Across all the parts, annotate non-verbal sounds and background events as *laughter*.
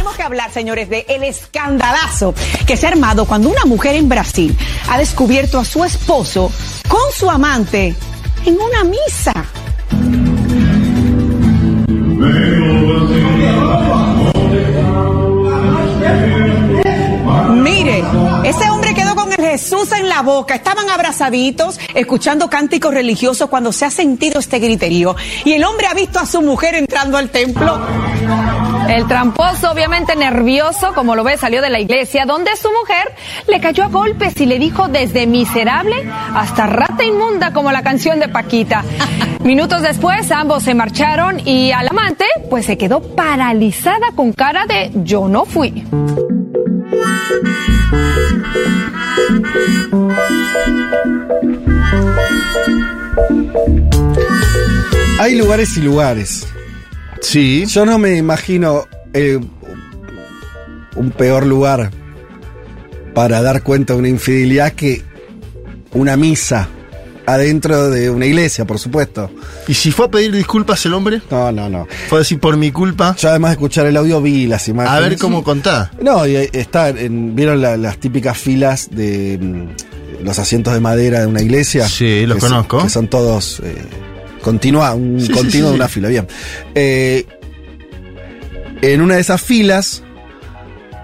tenemos que hablar, señores, de el escandalazo que se ha armado cuando una mujer en Brasil ha descubierto a su esposo con su amante en una misa. Mire, ese hombre Jesús en la boca. Estaban abrazaditos, escuchando cánticos religiosos cuando se ha sentido este griterío. Y el hombre ha visto a su mujer entrando al templo. El tramposo, obviamente nervioso, como lo ve, salió de la iglesia, donde su mujer le cayó a golpes y le dijo desde miserable hasta rata inmunda, como la canción de Paquita. Minutos después, ambos se marcharon y al amante, pues se quedó paralizada con cara de yo no fui. Hay lugares y lugares. Sí. Yo no me imagino eh, un peor lugar para dar cuenta de una infidelidad que una misa adentro de una iglesia, por supuesto. ¿Y si fue a pedir disculpas el hombre? No, no, no. Fue a decir por mi culpa. Yo además de escuchar el audio vi las imágenes. A ver cómo contá. No, y eh, está, en- ¿vieron la- las típicas filas de mm, los asientos de madera de una iglesia? Sí, los Que son- conozco. que son todos eh, continua, un Sí, continuo sí, de una fila, bien. Eh, en una de esas filas,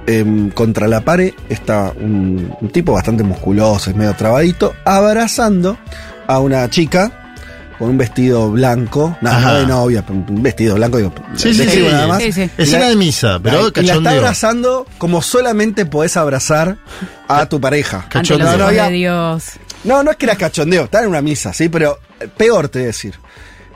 em, contra la pared, está un, un tipo bastante musculoso y medio trabadito, abrazando a una chica con un vestido blanco, nada, no de novia, un vestido blanco, digo, Sí, sí, sí. nada más. Sí, sí. Y Escena la- de misa, pero y la está abrazando como solamente podés abrazar a tu pareja. Ante los Cachondeo. No, no, ojos había- de Dios. no, no es que era cachondeo, estaba en una misa, sí, pero peor te voy a decir.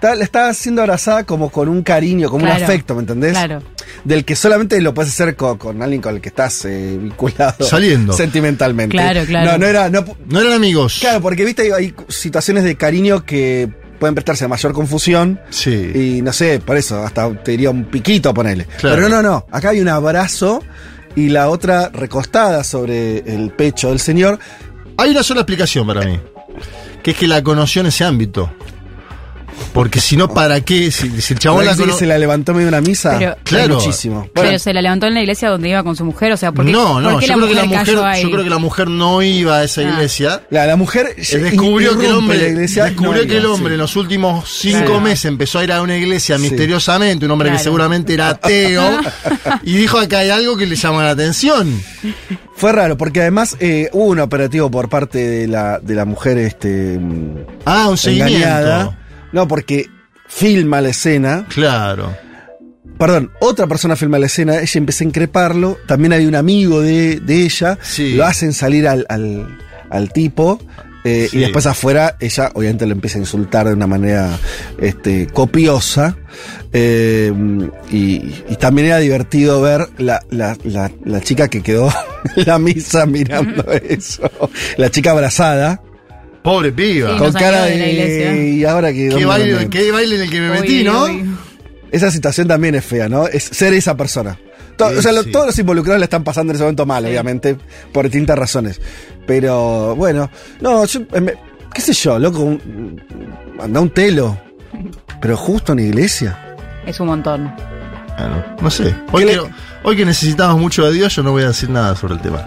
Está- La estaba siendo abrazada como con un cariño, como un afecto, ¿me entendés? claro. Del que solamente lo puedes hacer con, con alguien con el que estás eh, vinculado. Saliendo. Sentimentalmente. Claro, claro. No, no era. No, No eran amigos. claro, porque viste, hay, hay situaciones de cariño que pueden prestarse a mayor confusión. Sí. Y no sé, por eso, hasta te diría un piquito ponerle. Claro. Pero no, no. Acá hay un abrazo y la otra recostada sobre el pecho del señor. Hay una sola explicación para mí. Que es que la conoció en ese ámbito. Porque si no, ¿para qué? Si, si el chabón ¿No la conoce. se la levantó medio de una misa. Pero- Claro. Muchísimo. Pero Bueno, se la levantó en la iglesia donde iba con su mujer, o sea, ¿por qué, No, no, por qué yo creo, que la mujer, yo creo que la mujer no iba a esa Ah. iglesia. la, la mujer Eh, Descubrió que el hombre, la iglesia, descubrió no que el hombre sí. en los últimos cinco meses empezó a ir a una iglesia Sí. misteriosamente, un hombre que seguramente era ateo, *laughs* y dijo acá hay algo que le llama la atención. Fue raro, porque además eh, hubo un operativo por parte de la, de la mujer este, mm, Ah, un seguimiento. engañada. No, porque filma la escena. Claro. Perdón, otra persona filma la escena, ella empieza a increparlo. También hay un amigo de, de ella. Sí. Lo hacen salir al, al, al tipo. eh, Sí. Y después afuera, ella obviamente lo empieza a insultar de una manera este, copiosa. eh, y, y también era divertido ver la, la, la, la chica que quedó *laughs* en la misa mirando *laughs* eso. La chica abrazada. Pobre piba. Sí, con nos cara de la iglesia. Y ahora que. ¿Qué ¿dónde baile, me- qué baile en el que me Uy, metí, ¿no? uy. Esa situación también es fea, ¿no? Es ser esa persona. To- Sí, o sea, lo- sí. todos los involucrados le están pasando en ese momento mal, obviamente, por distintas razones. Pero, bueno, no, yo, eh, me- qué sé yo, loco, un- anda un telo. Pero justo en la iglesia. Es un montón. Claro, no sé. Hoy ¿Qué que, le- hoy que necesitamos mucho de Dios, yo no voy a decir nada sobre el tema.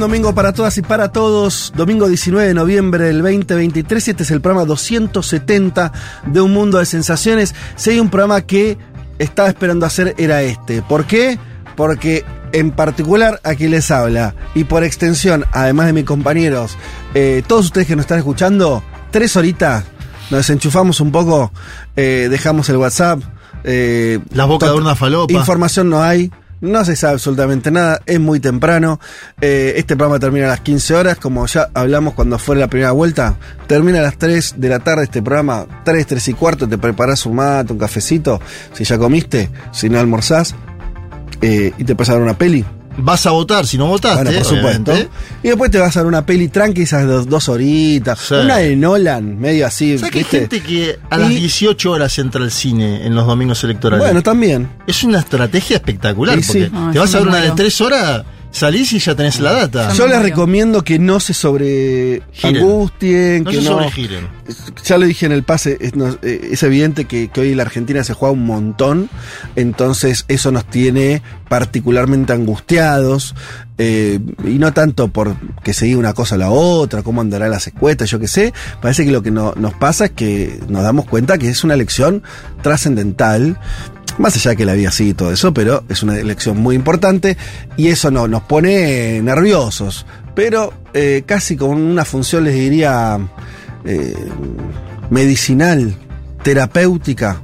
buen domingo para todas y para todos. Domingo 19 de noviembre del 2023. Este es el programa 270 de Un Mundo de Sensaciones. Si hay un programa que estaba esperando hacer era este. ¿Por qué? Porque en particular a quien les habla y por extensión, además de mis compañeros, eh, todos ustedes que nos están escuchando, tres horitas, nos desenchufamos un poco, eh, dejamos el WhatsApp. eh, La boca de una falopa. Información no hay. No se sabe absolutamente nada, es muy temprano. Eh, este programa termina a las 15 horas, como ya hablamos cuando fue la primera vuelta. Termina a las 3 de la tarde este programa, 3, 3 y cuarto, te preparás un mate, un cafecito, si ya comiste, si no almorzás, eh, y te pasas una peli. Vas a votar, si no votaste. Bueno, por supuesto. obviamente. Y después te vas a ver una peli tranqui, esas dos, dos horitas. Sí. Una de Nolan, medio así. ¿Sabes que hay gente que a las Y- 18 horas entra al cine en los domingos electorales? Bueno, también. es una estrategia espectacular, Sí, sí. porque Ay, te vas a ver una de. 3 horas, salís y ya tenés la data. Yo les recomiendo que no se sobre Giren. angustien, No que se no. sobregiren. Ya lo dije en el pase, es, no- eh, es evidente que, que hoy la Argentina se juega un montón, entonces eso nos tiene particularmente angustiados, eh, y no tanto por que se diga una cosa a la otra, cómo andará la secuestra, yo qué sé, parece que lo que no- nos pasa es que nos damos cuenta que es una elección trascendental, más allá de que la vida sigue y todo eso, pero es una elección muy importante y eso no, nos pone nerviosos, pero eh, casi con una función les diría eh, medicinal, terapéutica,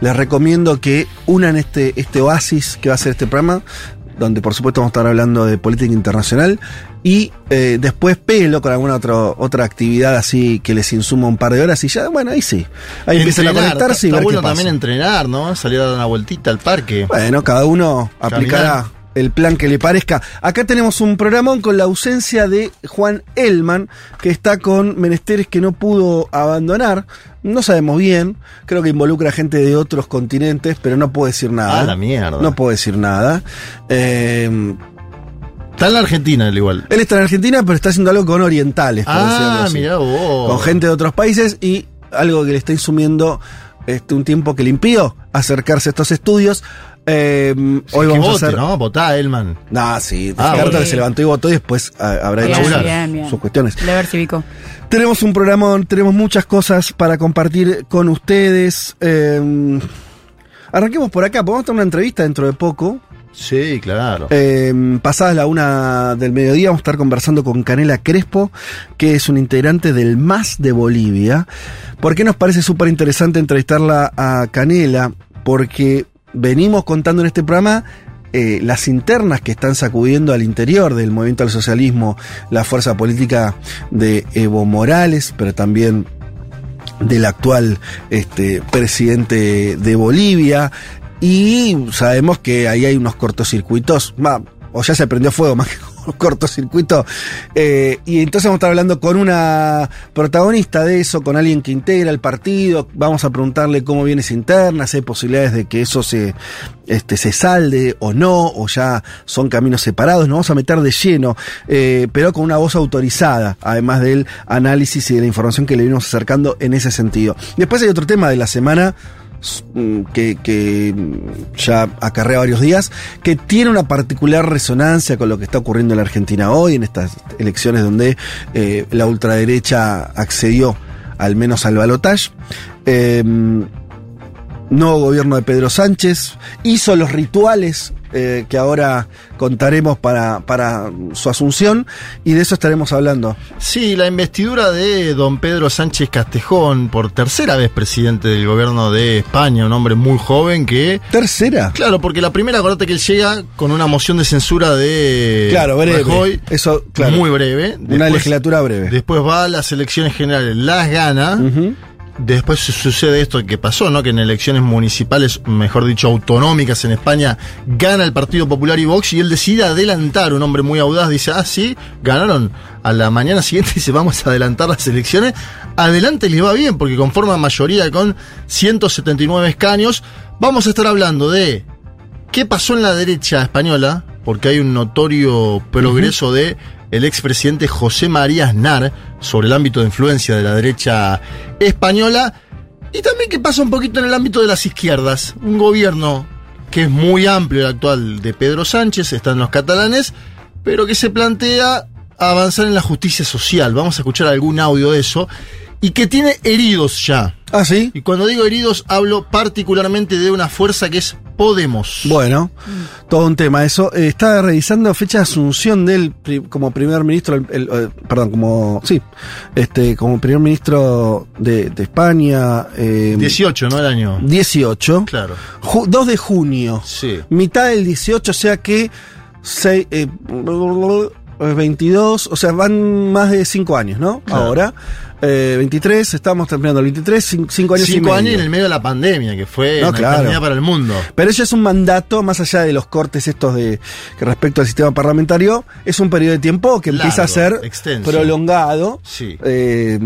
les recomiendo que unan este, este oasis que va a ser este programa, donde por supuesto vamos a estar hablando de política internacional, y eh, después péguenlo con alguna otro- otra actividad así que les insuma un par de horas y ya, bueno, ahí sí. Ahí empiezan a conectarse y ver bueno qué pasa. también entrenar, ¿no? Salir a dar una vueltita al parque. Bueno, cada uno aplicará el plan que le parezca. Acá tenemos un programón con la ausencia de Juan Elman, que está con menesteres que no pudo abandonar. No sabemos bien, creo que involucra gente de otros continentes, pero no puedo decir nada. Ah, la mierda. No puedo decir nada. Eh, Está en la Argentina, al igual. él está en Argentina, pero está haciendo algo con orientales, Ah, mirá vos. Con gente de otros países y algo que le está insumiendo este, un tiempo que le impidió acercarse a estos estudios. Eh, hoy que vamos vote, a hacer. ¿no? Votá, Elman. No, sí, Ah, bueno. se levantó y votó y después ah, habrá Bien, hecho sus- bien, bien. sus cuestiones. Deber cívico. Tenemos un programa, tenemos muchas cosas para compartir con ustedes. Eh, arranquemos por acá, podemos tener una entrevista dentro de poco. Sí, claro. Eh, pasadas la una del mediodía vamos a estar conversando con Canela Crespo, que es un integrante del MAS de Bolivia. ¿Por qué nos parece súper interesante entrevistarla a Canela? Porque venimos contando en este programa eh, las internas que están sacudiendo al interior del movimiento al socialismo, la fuerza política de Evo Morales, pero también del actual este, presidente de Bolivia. Y sabemos que ahí hay unos cortocircuitos, o ya se prendió fuego *laughs* más que *laughs* cortocircuito. Eh, y entonces vamos a estar hablando con una protagonista de eso, con alguien que integra el partido. Vamos a preguntarle cómo viene esa interna, si hay posibilidades de que eso se, este, se salde o no, o ya son caminos separados. Nos vamos a meter de lleno, eh, pero con una voz autorizada, además del análisis y de la información que le venimos acercando en ese sentido. Después hay otro tema de la semana que, que mm, ya acarrea varios días, que tiene una particular resonancia con lo que está ocurriendo en la Argentina hoy, en estas elecciones donde eh, la ultraderecha accedió al menos al balotaje. Eh, nuevo gobierno de Pedro Sánchez, hizo los rituales eh, que ahora contaremos para, para su asunción y de eso estaremos hablando. Sí, la investidura de don Pedro Sánchez Castejón, por tercera vez presidente del gobierno de España, un hombre muy joven que... ¿Tercera? Claro, porque la primera, acordate que él llega con una moción de censura de Claro, breve. Rajoy, Eso, claro. muy breve. Una legislatura breve. Después va a las elecciones generales, las gana. Después su- sucede esto que pasó, ¿no? Que en elecciones municipales, mejor dicho, autonómicas en España, gana el Partido Popular y Vox y él decide adelantar, un hombre muy audaz, dice, ah, sí, ganaron a la mañana siguiente, *laughs* dice, vamos a adelantar las elecciones. Adelante les va bien, porque conforma mayoría con 179 escaños. Vamos a estar hablando de qué pasó en la derecha española, porque hay un notorio progreso de el expresidente José María Aznar sobre el ámbito de influencia de la derecha española y también qué pasa un poquito en el ámbito de las izquierdas. Un gobierno que es muy amplio el actual de Pedro Sánchez, están los catalanes, pero que se plantea avanzar en la justicia social. Vamos a escuchar algún audio de eso y que tiene heridos ya. Ah, sí. Y cuando digo heridos, hablo particularmente de una fuerza que es Podemos. Bueno, todo un tema. Eso eh, estaba revisando fecha de asunción de él pri- como primer ministro, el- el, eh, perdón, como sí, este, como primer ministro de, de España. eh, 18, ¿no? El año. 18. Claro. Ju- 2 de junio. Sí. Mitad del 18, o sea que sei- eh, 22, o sea, van más de 5 años, ¿no? Claro. Ahora. Eh, 23, estamos terminando el 23, 5 años y Cinco medio. años en el medio de la pandemia, que fue No, una claro. eternidad para el mundo. Pero ella es un mandato, más allá de los cortes estos de que respecto al sistema parlamentario, es un periodo de tiempo que empieza a ser extenso. prolongado. Sí. Eh,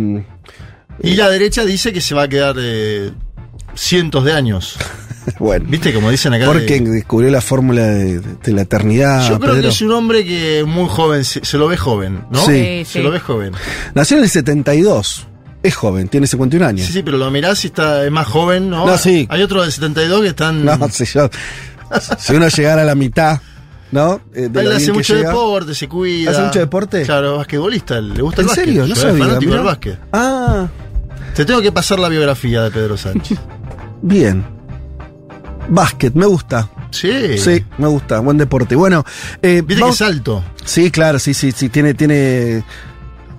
Y la derecha dice que se va a quedar eh, cientos de años. *laughs* bueno, ¿Viste? Como dicen acá. porque de- descubrió la fórmula de, de la eternidad. Yo creo Pedro. que es un hombre que muy joven, se, se lo ve joven, ¿no? Sí. Sí, Se lo ve joven. Nació en el 72. Es joven, tiene 51 años. Sí, sí, pero lo mirás y está es más joven, ¿no? No, sí. Hay otros de 72 que están. No, si yo. si uno llegara a la mitad, ¿no? Eh, de Él hace mucho llega. deporte, se cuida. ¿Hace mucho deporte? Claro, basquetbolista, le gusta ¿En el básquet. serio? No Yo sabía. Es fanático del básquet. Ah, Te tengo que pasar la biografía de Pedro Sánchez. *laughs* bien. Básquet, me gusta. Sí. Sí, me gusta. Buen deporte. Bueno, eh, Viste vamos- que es alto. Sí, claro, sí, sí, sí, tiene, tiene,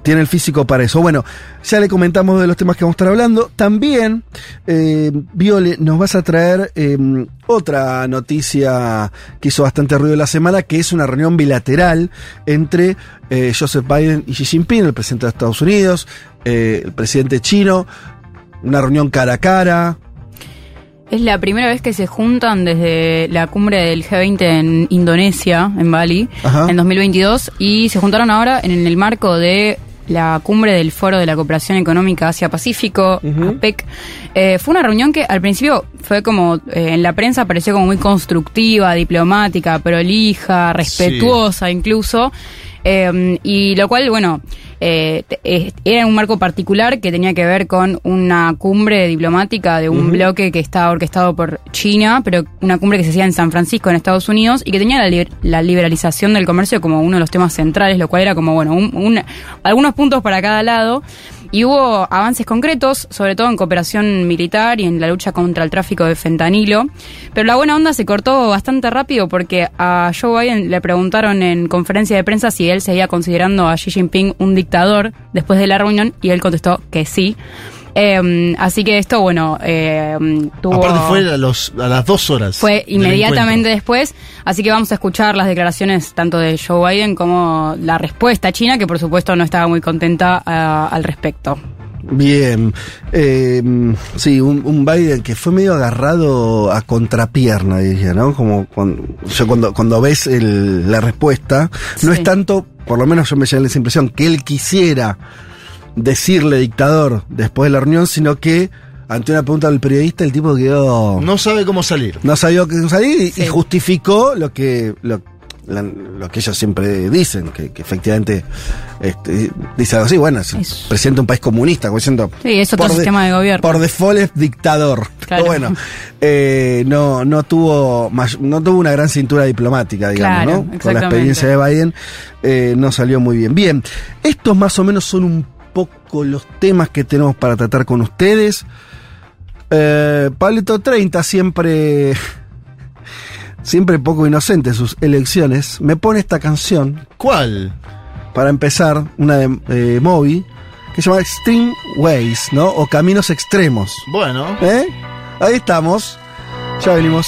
tiene el físico para eso. Bueno, ya le comentamos de los temas que vamos a estar hablando. También, eh, Viole, nos vas a traer eh, otra noticia que hizo bastante ruido la semana, que es una reunión bilateral entre eh, Joseph Biden y Xi Jinping, el presidente de Estados Unidos, eh, el presidente chino, una reunión cara a cara. Es la primera vez que se juntan desde la cumbre del G20 en Indonesia, en Bali, Ajá. en 2022, y se juntaron ahora en el marco de la cumbre del Foro de la Cooperación Económica Asia-Pacífico. APEC. Eh, fue una reunión que al principio fue como, eh, en la prensa pareció como muy constructiva, diplomática, prolija, respetuosa incluso. Eh, y lo cual, bueno, eh, era un marco particular que tenía que ver con una cumbre diplomática de un bloque que estaba orquestado por China, pero una cumbre que se hacía en San Francisco, en Estados Unidos, y que tenía la, liber- la liberalización del comercio como uno de los temas centrales, lo cual era como, bueno, un- un- algunos puntos para cada lado. Y hubo avances concretos, sobre todo en cooperación militar y en la lucha contra el tráfico de fentanilo. Pero la buena onda se cortó bastante rápido porque a Joe Biden le preguntaron en conferencia de prensa si él seguía considerando a Xi Jinping un dictador después de la reunión y él contestó que sí. Eh, así que esto, bueno, eh, tuvo... Aparte fue a, los, a las dos horas. Fue inmediatamente después, así que vamos a escuchar las declaraciones tanto de Joe Biden como la respuesta china, que por supuesto no estaba muy contenta ah, al respecto. Bien, eh, sí, un, un Biden que fue medio agarrado a contrapierna, diría, ¿no? Como cuando, yo cuando, cuando ves el- la respuesta, no Sí. es tanto, por lo menos yo me llevé esa impresión, que él quisiera decirle dictador después de la reunión, sino que ante una pregunta del periodista el tipo quedó... No sabe cómo salir. no sabía qué salir y, Sí. y justificó lo que lo, la- lo que ellos siempre dicen, que, que efectivamente este, dice algo así, bueno, es, Es- presidente de un país comunista, como diciendo... Sí, es otro por de- sistema de gobierno. Por default es dictador. Claro. Pero bueno, eh, no, no, tuvo no tuvo una gran cintura diplomática, digamos, Claro, ¿no? Con la experiencia de Biden eh, no salió muy bien. Bien, estos más o menos son un poco los temas que tenemos para tratar con ustedes. Eh, Pablito 30, siempre. *laughs* Siempre poco inocente en sus elecciones, me pone esta canción ¿Cuál? para empezar, una de eh, Moby, que se llama Extreme Ways, ¿no? O Caminos Extremos. Bueno. ¿Eh? Ahí estamos. Ya venimos.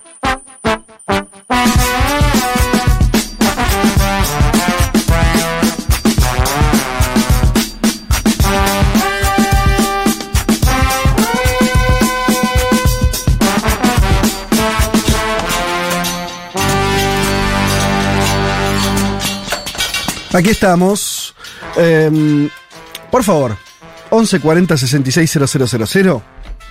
Aquí estamos. Em, por favor, 1140 66 000.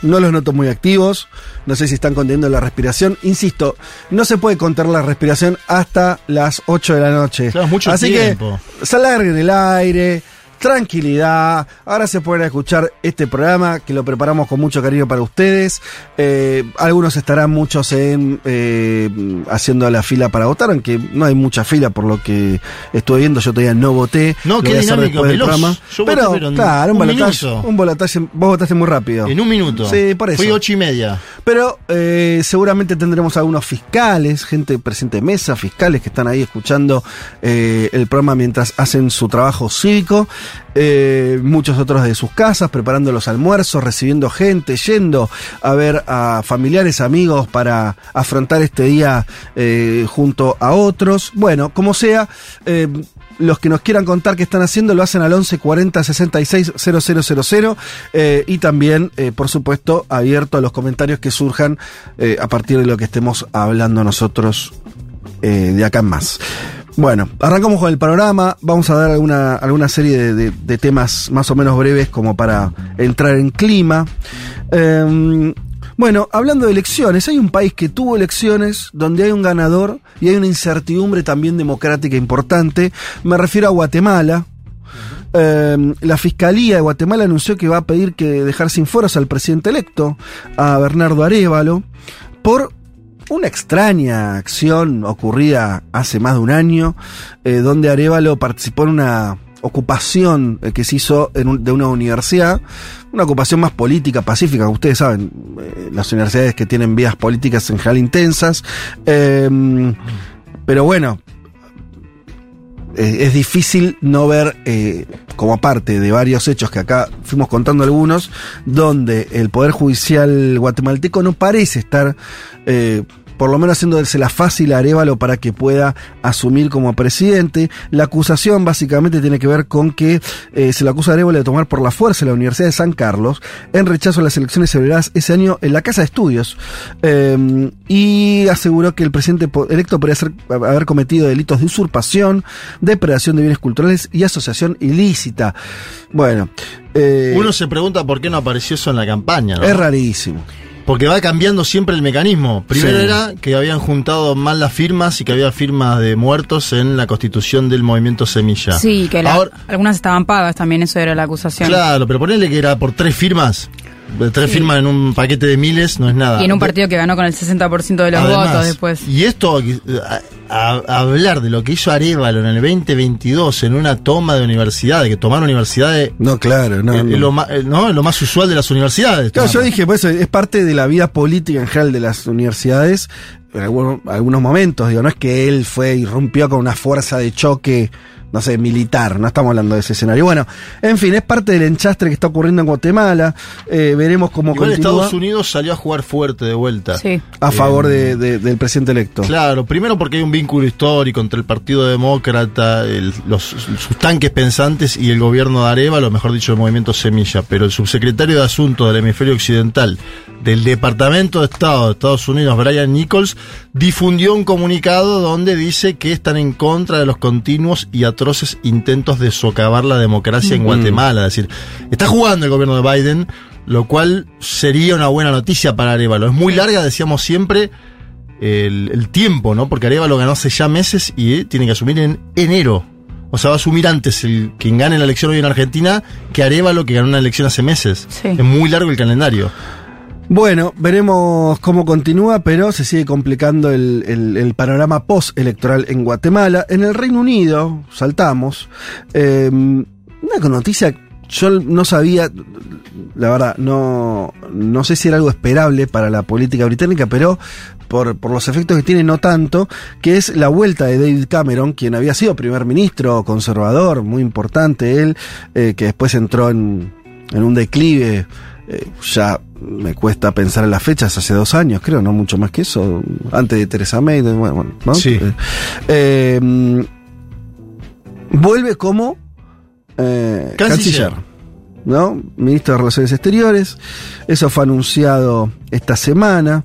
No los noto muy activos. No sé si están conteniendo la respiración. Insisto, no se puede contar la respiración hasta las 8 de la noche. Claro, mucho Así tiempo. que se alarguen el aire. Tranquilidad. Ahora se pueden escuchar este programa que lo preparamos con mucho cariño para ustedes. Eh, algunos estarán muchos en eh, haciendo la fila para votar, aunque no hay mucha fila por lo que estuve viendo. Yo todavía no voté. No, Lo qué voy a hacer dinámico, después del veloz. programa. Yo voté, pero, claro, un balotaje. Un balotaje. Vos votaste muy rápido. En un minuto. Sí, por eso. Fui ocho y media. Pero eh, seguramente tendremos algunos fiscales, gente presente en mesa, fiscales que están ahí escuchando eh, el programa mientras hacen su trabajo cívico. Eh, muchos otros de sus casas, preparando los almuerzos, recibiendo gente, yendo a ver a familiares, amigos para afrontar este día eh, junto a otros. Bueno, como sea, eh, los que nos quieran contar qué están haciendo lo hacen al 11 40 66 000 eh, y también, por supuesto, abierto a los comentarios que surjan a partir de lo que estemos hablando nosotros de acá en más. Bueno, arrancamos con el panorama, vamos a dar alguna, alguna serie de, temas más o menos breves como para entrar en clima. Em, bueno, hablando de elecciones, hay un país que tuvo elecciones donde hay un ganador y hay una incertidumbre también democrática importante. Me refiero a Guatemala. Eh, la Fiscalía de Guatemala anunció que va a pedir que dejar sin foros al presidente electo, a Bernardo Arevalo, por una extraña acción ocurrida hace más de un año, eh, donde Arevalo participó en una ocupación eh, que se hizo de una universidad, una ocupación más política, pacífica, ustedes saben, eh, las universidades que tienen vías políticas en general intensas, eh, pero bueno, es difícil no ver, como parte de varios hechos que acá fuimos contando algunos, donde el Poder Judicial guatemalteco no parece estar, por lo menos haciéndosela fácil a Arevalo para que pueda asumir como presidente. La acusación básicamente tiene que ver con que eh, se le acusa a Arevalo de tomar por la fuerza la Universidad de San Carlos en rechazo a las elecciones celebradas ese año en la Casa de Estudios. Eh, y aseguró que el presidente electo podría ser- haber cometido delitos de usurpación, depredación de bienes culturales y asociación ilícita. Bueno, eh, Uno se pregunta por qué no apareció eso en la campaña. ¿no? es rarísimo. Porque va cambiando siempre el mecanismo. Primero Sí. era que habían juntado mal las firmas y que había firmas de muertos en la constitución del movimiento Semilla. Sí, que la- Ahora- algunas estaban pagas también, eso era la acusación. Claro, pero ponerle que era por tres firmas. Tres Sí. firmas en un paquete de miles no es nada. Y en un partido que ganó con el 60% de los Además, votos después. Y esto, a- a- hablar de lo que hizo Arevalo en el 2022 en una toma de universidades, que tomar universidades No, claro, no. es, no. es lo, ma- eh, no, lo más usual de las universidades. Claro, yo dije, pues es parte de la vida política en general de las universidades, en algunos, algunos momentos, digo, no es que él fue y rompió con una fuerza de choque, no sé, militar, no estamos hablando de ese escenario. Bueno, en fin, es parte del enchastre que está ocurriendo en Guatemala, eh, veremos cómo Igual continúa Estados Unidos salió a jugar fuerte de vuelta. Sí. a favor Eh, de- de- del presidente electo. Claro, primero porque hay un vínculo histórico entre el Partido Demócrata, el- los, sus tanques pensantes y el gobierno de Arevalo, mejor dicho, el movimiento Semilla. Pero el subsecretario de Asuntos del Hemisferio Occidental del Departamento de Estado de Estados Unidos, Brian Nichols, difundió un comunicado donde dice que están en contra de los continuos y atroces intentos de socavar la democracia en Guatemala. Es decir, está jugando el gobierno de Biden, lo cual sería una buena noticia para Arevalo. Es muy larga, decíamos siempre el, el tiempo, ¿no? Porque Arevalo ganó hace ya meses y tiene que asumir en enero O sea, va a asumir antes el quien gane la elección hoy en Argentina que Arevalo que ganó una elección hace meses. Sí. Es muy largo el calendario. Bueno, veremos cómo continúa, pero se sigue complicando el, el- panorama post-electoral en Guatemala. En el Reino Unido, saltamos, eh, una noticia, yo no sabía, la verdad, no, no sé si era algo esperable para la política británica, pero por, por los efectos que tiene, no tanto, que es la vuelta de David Cameron, quien había sido primer ministro conservador, muy importante él, eh, que después entró en, en un declive. eh, ya me cuesta pensar en las fechas, hace dos años, creo, no mucho más que eso, antes de Theresa May, de- bueno, bueno, ¿no? Sí. Eh, eh, vuelve como eh, Canciller. canciller. ¿no? Ministro de Relaciones Exteriores. Eso fue anunciado esta semana.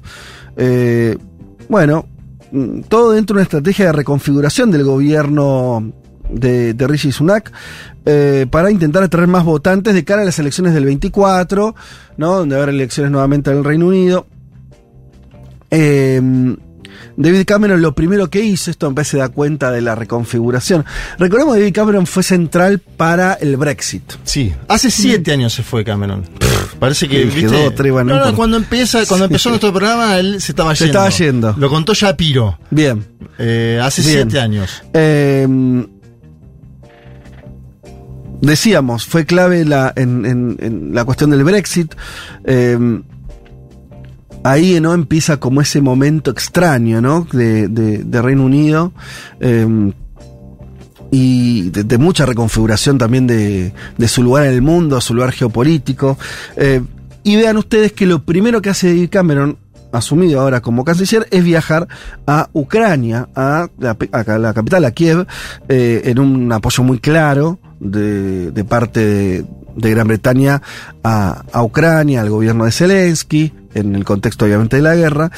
Eh, bueno, mm, todo dentro de una estrategia de reconfiguración del gobierno de, de Rishi Sunak eh, para intentar atraer más votantes de cara a las elecciones del 24, ¿no? Donde va a haber elecciones nuevamente en el Reino Unido. Eh, David Cameron lo primero que hizo, esto en vez se da cuenta de la reconfiguración. Recordemos que David Cameron fue central para el Brexit. Sí, hace siete años se fue Cameron. Parece que. Bueno, no, no cuando empieza, cuando empezó nuestro programa, él se estaba Se yendo. estaba yendo. Lo contó Shapiro. Bien. eh, hace Bien. siete años. Eh, decíamos, fue clave la, en, en- la cuestión del Brexit. Eh, ahí no empieza como ese momento extraño, ¿no? De, de- de Reino Unido. eh, y de, mucha reconfiguración también de, su lugar en el mundo, su lugar geopolítico. Eh, y vean ustedes que lo primero que hace David Cameron, asumido ahora como canciller, es viajar a Ucrania, a la, la capital, a Kiev, eh, en un apoyo muy claro de, parte de, de Gran Bretaña a, Ucrania, al gobierno de Zelensky, en el contexto obviamente de la guerra,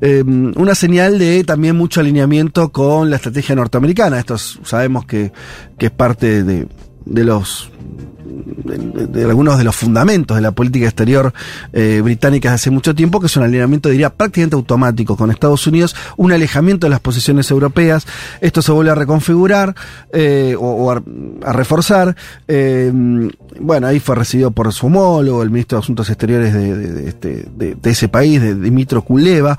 eh, una señal de también mucho alineamiento con la estrategia norteamericana. Esto es- sabemos que, que es parte de, de los de, algunos de los fundamentos de la política exterior eh, británica hace mucho tiempo, que es un alineamiento, diría, prácticamente automático con Estados Unidos, un alejamiento de las posiciones europeas. Esto se vuelve a reconfigurar eh, o, a, reforzar. Eh, bueno, ahí fue recibido por su homólogo, el ministro de Asuntos Exteriores de, de- de este- ese país, de Dimitro Kuleva.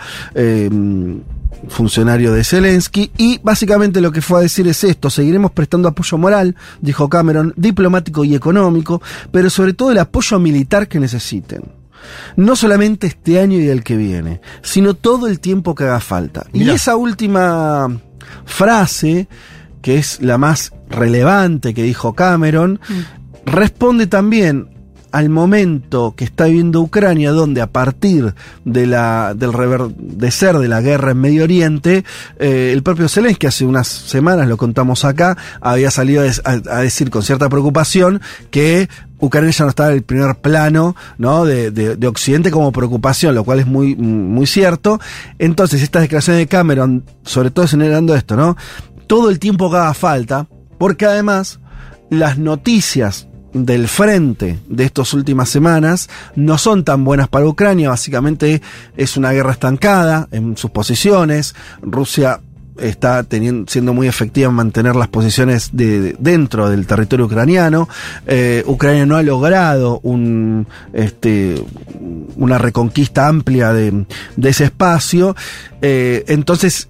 Funcionario de Zelensky, y básicamente lo que fue a decir es esto, seguiremos prestando apoyo moral, dijo Cameron, diplomático y económico, pero sobre todo el apoyo militar que necesiten. No solamente este año y el que viene, sino todo el tiempo que haga falta. Y esa última frase, que es la más relevante que dijo Cameron, responde también al momento que está viviendo Ucrania, donde a partir de la, del reverdecer de la guerra en Medio Oriente, eh, el propio Zelensky hace unas semanas, lo contamos acá, había salido a, decir con cierta preocupación que Ucrania ya no estaba en el primer plano ¿no? de, de- de Occidente como preocupación, lo cual es muy, muy cierto. Entonces, estas declaraciones de Cameron, sobre todo señalando esto, ¿no? Todo el tiempo que haga falta, porque además las noticias del frente de estas últimas semanas no son tan buenas para Ucrania. Básicamente es una guerra estancada en sus posiciones. Rusia está siendo muy efectiva en mantener las posiciones de, de- dentro del territorio ucraniano. Eh, Ucrania no ha logrado un, este, una reconquista amplia de, de ese espacio. Eh, entonces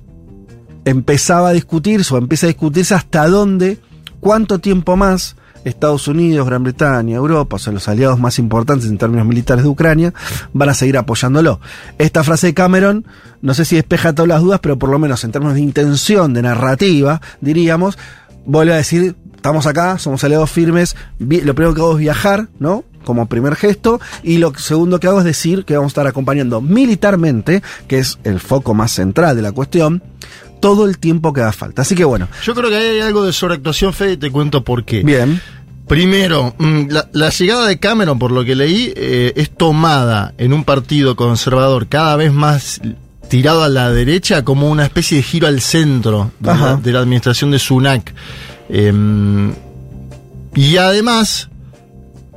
empezaba a discutirse o empieza a discutirse hasta dónde, cuánto tiempo más Estados Unidos, Gran Bretaña, Europa, o sea, los aliados más importantes en términos militares de Ucrania, van a seguir apoyándolo. Esta frase de Cameron, no sé si despeja todas las dudas, pero por lo menos en términos de intención, de narrativa, diríamos, vuelve a decir, estamos acá, somos aliados firmes, lo primero que hago es viajar, ¿no? Como primer gesto, y lo segundo que hago es decir que vamos a estar acompañando militarmente, que es el foco más central de la cuestión, todo el tiempo que haga falta. Así que bueno, Yo creo que ahí hay algo de sobreactuación, Fede, y te cuento por qué. bien. Primero, mm, la, la llegada de Cameron, por lo que leí, eh, es tomada en un partido conservador cada vez más tirado a la derecha como una especie de giro al centro de, Ajá. la, de la administración de Sunak. Em, y además,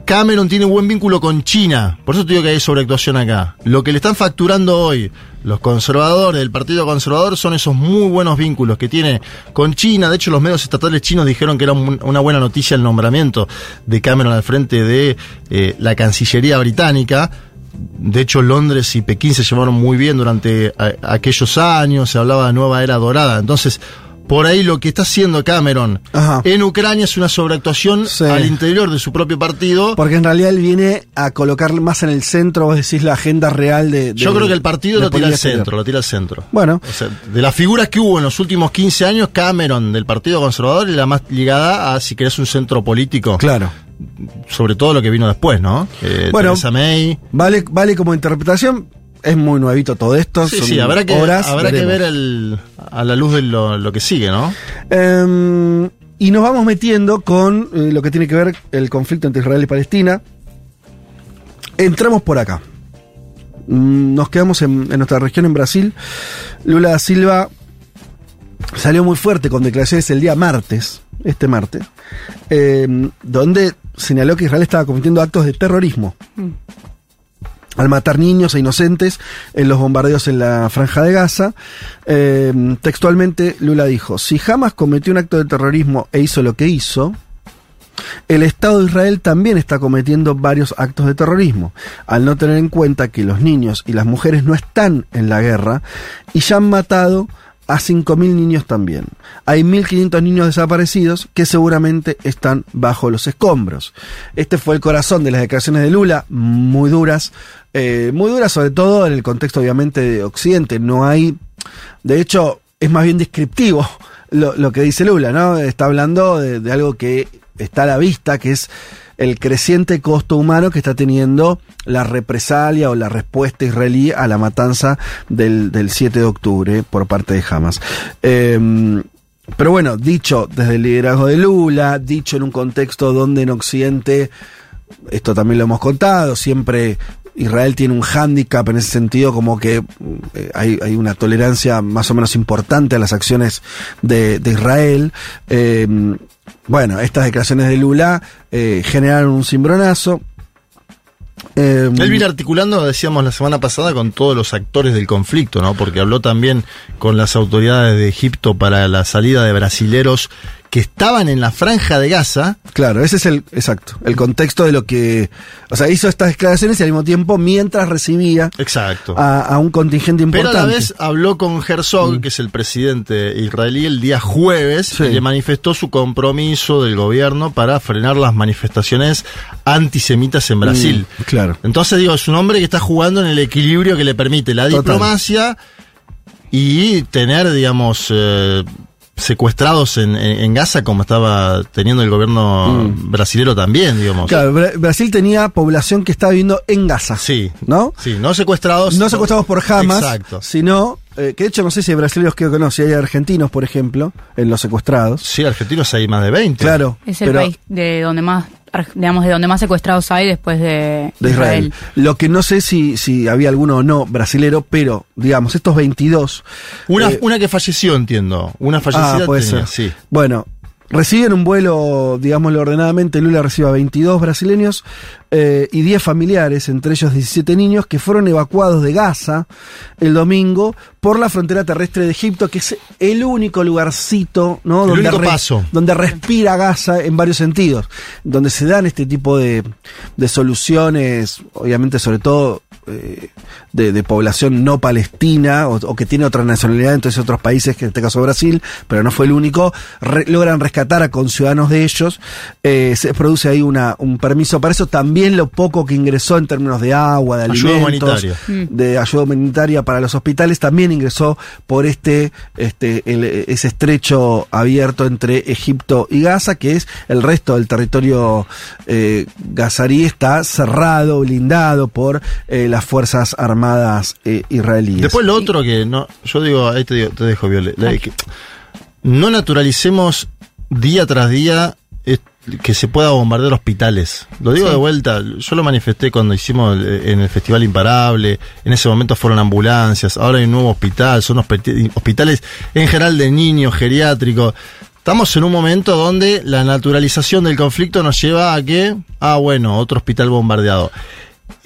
Cameron tiene buen vínculo con China, por eso te digo que hay sobreactuación acá. Lo que le están facturando hoy los conservadores del Partido Conservador son esos muy buenos vínculos que tiene con China. De hecho, los medios estatales chinos dijeron que era un- una buena noticia el nombramiento de Cameron al frente de eh, la Cancillería británica. De hecho, Londres y Pekín se llevaron muy bien durante a- aquellos años, se hablaba de nueva era dorada. Entonces, por ahí lo que está haciendo Cameron Ajá. en Ucrania es una sobreactuación Sí. al interior de su propio partido. Porque en realidad él viene a colocar más en el centro, vos decís, la agenda real de. de- Yo creo que el partido lo tira al exterior. centro, lo tira al centro. Bueno, O sea, de las figuras que hubo en los últimos 15 años, Cameron del Partido Conservador es la más ligada a, si querés, un centro político. claro. Sobre todo lo que vino después, ¿no? Eh, Bueno. May. Vale, vale como interpretación. Es muy nuevito todo esto. Sí, son sí, habrá que, horas, habrá que ver el- a la luz de lo, lo que sigue, ¿no? Em, y nos vamos metiendo con eh, lo que tiene que ver el conflicto entre Israel y Palestina. Entramos por acá. Mm, Nos quedamos en, en nuestra región, en Brasil. Lula da Silva salió muy fuerte con declaraciones el día martes, este martes, em, donde señaló que Israel estaba cometiendo actos de terrorismo al matar niños e inocentes en los bombardeos en la franja de Gaza. Eh, textualmente, Lula dijo, si Hamas cometió un acto de terrorismo e hizo lo que hizo, el Estado de Israel también está cometiendo varios actos de terrorismo, al no tener en cuenta que los niños y las mujeres no están en la guerra y ya han matado a 5.000 niños también. Hay 1.500 niños desaparecidos que seguramente están bajo los escombros. Este fue el corazón de las declaraciones de Lula, muy duras, eh, muy duras sobre todo en el contexto obviamente de Occidente. No hay, de hecho, es más bien descriptivo *laughs* lo, que dice Lula, ¿no? Está hablando de, algo que está a la vista, que es el creciente costo humano que está teniendo la represalia o la respuesta israelí a la matanza del, del 7 de octubre por parte de Hamas. Eh, pero bueno, dicho desde el liderazgo de Lula, dicho en un contexto donde en Occidente, esto también lo hemos contado, siempre Israel tiene un hándicap en ese sentido, como que eh, hay, hay una tolerancia más o menos importante a las acciones de, Israel. Eh, bueno, estas declaraciones de Lula eh, generaron un cimbronazo. Eh, Él viene articulando, decíamos la semana pasada, con todos los actores del conflicto, ¿no? Porque habló también con las autoridades de Egipto para la salida de brasileros que estaban en la franja de Gaza. Claro, ese es el, exacto, el contexto de lo que, o sea, hizo estas declaraciones y al mismo tiempo mientras recibía Exacto. a, a un contingente Pero importante. a la vez habló con Herzog, que es el presidente israelí, el día jueves, Sí. y le manifestó su compromiso del gobierno para frenar las manifestaciones antisemitas en Brasil. Mm, claro. Entonces digo, es un hombre que está jugando en el equilibrio que le permite la Total. diplomacia y tener, digamos, eh, secuestrados en, en- en Gaza como estaba teniendo el gobierno brasilero también, digamos. Mm. Claro, Bra- Brasil tenía población que estaba viviendo en Gaza. Sí. ¿No? Sí, no secuestrados. No secuestrados por Hamas, Exacto. sino, eh, que de hecho no sé si hay brasileños creo que no, si hay argentinos, por ejemplo, en los secuestrados. Sí, argentinos hay más de 20. Claro. Es el pero- país de donde más, digamos, de donde más secuestrados hay después de, de Israel. Lo que no sé si, si había alguno o no brasilero, pero digamos, estos 22. Una, eh, una que falleció, entiendo. Una fallecida ah, puede tenía, ser. sí. Bueno, reciben un vuelo, digámoslo ordenadamente, Lula recibe a 22 brasileños eh, y 10 familiares, entre ellos 17 niños, que fueron evacuados de Gaza el domingo por la frontera terrestre de Egipto, que es el único lugarcito, ¿no? El donde, único paso. donde respira Gaza en varios sentidos, donde se dan este tipo de, de soluciones, obviamente sobre todo eh, de, de población no palestina o, o que tiene otra nacionalidad, entonces otros países, que en este caso Brasil, pero no fue el único, re- logran rescatar a conciudadanos de ellos, eh, se produce ahí una, un permiso para eso, también lo poco que ingresó en términos de agua, de Ayuda alimentos, humanitaria. de ayuda humanitaria para los hospitales, también ingresó por este, este el- ese estrecho abierto entre Egipto y Gaza, que es el resto del territorio eh, gazarí está cerrado, blindado por eh, las fuerzas armadas eh, israelíes. Después lo otro que no, yo digo, ahí te, digo- te dejo, Viole, la- que no naturalicemos día tras día eh, que se pueda bombardear hospitales. Lo digo Sí. de vuelta, yo lo manifesté cuando hicimos el- en el Festival Imparable, en ese momento fueron ambulancias, ahora hay un nuevo hospital, son hospi- hospitales en general de niños, geriátricos. Estamos en un momento donde la naturalización del conflicto nos lleva a que, ah, bueno, otro hospital bombardeado.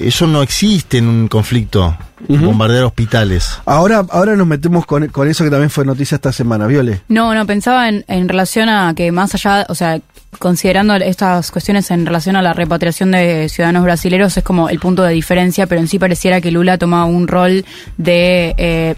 Eso no existe en un conflicto, bombardear hospitales. Ahora, ahora nos metemos con, con eso que también fue noticia esta semana, Viole. No, no, pensaba en, en relación a que más allá, o sea, considerando estas cuestiones en relación a la repatriación de ciudadanos brasileños es como el punto de diferencia, pero en sí pareciera que Lula toma un rol de eh,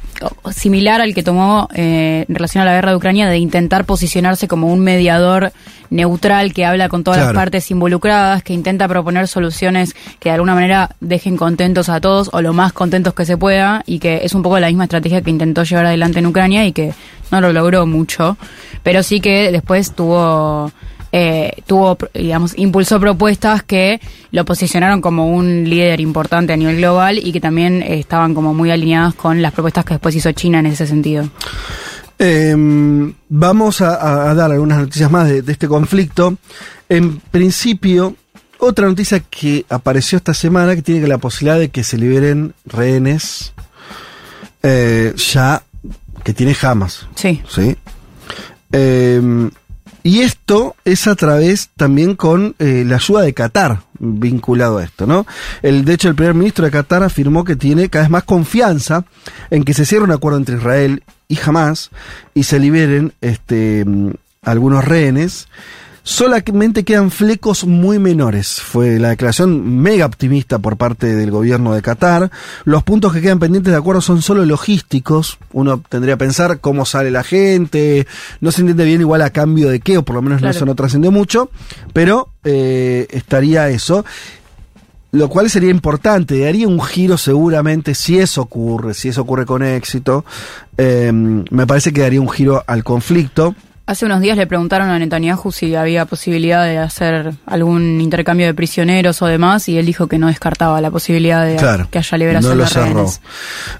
similar al que tomó eh, en relación a la guerra de Ucrania, de intentar posicionarse como un mediador neutral que habla con todas las partes involucradas, que intenta proponer soluciones que de alguna manera dejen contentos a todos o lo más contentos que se pueda y que es un poco la misma estrategia que intentó llevar adelante en Ucrania y que no lo logró mucho, pero sí que después tuvo eh, tuvo, digamos, impulsó propuestas que lo posicionaron como un líder importante a nivel global y que también estaban como muy alineadas con las propuestas que después hizo China en ese sentido. Eh, vamos a, dar algunas noticias más de este conflicto. En principio, otra noticia que apareció esta semana que tiene que la posibilidad de que se liberen rehenes eh, ya que tiene Hamas. Sí. ¿sí? Eh, y esto es a través también con eh, la ayuda de Qatar vinculado a esto, ¿no? El, de hecho, el primer ministro de Qatar afirmó que tiene cada vez más confianza en que se cierre un acuerdo entre Israel y Hamas y se liberen este, algunos rehenes. Solamente quedan flecos muy menores. Fue la declaración mega optimista por parte del gobierno de Qatar. Los puntos que quedan pendientes de acuerdo son solo logísticos. Uno tendría que pensar cómo sale la gente. No se entiende bien igual a cambio de qué, o por lo menos no Claro. eso no trascendió mucho. Pero eh, estaría eso. Lo cual sería importante, daría un giro seguramente si eso ocurre, si eso ocurre con éxito. eh, me parece que daría un giro al conflicto. Hace unos días le preguntaron a Netanyahu si había posibilidad de hacer algún intercambio de prisioneros o demás y él dijo que no descartaba la posibilidad de Claro, que haya liberación no lo de cerró. rehenes.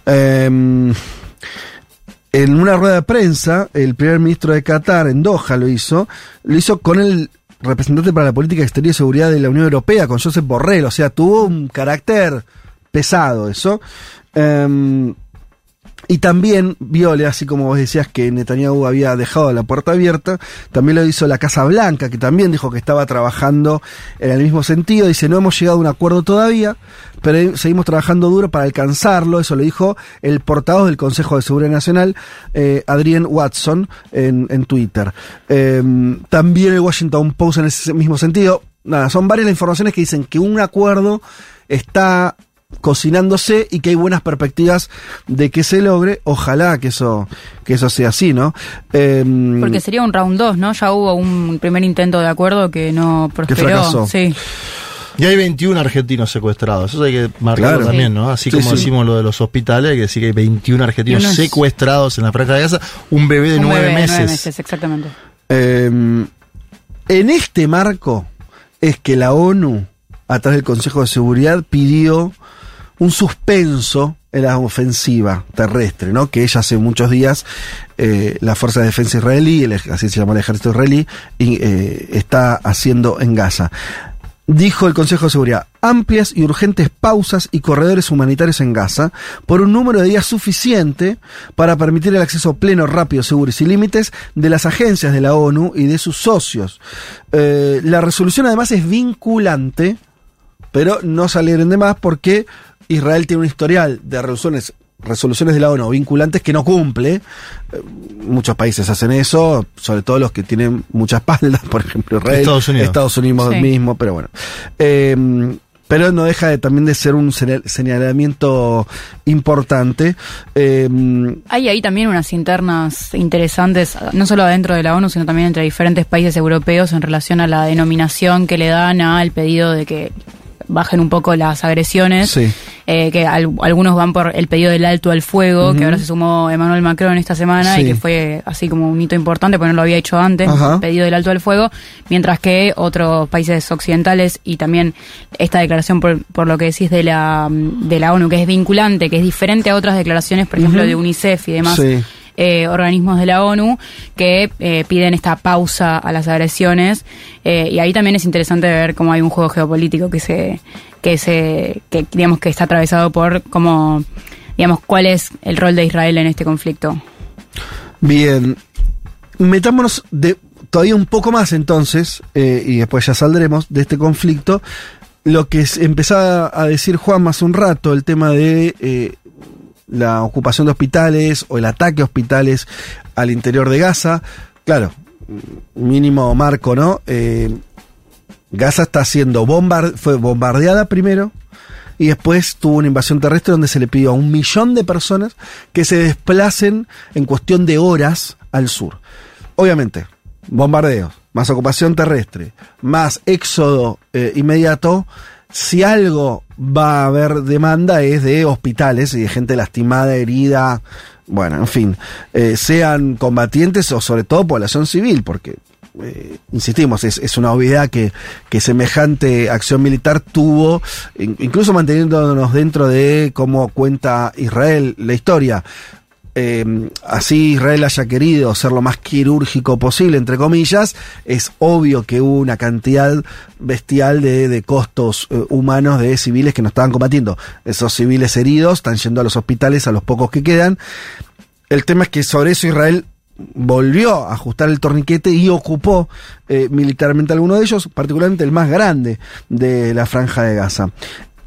Eh, en una rueda de prensa, el primer ministro de Qatar, en Doha, lo hizo, lo hizo con el representante para la política exterior y seguridad de la Unión Europea, con Josep Borrell, o sea, tuvo un carácter pesado eso. Eh, y también, Viole, así como vos decías que Netanyahu había dejado la puerta abierta, también lo hizo la Casa Blanca, que también dijo que estaba trabajando en el mismo sentido. Dice, no hemos llegado a un acuerdo todavía, pero seguimos trabajando duro para alcanzarlo. Eso lo dijo el portavoz del Consejo de Seguridad Nacional, eh, Adrian Watson, en, en Twitter. Eh, también el Washington Post en ese mismo sentido. Nada, son varias las informaciones que dicen que un acuerdo está cocinándose y que hay buenas perspectivas de que se logre. Ojalá que eso, que eso sea así, ¿no? Em, Porque sería un round 2, ¿no? Ya hubo un primer intento de acuerdo que no prosperó. fracasó. Sí. Y hay 21 argentinos secuestrados. Eso hay que marcarlo Claro. también, ¿no? Así Sí, como sí. decimos lo de los hospitales, hay que decir que hay 21 argentinos unos- secuestrados en la franja de Gaza. Un bebé de Un nueve bebé de meses. nueve meses, exactamente. em, en este marco es que la ONU, a través del Consejo de Seguridad, pidió un suspenso en la ofensiva terrestre, ¿no? Que ella hace muchos días eh, la Fuerza de Defensa israelí, el así se llama el ejército israelí, eh, está haciendo en Gaza. Dijo el Consejo de Seguridad, amplias y urgentes pausas y corredores humanitarios en Gaza por un número de días suficiente para permitir el acceso pleno, rápido, seguro y sin límites de las agencias de la ONU y de sus socios. Eh, la resolución además es vinculante, pero no salieron de más porque Israel tiene un historial de resoluciones resoluciones de la ONU vinculantes que no cumple. Eh, muchos países hacen eso, sobre todo los que tienen mucha espalda, *laughs* por ejemplo Israel, Estados Unidos. Estados Unidos Sí. mismo, pero bueno. Eh, pero no deja de, también de ser un señal- señalamiento importante. Eh, Hay ahí también unas internas interesantes, no solo adentro de la ONU, sino también entre diferentes países europeos en relación a la denominación que le dan al pedido de que bajen un poco las agresiones, Sí. eh, que al- algunos van por el pedido del alto al fuego, que ahora se sumó Emmanuel Macron esta semana Sí. y que fue así como un hito importante, porque no lo había hecho antes, Ajá. pedido del alto al fuego, mientras que otros países occidentales y también esta declaración por, por lo que decís de la, de la ONU, que es vinculante, que es diferente a otras declaraciones, por ejemplo, de UNICEF y demás. Sí. Eh, organismos de la ONU que eh, piden esta pausa a las agresiones eh, y ahí también es interesante ver cómo hay un juego geopolítico que se que se que digamos que está atravesado por cómo digamos cuál es el rol de Israel en este conflicto Bien. Metámonos de, todavía un poco más entonces, y después ya saldremos de este conflicto, lo que empezaba a decir Juan hace un rato, el tema de la ocupación de hospitales o el ataque a hospitales al interior de Gaza. Claro, mínimo marco, ¿no? Eh, Gaza está siendo fue bombardeada primero y después tuvo una invasión terrestre donde se le pidió a un millón de personas que se desplacen en cuestión de horas al sur. Obviamente, bombardeos, más ocupación terrestre, más éxodo eh, inmediato. Si algo va a haber demanda es de hospitales y de gente lastimada, herida, bueno, en fin, eh, sean combatientes o sobre todo población civil, porque eh, insistimos, es, es una obviedad que, que semejante acción militar tuvo, in- incluso manteniéndonos dentro de cómo cuenta Israel la historia. Eh, así Israel haya querido ser lo más quirúrgico posible, entre comillas, es obvio que hubo una cantidad bestial de, de costos eh, humanos de civiles que no estaban combatiendo. Esos civiles heridos están yendo a los hospitales, a los pocos que quedan. El tema es que sobre eso Israel volvió a ajustar el torniquete y ocupó eh, militarmente alguno de ellos, particularmente el más grande de la franja de Gaza.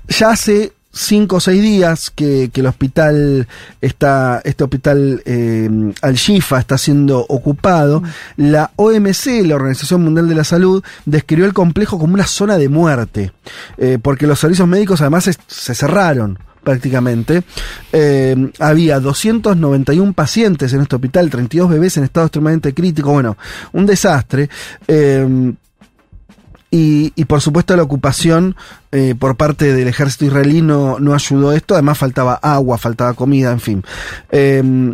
Ya hace cinco o seis días que, que el hospital está, este hospital eh, Al-Shifa está siendo ocupado. La OMC, la Organización Mundial de la Salud, describió el complejo como una zona de muerte, eh, porque los servicios médicos además se, se cerraron prácticamente. Eh, había 291 pacientes en este hospital, 32 bebés en estado extremadamente crítico, bueno, un desastre. Eh, y, y por supuesto la ocupación eh, por parte del ejército israelí no, no ayudó a esto, además faltaba agua, faltaba comida, en fin. Eh,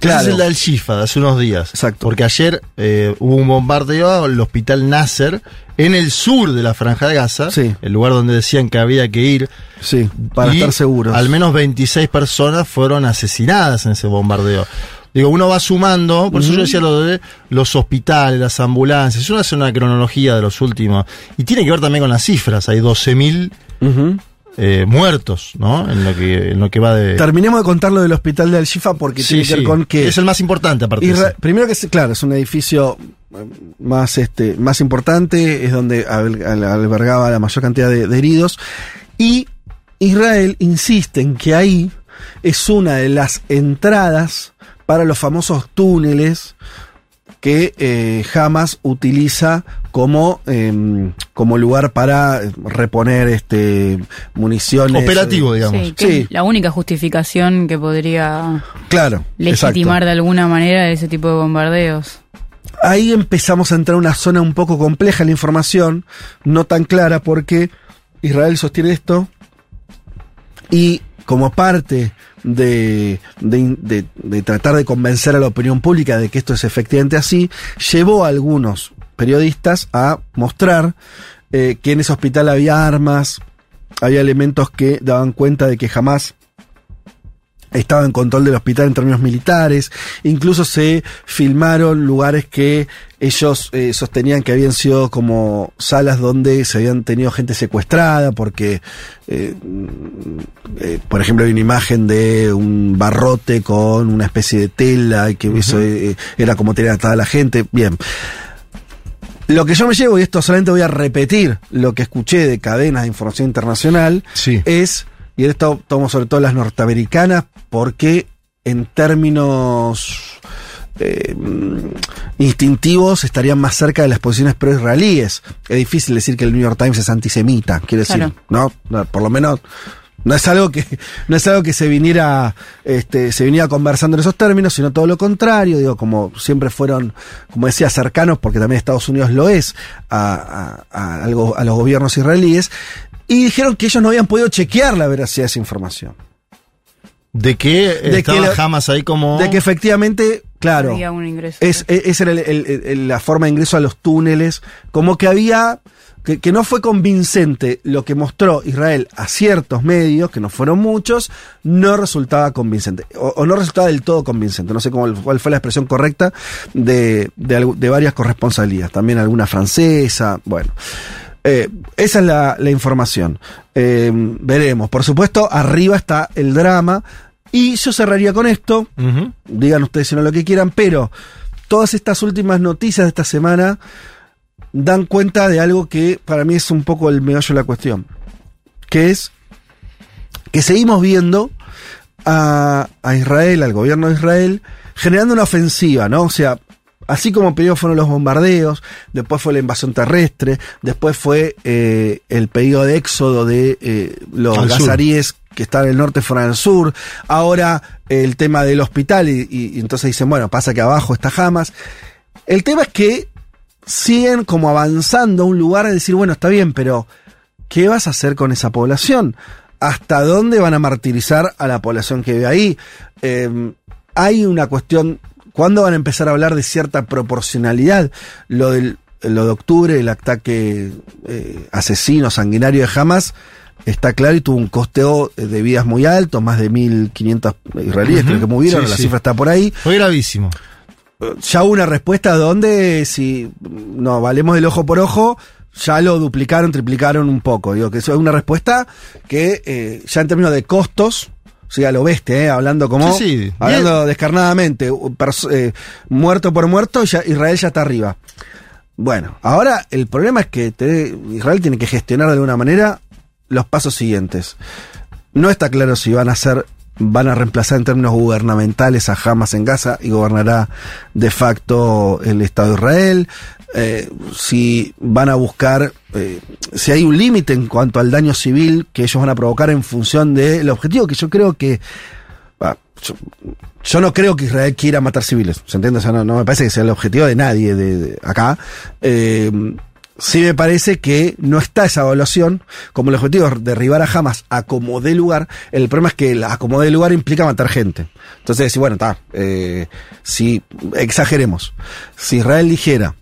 Claro. es el del Shifa de hace unos días. Exacto. Porque ayer eh, hubo un bombardeo al hospital Nasser en el sur de la Franja de Gaza, Sí. el lugar donde decían que había que ir. sí, para y estar seguros. Al menos 26 personas fueron asesinadas en ese bombardeo. Digo, uno va sumando, por eso yo decía lo de los hospitales, las ambulancias. Uno hace una cronología de los últimos. Y tiene que ver también con las cifras. Hay 12.000 Ujú. eh, muertos, ¿no? En lo que, en lo que va de. Terminemos de contar lo del hospital de Al-Shifa porque Sí, tiene que ver sí. con que... Es el más importante, aparte. de ese. primero que es, claro, es un edificio eh, más este más importante, es donde al- al- albergaba la mayor cantidad de, de heridos. Y Israel insiste en que ahí es una de las entradas para los famosos túneles que eh, Hamas utiliza como, em, como lugar para reponer este municiones. Operativo, digamos. Sí, que Sí. es la única justificación que podría Claro. legitimar exacto. de alguna manera ese tipo de bombardeos. ahí empezamos a entrar a una zona un poco compleja en la información, no tan clara, porque Israel sostiene esto y como parte de, de- de- tratar de convencer a la opinión pública de que esto es efectivamente así, llevó a algunos periodistas a mostrar eh, que en ese hospital había armas, había elementos que daban cuenta de que jamás estaba en control del hospital en términos militares, incluso se filmaron lugares que ellos eh, sostenían que habían sido como salas donde se habían tenido gente secuestrada, porque, eh, mm, eh, por ejemplo, hay una imagen de un barrote con una especie de tela, y que eso eh, era como tener atada la gente. Bien. Lo que yo me llevo, y esto solamente voy a repetir lo que escuché de cadenas de información internacional, Sí. es, y esto tomo sobre todo las norteamericanas, porque en términos eh, instintivos estarían más cerca de las posiciones pro-israelíes. Es difícil decir que el New York Times es antisemita, quiero decir. ¿no? No, Por lo menos no es algo que no es algo que se viniera este se viniera conversando en esos términos sino todo lo contrario digo como siempre fueron como decía cercanos porque también Estados Unidos lo es a, a- a algo- a los gobiernos israelíes y dijeron que ellos no habían podido chequear la veracidad de esa información De que De estaba que la- Hamas ahí como. de que efectivamente claro Había un ingreso. es, es- esa era el- el- el- la forma de ingreso a los túneles, como que había, que, que no fue convincente lo que mostró Israel a ciertos medios, que no fueron muchos, no resultaba convincente, o, o no resultaba del todo convincente, no sé cómo, cuál fue la expresión correcta de, de, de varias corresponsalías, también alguna francesa, bueno. Eh, esa es la, la información. Eh, veremos. Por supuesto, arriba está el drama. Y yo cerraría con esto digan ustedes si no lo que quieran, pero todas estas últimas noticias de esta semana dan cuenta de algo que para mí es un poco el meollo de la cuestión, que es que seguimos viendo a, a Israel, al gobierno de Israel, generando una ofensiva, ¿no? O sea, así como primero fueron los bombardeos, después fue la invasión terrestre, después fue eh, el pedido de éxodo de eh, los gazaríes que están en el norte fueron al sur, ahora el tema del hospital y, y- y entonces dicen, bueno, pasa que abajo está Hamas. El tema es que siguen como avanzando a un lugar de decir, bueno, está bien, pero ¿qué vas a hacer con esa población? ¿Hasta dónde van a martirizar a la población que vive ahí? Eh, hay una cuestión, ¿cuándo van a empezar a hablar de cierta proporcionalidad? Lo del lo de octubre, el ataque eh, asesino, sanguinario de Hamas, está claro y tuvo un costeo de vidas muy alto, más de 1.500 israelíes creo que murieron, Sí, la sí. cifra está por ahí Fue gravísimo. ya hubo una respuesta donde si no valemos el ojo por ojo, ya lo duplicaron, triplicaron un poco. Digo que eso es una respuesta que eh, ya en términos de costos, o sea, lo bestia, eh, hablando como Sí, sí. hablando descarnadamente, eh, muerto por muerto, ya Israel ya está arriba. Bueno, ahora el problema es que te- Israel tiene que gestionar de alguna manera los pasos siguientes. No está claro si van a ser, van a reemplazar en términos gubernamentales a Hamas en Gaza y gobernará de facto el Estado de Israel. Eh, si van a buscar, eh, si hay un límite en cuanto al daño civil que ellos van a provocar en función del objetivo, que yo creo que ah, yo, no creo que Israel quiera matar civiles, ¿se entiende? O sea, no, no me parece que sea el objetivo de nadie de, de acá. Eh, sí me parece que no está esa evaluación como el objetivo es derribar a Hamas a como lugar. El problema es que a como lugar implica matar gente. Entonces, bueno, está. eh, si exageremos, si Israel dijera,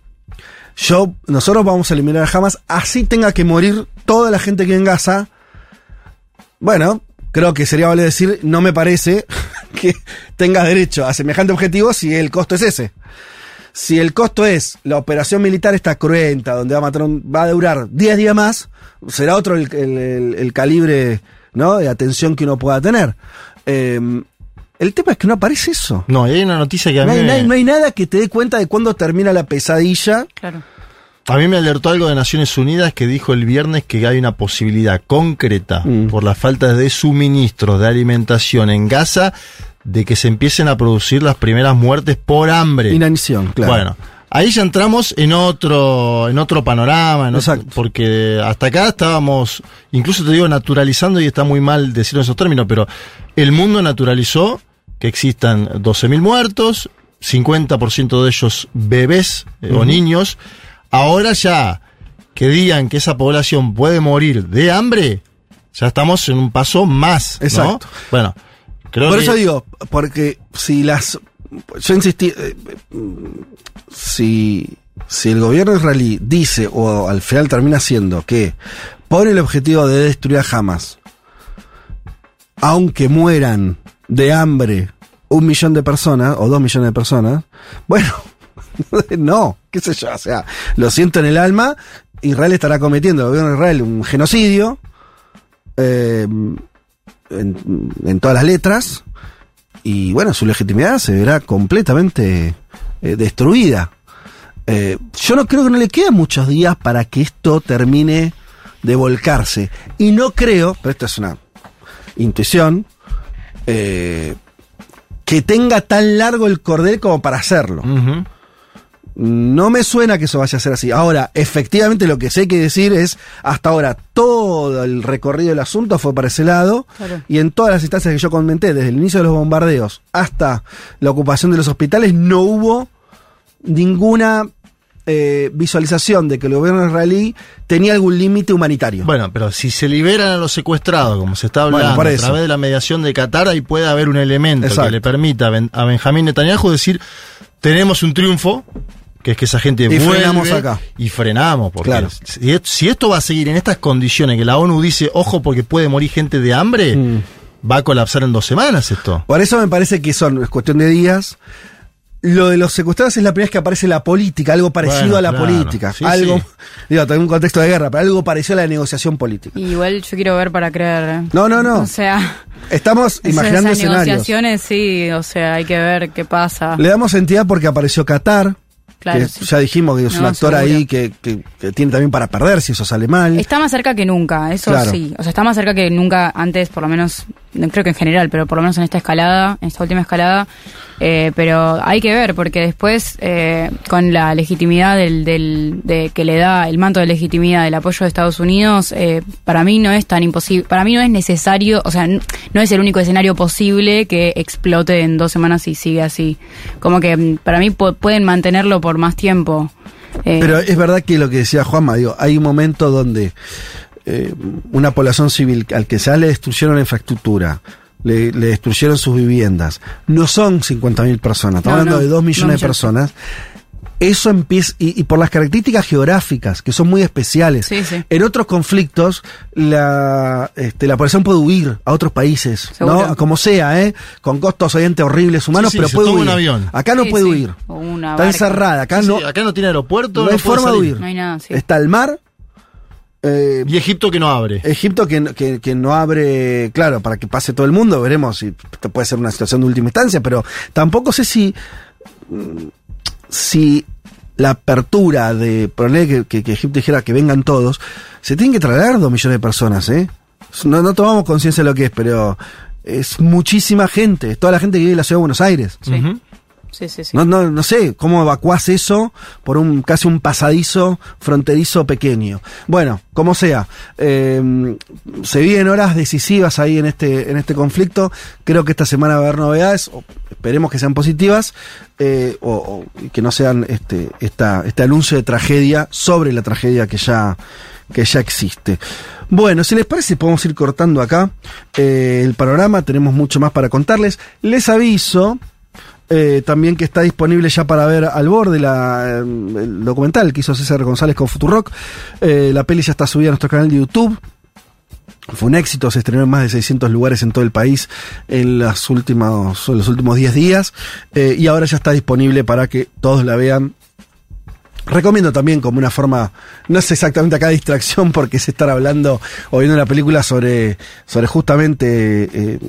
yo, nosotros vamos a eliminar a Hamas, así tenga que morir toda la gente que en Gaza, bueno, creo que sería vale decir, no me parece *laughs* que tengas derecho a semejante objetivo si el costo es ese. Si el costo es la operación militar está cruenta, donde va a matar un- va a durar 10 días más, será otro el, el- el- el calibre ¿no? de atención que uno pueda tener. Eh, el tema es que no aparece eso. No, y hay una noticia que a No mí, hay, no me, hay- no hay nada que te dé cuenta de cuándo termina la pesadilla. Claro. a mí me alertó algo de Naciones Unidas que dijo el viernes que hay una posibilidad concreta Mm. por la falta de suministros de alimentación en Gaza de que se empiecen a producir las primeras muertes por hambre. Inanición, claro. Bueno, ahí ya entramos en otro, en otro panorama, en otro- Exacto. porque hasta acá estábamos, incluso te digo, naturalizando, y está muy mal decirlo en esos términos, pero el mundo naturalizó que existan 12.000 muertos, 50% de ellos bebés eh, o niños. Ahora ya que digan que esa población puede morir de hambre, ya estamos en un paso más. ¿no? Exacto. Bueno, creo Por que- eso digo, porque si las. Yo insistí. eh, si, si el gobierno israelí dice, o al final termina siendo, que pone el objetivo de destruir a Hamas, aunque mueran de hambre un millón de personas, o dos millones de personas, bueno, *laughs* no, qué sé yo, o sea, lo siento en el alma, Israel estará cometiendo, el gobierno de Israel, un genocidio. eh, en, todas las letras y bueno, su legitimidad se verá completamente eh, destruida. Eh, yo no creo que no le quedan muchos días para que esto termine de volcarse. Y no creo, pero esto es una intuición, eh, que tenga tan largo el cordel como para hacerlo. No me suena que eso vaya a ser así. Ahora, efectivamente lo que sé que decir es, hasta ahora todo el recorrido del asunto fue para ese lado Claro. y en todas las instancias que yo comenté, desde el inicio de los bombardeos hasta la ocupación de los hospitales, no hubo ninguna eh, visualización de que el gobierno israelí tenía algún límite humanitario. Bueno, pero si se liberan a los secuestrados, como se está hablando, a través de la mediación de Qatar, ahí puede haber un elemento Exacto. que le permita a, Ben- a Benjamín Netanyahu decir, tenemos un triunfo, que es que esa gente Y frenamos acá. y frenamos, porque Claro. si, es- si esto va a seguir en estas condiciones, que la ONU dice, ojo porque puede morir gente de hambre, Mm. va a colapsar en dos semanas esto. Por eso me parece que son, es cuestión de días. lo de los secuestrados es la primera vez que aparece la política, algo parecido Bueno, a la claro. política. Sí, algo, sí. *laughs* digo, en un contexto de guerra, pero algo parecido a la negociación política. Igual yo quiero ver para creer. No, no, no. O sea, Estamos imaginando esas escenarios. negociaciones sí, o sea, hay que ver qué pasa. Le damos entidad porque apareció Qatar. Claro, que sí. Ya dijimos que es un actor seguro. ahí que, que- que tiene también para perder si eso sale mal. Está más cerca que nunca, eso Claro. sí. O sea, está más cerca que nunca antes, por lo menos, no creo que en general, pero por lo menos en esta escalada, en esta última escalada. Eh, pero hay que ver, porque después, eh, con la legitimidad del, del, de que le da el manto de legitimidad del apoyo de Estados Unidos, eh, para mí no es tan imposible, para mí no es necesario, o sea, no es el único escenario posible que explote en dos semanas y sigue así. Como que mm, para mí pu- pueden mantenerlo por más tiempo. Eh, Pero es verdad que lo que decía Juanma, digo, hay un momento donde eh, una población civil al que ya le destruyeron la infraestructura, le, le destruyeron sus viviendas, no son 50.000 personas, estamos No, hablando no, de 2 millones no de personas. Eso empieza, y, y por las características geográficas, que son muy especiales. Sí, sí. En otros conflictos, la, este, la población puede huir a otros países, Seguro. ¿no? Como sea, ¿eh? Con costos obviamente horribles humanos, Sí, sí, pero se puede huir. un avión. Acá no Sí, puede sí. huir. Está barca. encerrada. Acá Sí, no, sí, acá no tiene aeropuerto, no no, hay puede forma de huir. No hay nada, sí. Está el mar. Eh, Y Egipto que no abre. Egipto que, que, que no abre, claro, para que pase todo el mundo, veremos si puede ser una situación de última instancia, pero tampoco sé si, mm, si la apertura de ponerle que, que, que Egipto dijera que vengan todos, se tienen que trasladar dos millones de personas, ¿eh? No, no tomamos conciencia de lo que es, pero es muchísima gente, es toda la gente que vive en la ciudad de Buenos Aires. Sí. No, no, no sé cómo evacuás eso por un casi un pasadizo fronterizo pequeño. Bueno, como sea, eh, se vienen horas decisivas ahí en este en este conflicto. Creo que esta semana va a haber novedades. esperemos que sean positivas eh, o, o que no sean este esta, este anuncio de tragedia sobre la tragedia que ya que ya existe. Bueno, si les parece, podemos ir cortando acá eh, el panorama. Tenemos mucho más para contarles. Les aviso eh, también que está disponible ya para ver al borde la, eh, el documental que hizo César González con Futurock. Eh, la peli ya está subida a nuestro canal de YouTube. Fue un éxito, se estrenó en más de 600 lugares en todo el país en las últimos, en los últimos 10 días y ahora ya está disponible para que todos la vean Recomiendo también como una forma, no es exactamente acá distracción porque es estar hablando o viendo una película sobre, sobre justamente eh,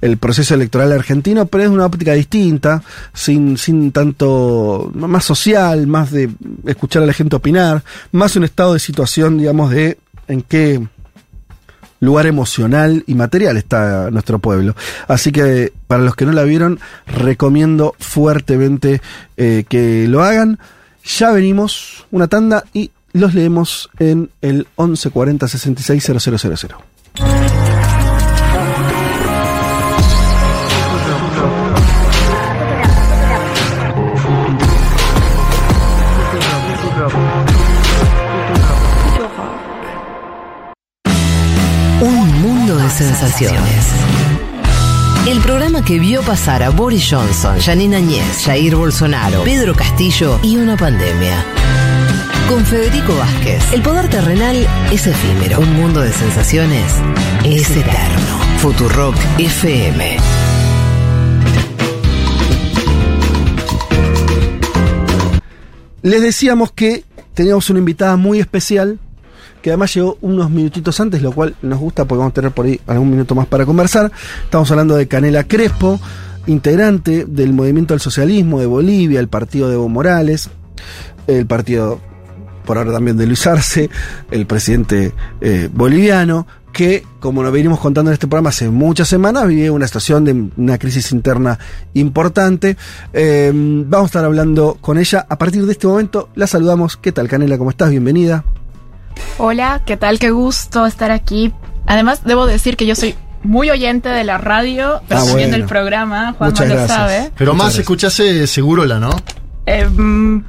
el proceso electoral argentino, pero es una óptica distinta, sin, sin tanto, más social, más de escuchar a la gente opinar, más un estado de situación, digamos, de en qué lugar emocional y material está nuestro pueblo. Así que para los que no la vieron, recomiendo fuertemente eh, que lo hagan. Ya venimos una tanda y los leemos en el 1140 66 000. Un mundo de sensaciones. El programa que vio pasar a Boris Johnson, Janine Añez, Jair Bolsonaro, Pedro Castillo y una pandemia. Con Federico Vázquez, el poder terrenal es efímero. Un mundo de sensaciones es eterno. Futurock FM. Les decíamos que teníamos una invitada muy especial, que además llegó unos minutitos antes, lo cual nos gusta porque vamos a tener por ahí algún minuto más para conversar. Estamos hablando de Canela Crespo, integrante del Movimiento del Socialismo de Bolivia, el partido de Evo Morales, el partido por ahora también de Luis Arce, el presidente eh, boliviano, que, como nos venimos contando en este programa hace muchas semanas, vive una situación de una crisis interna importante. Eh, vamos a estar hablando con ella. A partir de este momento la saludamos. ¿Qué tal, Canela? ¿Cómo estás? Bienvenida. Hola, ¿qué tal? Qué gusto estar aquí. Además, debo decir que yo soy muy oyente de la radio, pero Ah, también bueno. del programa. Juan Muchas lo gracias. sabe. Pero Muchas más gracias. escuchase Segurola, ¿no? Eh, mm,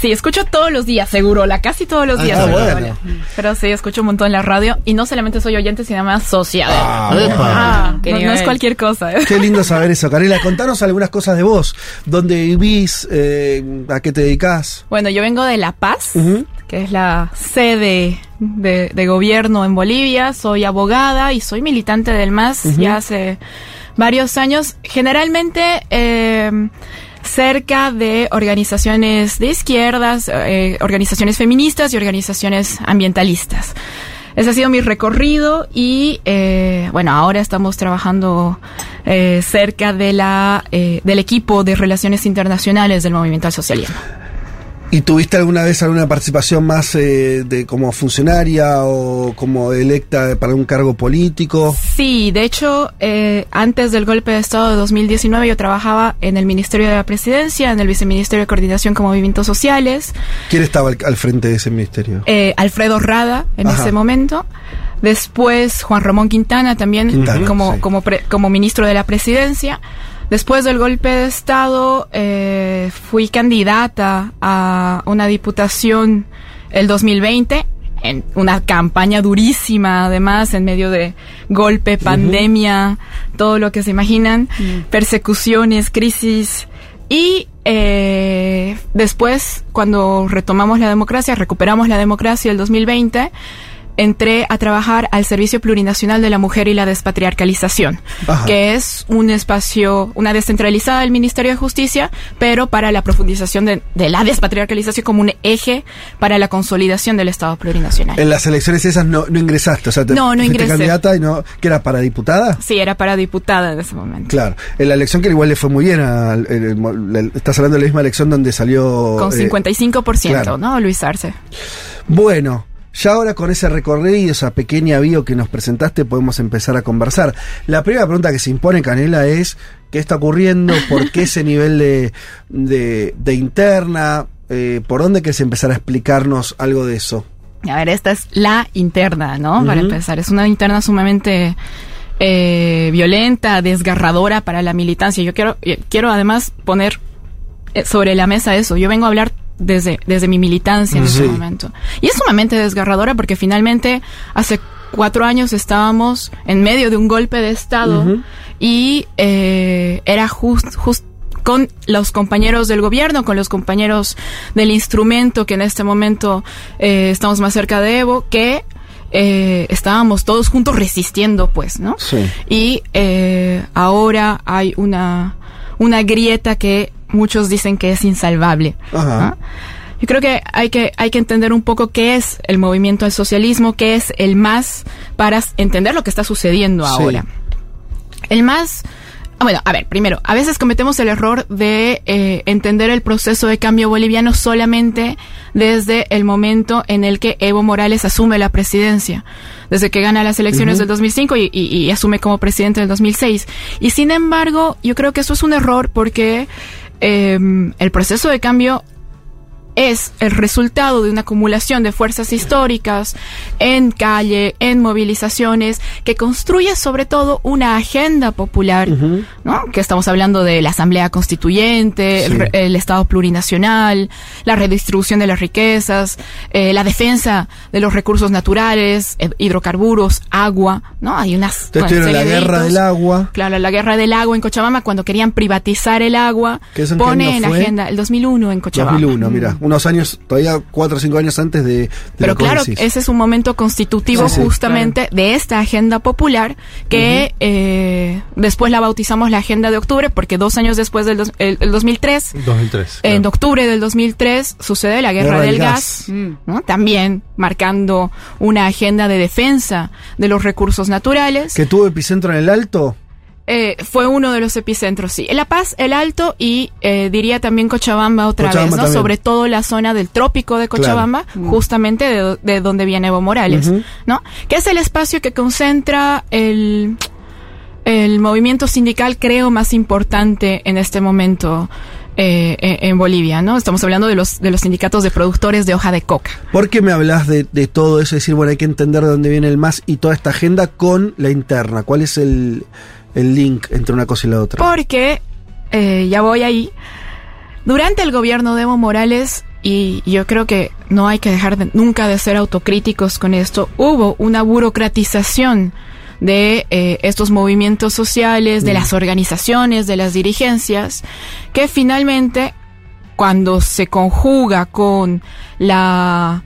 sí, escucho todos los días, seguro, la casi todos los Ah, días. ah, seguro, bueno. vale. Pero sí, escucho un montón la radio y no solamente soy oyente, sino más socia. de- Ah. Ah, no, no es cualquier cosa. ¿eh? Qué lindo *laughs* saber eso, Canela. Contanos algunas cosas de vos. ¿Dónde vivís? Eh, ¿A qué te dedicás? Bueno, yo vengo de La Paz, que es la sede de, de gobierno en Bolivia. Soy abogada y soy militante del MAS ya hace varios años. Generalmente eh, cerca de organizaciones de izquierdas, eh, organizaciones feministas y organizaciones ambientalistas. Ese ha sido mi recorrido y eh, bueno, ahora estamos trabajando eh, cerca de la, eh, del equipo de relaciones internacionales del movimiento al socialismo. ¿Y tuviste alguna vez alguna participación más eh, de como funcionaria o como electa para un cargo político? Sí, de hecho, eh, antes del golpe de Estado de 2019 yo trabajaba en el Ministerio de la Presidencia, en el Viceministerio de Coordinación con Movimientos Sociales, ¿Quién estaba al, al frente de ese ministerio? eh, Alfredo Rada en Ajá. ese momento. Después Juan Ramón Quintana también Quintana, como, sí. como, pre- como ministro de la presidencia. Después del golpe de Estado eh, fui candidata a una diputación el 2020 en una campaña durísima además en medio de golpe, pandemia, todo lo que se imaginan, persecuciones, crisis. Y eh, después, cuando retomamos la democracia, recuperamos la democracia el 2020, entré a trabajar al Servicio Plurinacional de la Mujer y la Despatriarcalización, Ajá. que es un espacio, una descentralizada del Ministerio de Justicia, pero para la profundización de, de la despatriarcalización como un eje para la consolidación del Estado plurinacional. En las elecciones esas no, no ingresaste, o sea, te, No, no ingresé. candidata y no, que era para diputada. Sí, era para diputada en ese momento. Claro, en la elección que igual le fue muy bien, a- estás hablando de la misma elección donde salió... Con eh, 55%, claro. ¿no? Luis Arce. Bueno, ya ahora con ese recorrido, esa pequeña bio que nos presentaste, podemos empezar a conversar. La primera pregunta que se impone, Canela, es ¿qué está ocurriendo? ¿Por qué ese nivel de, de, de interna? Eh, ¿Por dónde querés empezar a explicarnos algo de eso? A ver, esta es la interna, ¿no? Para empezar, es una interna sumamente eh, violenta, desgarradora para la militancia. Yo quiero, eh, quiero además poner sobre la mesa eso. Yo vengo a hablar desde, desde mi militancia en Sí. ese momento. Y es sumamente desgarradora porque finalmente hace cuatro años estábamos en medio de un golpe de Estado y eh, era just, just con los compañeros del gobierno, con los compañeros del instrumento que en este momento eh, estamos más cerca de Evo, que eh, estábamos todos juntos resistiendo, pues, ¿no? Sí. Y ahora hay una, una grieta que muchos dicen que es insalvable. Ajá. ¿no? Yo creo que hay que hay que entender un poco qué es el movimiento al socialismo, qué es el MAS para entender lo que está sucediendo Sí. ahora. El MAS ah, bueno, a ver, primero, a veces cometemos el error de eh, entender el proceso de cambio boliviano solamente desde el momento en el que Evo Morales asume la presidencia, desde que gana las elecciones del 2005 y, y- y asume como presidente del 2006. Y sin embargo, yo creo que eso es un error porque eh, el proceso de cambio es el resultado de una acumulación de fuerzas históricas en calle, en movilizaciones, que construye sobre todo una agenda popular, ¿no? Que estamos hablando de la Asamblea Constituyente, el, Sí. re- el Estado plurinacional, la redistribución de las riquezas, eh, la defensa de los recursos naturales, eh, hidrocarburos, agua, ¿no? Hay unas Ustedes bueno, la serie de guerra del agua. Claro, la guerra del agua en Cochabamba, cuando querían privatizar el agua, ¿Que eso en qué pone en agenda el 2001 en Cochabamba. 2001, mira, unos años, todavía cuatro o cinco años antes de... de Pero claro, ese es un momento constitutivo Sí, sí. justamente de esta agenda popular que eh, después la bautizamos la Agenda de Octubre porque dos años después del dos- el, el 2003, 2003. en octubre del 2003 sucede la Guerra, Guerra del del Gas, ¿no? también marcando una agenda de defensa de los recursos naturales. ¿Que tuvo epicentro en el Alto? Eh, fue uno de los epicentros, sí. La Paz, el Alto y eh, diría también Cochabamba otra Cochabamba vez, ¿no? también. Sobre todo la zona del trópico de Cochabamba, justamente de, de donde viene Evo Morales. ¿no? Que es el espacio que concentra el, el movimiento sindical, creo, más importante en este momento eh, en, en Bolivia, ¿no? Estamos hablando de los, de los sindicatos de productores de hoja de coca. ¿Por qué me hablas de, de todo eso? Es decir, bueno, hay que entender de dónde viene el MAS y toda esta agenda con la interna. ¿Cuál es el, el link entre una cosa y la otra? Porque, eh, ya voy ahí, durante el gobierno de Evo Morales, y yo creo que no hay que dejar de- nunca de ser autocríticos con esto, hubo una burocratización de eh, estos movimientos sociales, de las organizaciones, de las dirigencias, que finalmente, cuando se conjuga con la,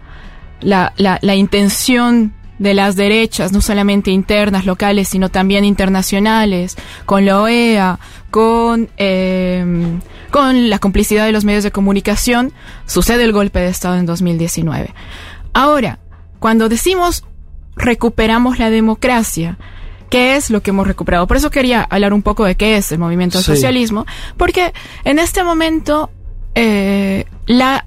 la, la, la intención de las derechas, no solamente internas, locales, sino también internacionales, con la OEA, con, eh, con la complicidad de los medios de comunicación, sucede el golpe de Estado en 2019. Ahora, cuando decimos recuperamos la democracia, ¿qué es lo que hemos recuperado? Por eso quería hablar un poco de qué es el movimiento al Sí. socialismo, porque en este momento eh, la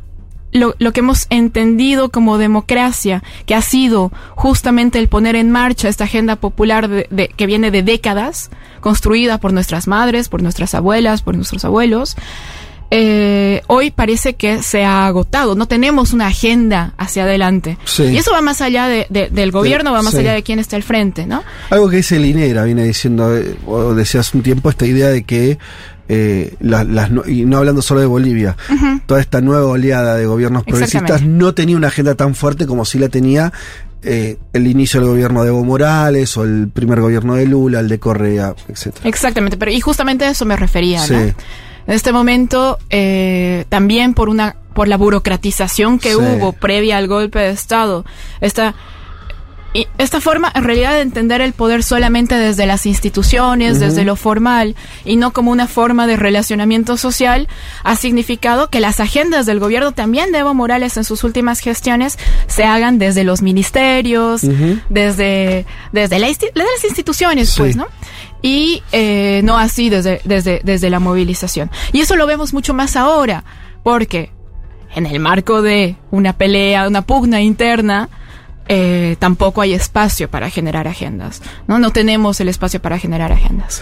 lo, lo que hemos entendido como democracia, que ha sido justamente el poner en marcha esta agenda popular de- de- que viene de décadas, construida por nuestras madres, por nuestras abuelas, por nuestros abuelos, eh, hoy parece que se ha agotado. No tenemos una agenda hacia adelante. Sí. Y eso va más allá de- de- del gobierno, va más sí. allá de quién está al frente, ¿no? Algo que dice Linera viene diciendo, eh, o decía hace un tiempo, esta idea de que, eh, la- las, no- y no hablando solo de Bolivia, toda esta nueva oleada de gobiernos progresistas no tenía una agenda tan fuerte como si la tenía eh, el inicio del gobierno de Evo Morales o el primer gobierno de Lula, el de Correa, etcétera. Exactamente, pero y justamente a eso me refería, Sí. ¿no? En este momento, eh, también por una, por la burocratización que Sí. hubo previa al golpe de Estado, esta, y esta forma en realidad de entender el poder solamente desde las instituciones, desde lo formal, y no como una forma de relacionamiento social, ha significado que las agendas del gobierno también de Evo Morales en sus últimas gestiones se hagan desde los ministerios, desde, desde, la insti- desde las instituciones, Sí. pues, ¿no? y eh, no así desde, desde, desde la movilización. Y eso lo vemos mucho más ahora, porque en el marco de una pelea, una pugna interna, eh, tampoco hay espacio para generar agendas. ¿no? no tenemos el espacio para generar agendas.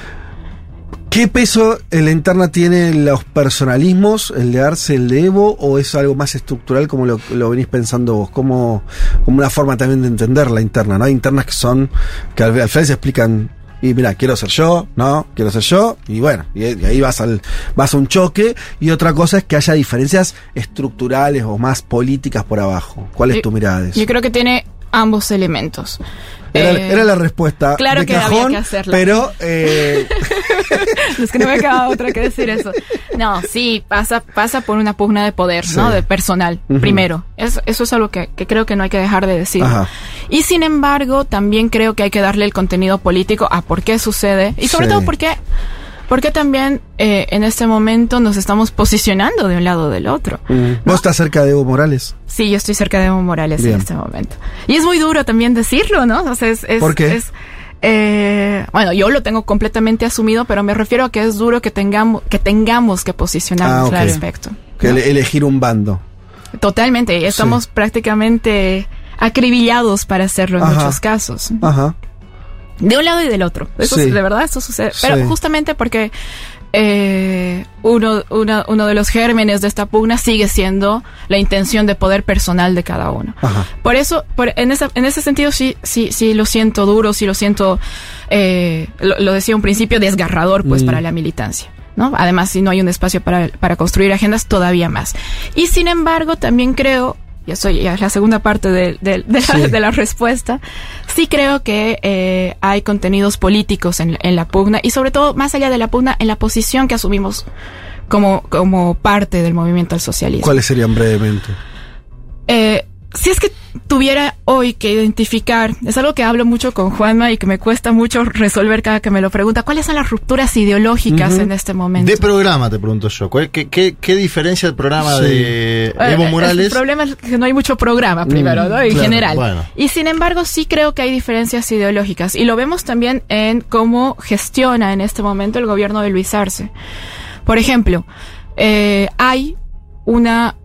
¿Qué peso en la interna tienen los personalismos, el de Arce, el de Evo, o es algo más estructural como lo, lo venís pensando vos? Como, como una forma también de entender la interna, ¿no? Hay internas que son, que al, al final se explican, y mira, quiero ser yo, no, quiero ser yo, y bueno, y, y ahí vas al, vas a un choque, y otra cosa es que haya diferencias estructurales o más políticas por abajo. ¿Cuál es Yo- tu mirada de eso? Yo creo que tiene ambos elementos. Era, Eh, era la respuesta claro de que había cajón, que hacerla. pero eh, *laughs* es que no me queda otra que decir eso. No, sí, pasa, pasa por una pugna de poder, ¿no? De personal, primero. Es- eso es algo que, que creo que no hay que dejar de decir. Ajá. Y sin embargo, también creo que hay que darle el contenido político a por qué sucede. Y sobre Sí. todo porque, porque también eh, en este momento nos estamos posicionando de un lado o del otro. ¿vos estás cerca de Evo Morales? Sí, yo estoy cerca de Evo Morales Bien. en este momento. Y es muy duro también decirlo, ¿no? O sea, es, es- ¿Por qué? es, eh, bueno, yo lo tengo completamente asumido, pero me refiero a que es duro que tengamos que tengamos que posicionarnos Ah, ok. al respecto. Que ele- elegir un bando. Totalmente, y estamos prácticamente acribillados para hacerlo en Ajá. muchos casos. Ajá. De un lado y del otro. Eso Sí. de verdad, eso sucede. Pero Sí. justamente porque eh, uno, uno, uno de los gérmenes de esta pugna sigue siendo la intención de poder personal de cada uno. Ajá. Por eso, por- en, esa, en ese sentido sí, sí, sí lo siento duro, sí lo siento, eh, lo, lo decía un principio, desgarrador pues Mm. para la militancia. ¿no? Además, si no hay un espacio para, para construir agendas, todavía más. Y sin embargo, también creo, y eso ya es la segunda parte de, de- de la, Sí. de la respuesta, sí creo que eh, hay contenidos políticos en, en la pugna y sobre todo, más allá de la pugna, en la posición que asumimos como, como parte del movimiento al socialismo. ¿Cuáles serían brevemente? Eh, si es que tuviera hoy que identificar, es algo que hablo mucho con Juanma y que me cuesta mucho resolver cada que me lo pregunta, ¿cuáles son las rupturas ideológicas en este momento? De programa, te pregunto yo. ¿Cuál- ¿Qué, qué, qué diferencia el programa Sí. de Eh, Evo El Morales? problema es que no hay mucho programa primero, Mm, ¿no? En claro, general. bueno. Y sin embargo, sí creo que hay diferencias ideológicas. Y lo vemos también en cómo gestiona en este momento el gobierno de Luis Arce. Por ejemplo, eh, hay una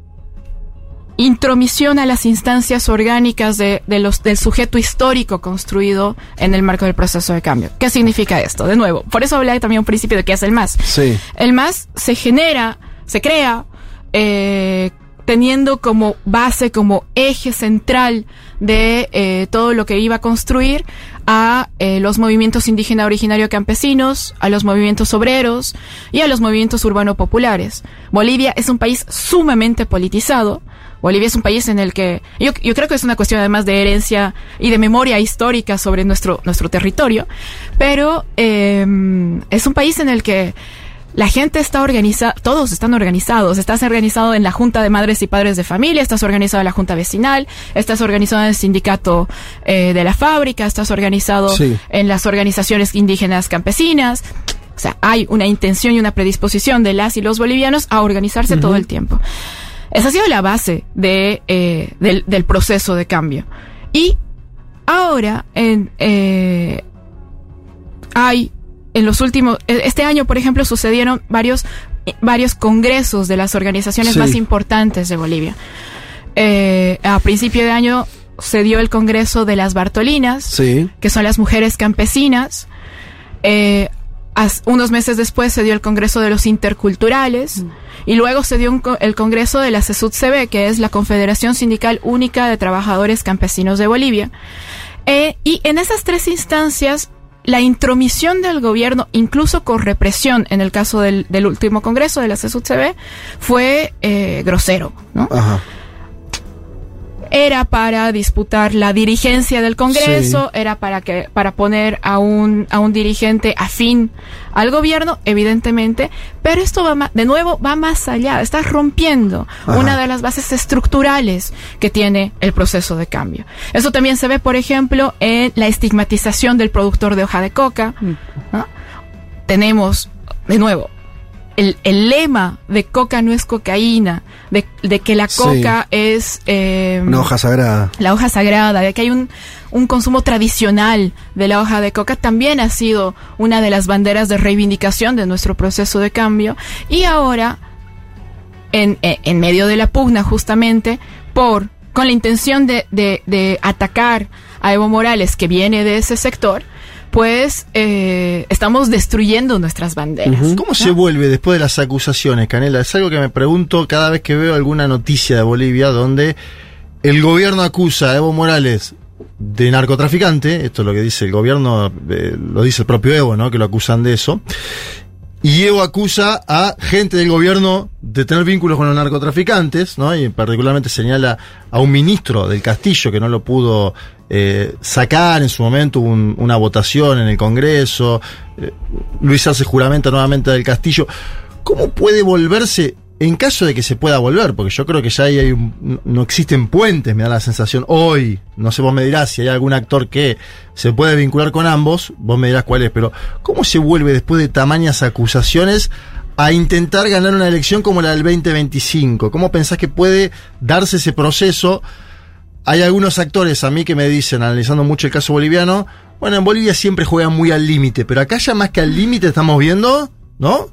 intromisión a las instancias orgánicas de, de los, del sujeto histórico construido en el marco del proceso de cambio. ¿Qué significa esto? De nuevo, por eso hablé también un principio de qué es el MAS. Sí. El MAS se genera, se crea, eh, teniendo como base, como eje central de eh, todo lo que iba a construir a eh, los movimientos indígena originario campesinos, a los movimientos obreros y a los movimientos urbano populares. Bolivia es un país sumamente politizado. Bolivia es un país en el que yo, yo creo que es una cuestión además de herencia y de memoria histórica sobre nuestro, nuestro territorio, pero eh, es un país en el que la gente está organizada, todos están organizados. Estás organizado en la Junta de Madres y Padres de Familia, estás organizado en la Junta Vecinal, estás organizado en el sindicato eh, de la fábrica, estás organizado Sí. en las organizaciones indígenas campesinas. O sea, hay una intención y una predisposición de las y los bolivianos a organizarse todo el tiempo. Esa ha sido la base de, eh, del, del proceso de cambio. Y ahora, en, eh, hay en los últimos, e- este año, por ejemplo, sucedieron varios, eh, varios congresos de las organizaciones Sí. más importantes de Bolivia. Eh, a principio de año se dio el Congreso de las Bartolinas, Sí. que son las mujeres campesinas. Eh, as- unos meses después se dio el Congreso de los Interculturales y luego se dio un co- el Congreso de la CESUD-CB, que es la Confederación Sindical Única de Trabajadores Campesinos de Bolivia. Eh, y en esas tres instancias, la intromisión del gobierno, incluso con represión, en el caso del, del último Congreso de la CESUD-CB, fue eh, grosero, ¿no? Ajá. Era para disputar la dirigencia del Congreso, era para que para poner a un a un dirigente afín al gobierno, evidentemente, pero esto va de nuevo va más allá, está rompiendo Ajá. una de las bases estructurales que tiene el proceso de cambio. Eso también se ve, por ejemplo, en la estigmatización del productor de hoja de coca. ¿no? Tenemos de nuevo el, el lema de coca no es cocaína, de, de que la Sí. coca es eh, Una hoja sagrada. la hoja sagrada, de que hay un, un consumo tradicional de la hoja de coca, también ha sido una de las banderas de reivindicación de nuestro proceso de cambio. Y ahora, en, en- en medio de la pugna justamente, por con la intención de, de- de atacar a Evo Morales, que viene de ese sector, pues eh, estamos destruyendo nuestras banderas. ¿Cómo se vuelve después de las acusaciones, Canela? Es algo que me pregunto cada vez que veo alguna noticia de Bolivia donde el gobierno acusa a Evo Morales de narcotraficante, esto es lo que dice el gobierno, eh, lo dice el propio Evo, ¿no? Que lo acusan de eso. Y Evo acusa a gente del gobierno de tener vínculos con los narcotraficantes, ¿no? Y particularmente señala a un ministro del Castillo que no lo pudo eh, sacar en su momento, un- una votación en el Congreso. eh, Luis hace juramento nuevamente del Castillo. ¿Cómo puede volverse, en caso de que se pueda volver? Porque yo creo que ya hay un- no existen puentes, me da la sensación. Hoy, no sé, vos me dirás si hay algún actor que se puede vincular con ambos, vos me dirás cuál es, pero ¿cómo se vuelve después de tamañas acusaciones a intentar ganar una elección como la del 2025? ¿Cómo pensás que puede darse ese proceso? Hay algunos actores a mí que me dicen, analizando mucho el caso boliviano, bueno, en Bolivia siempre juegan muy al límite, pero acá ya más que al límite estamos viendo, ¿no?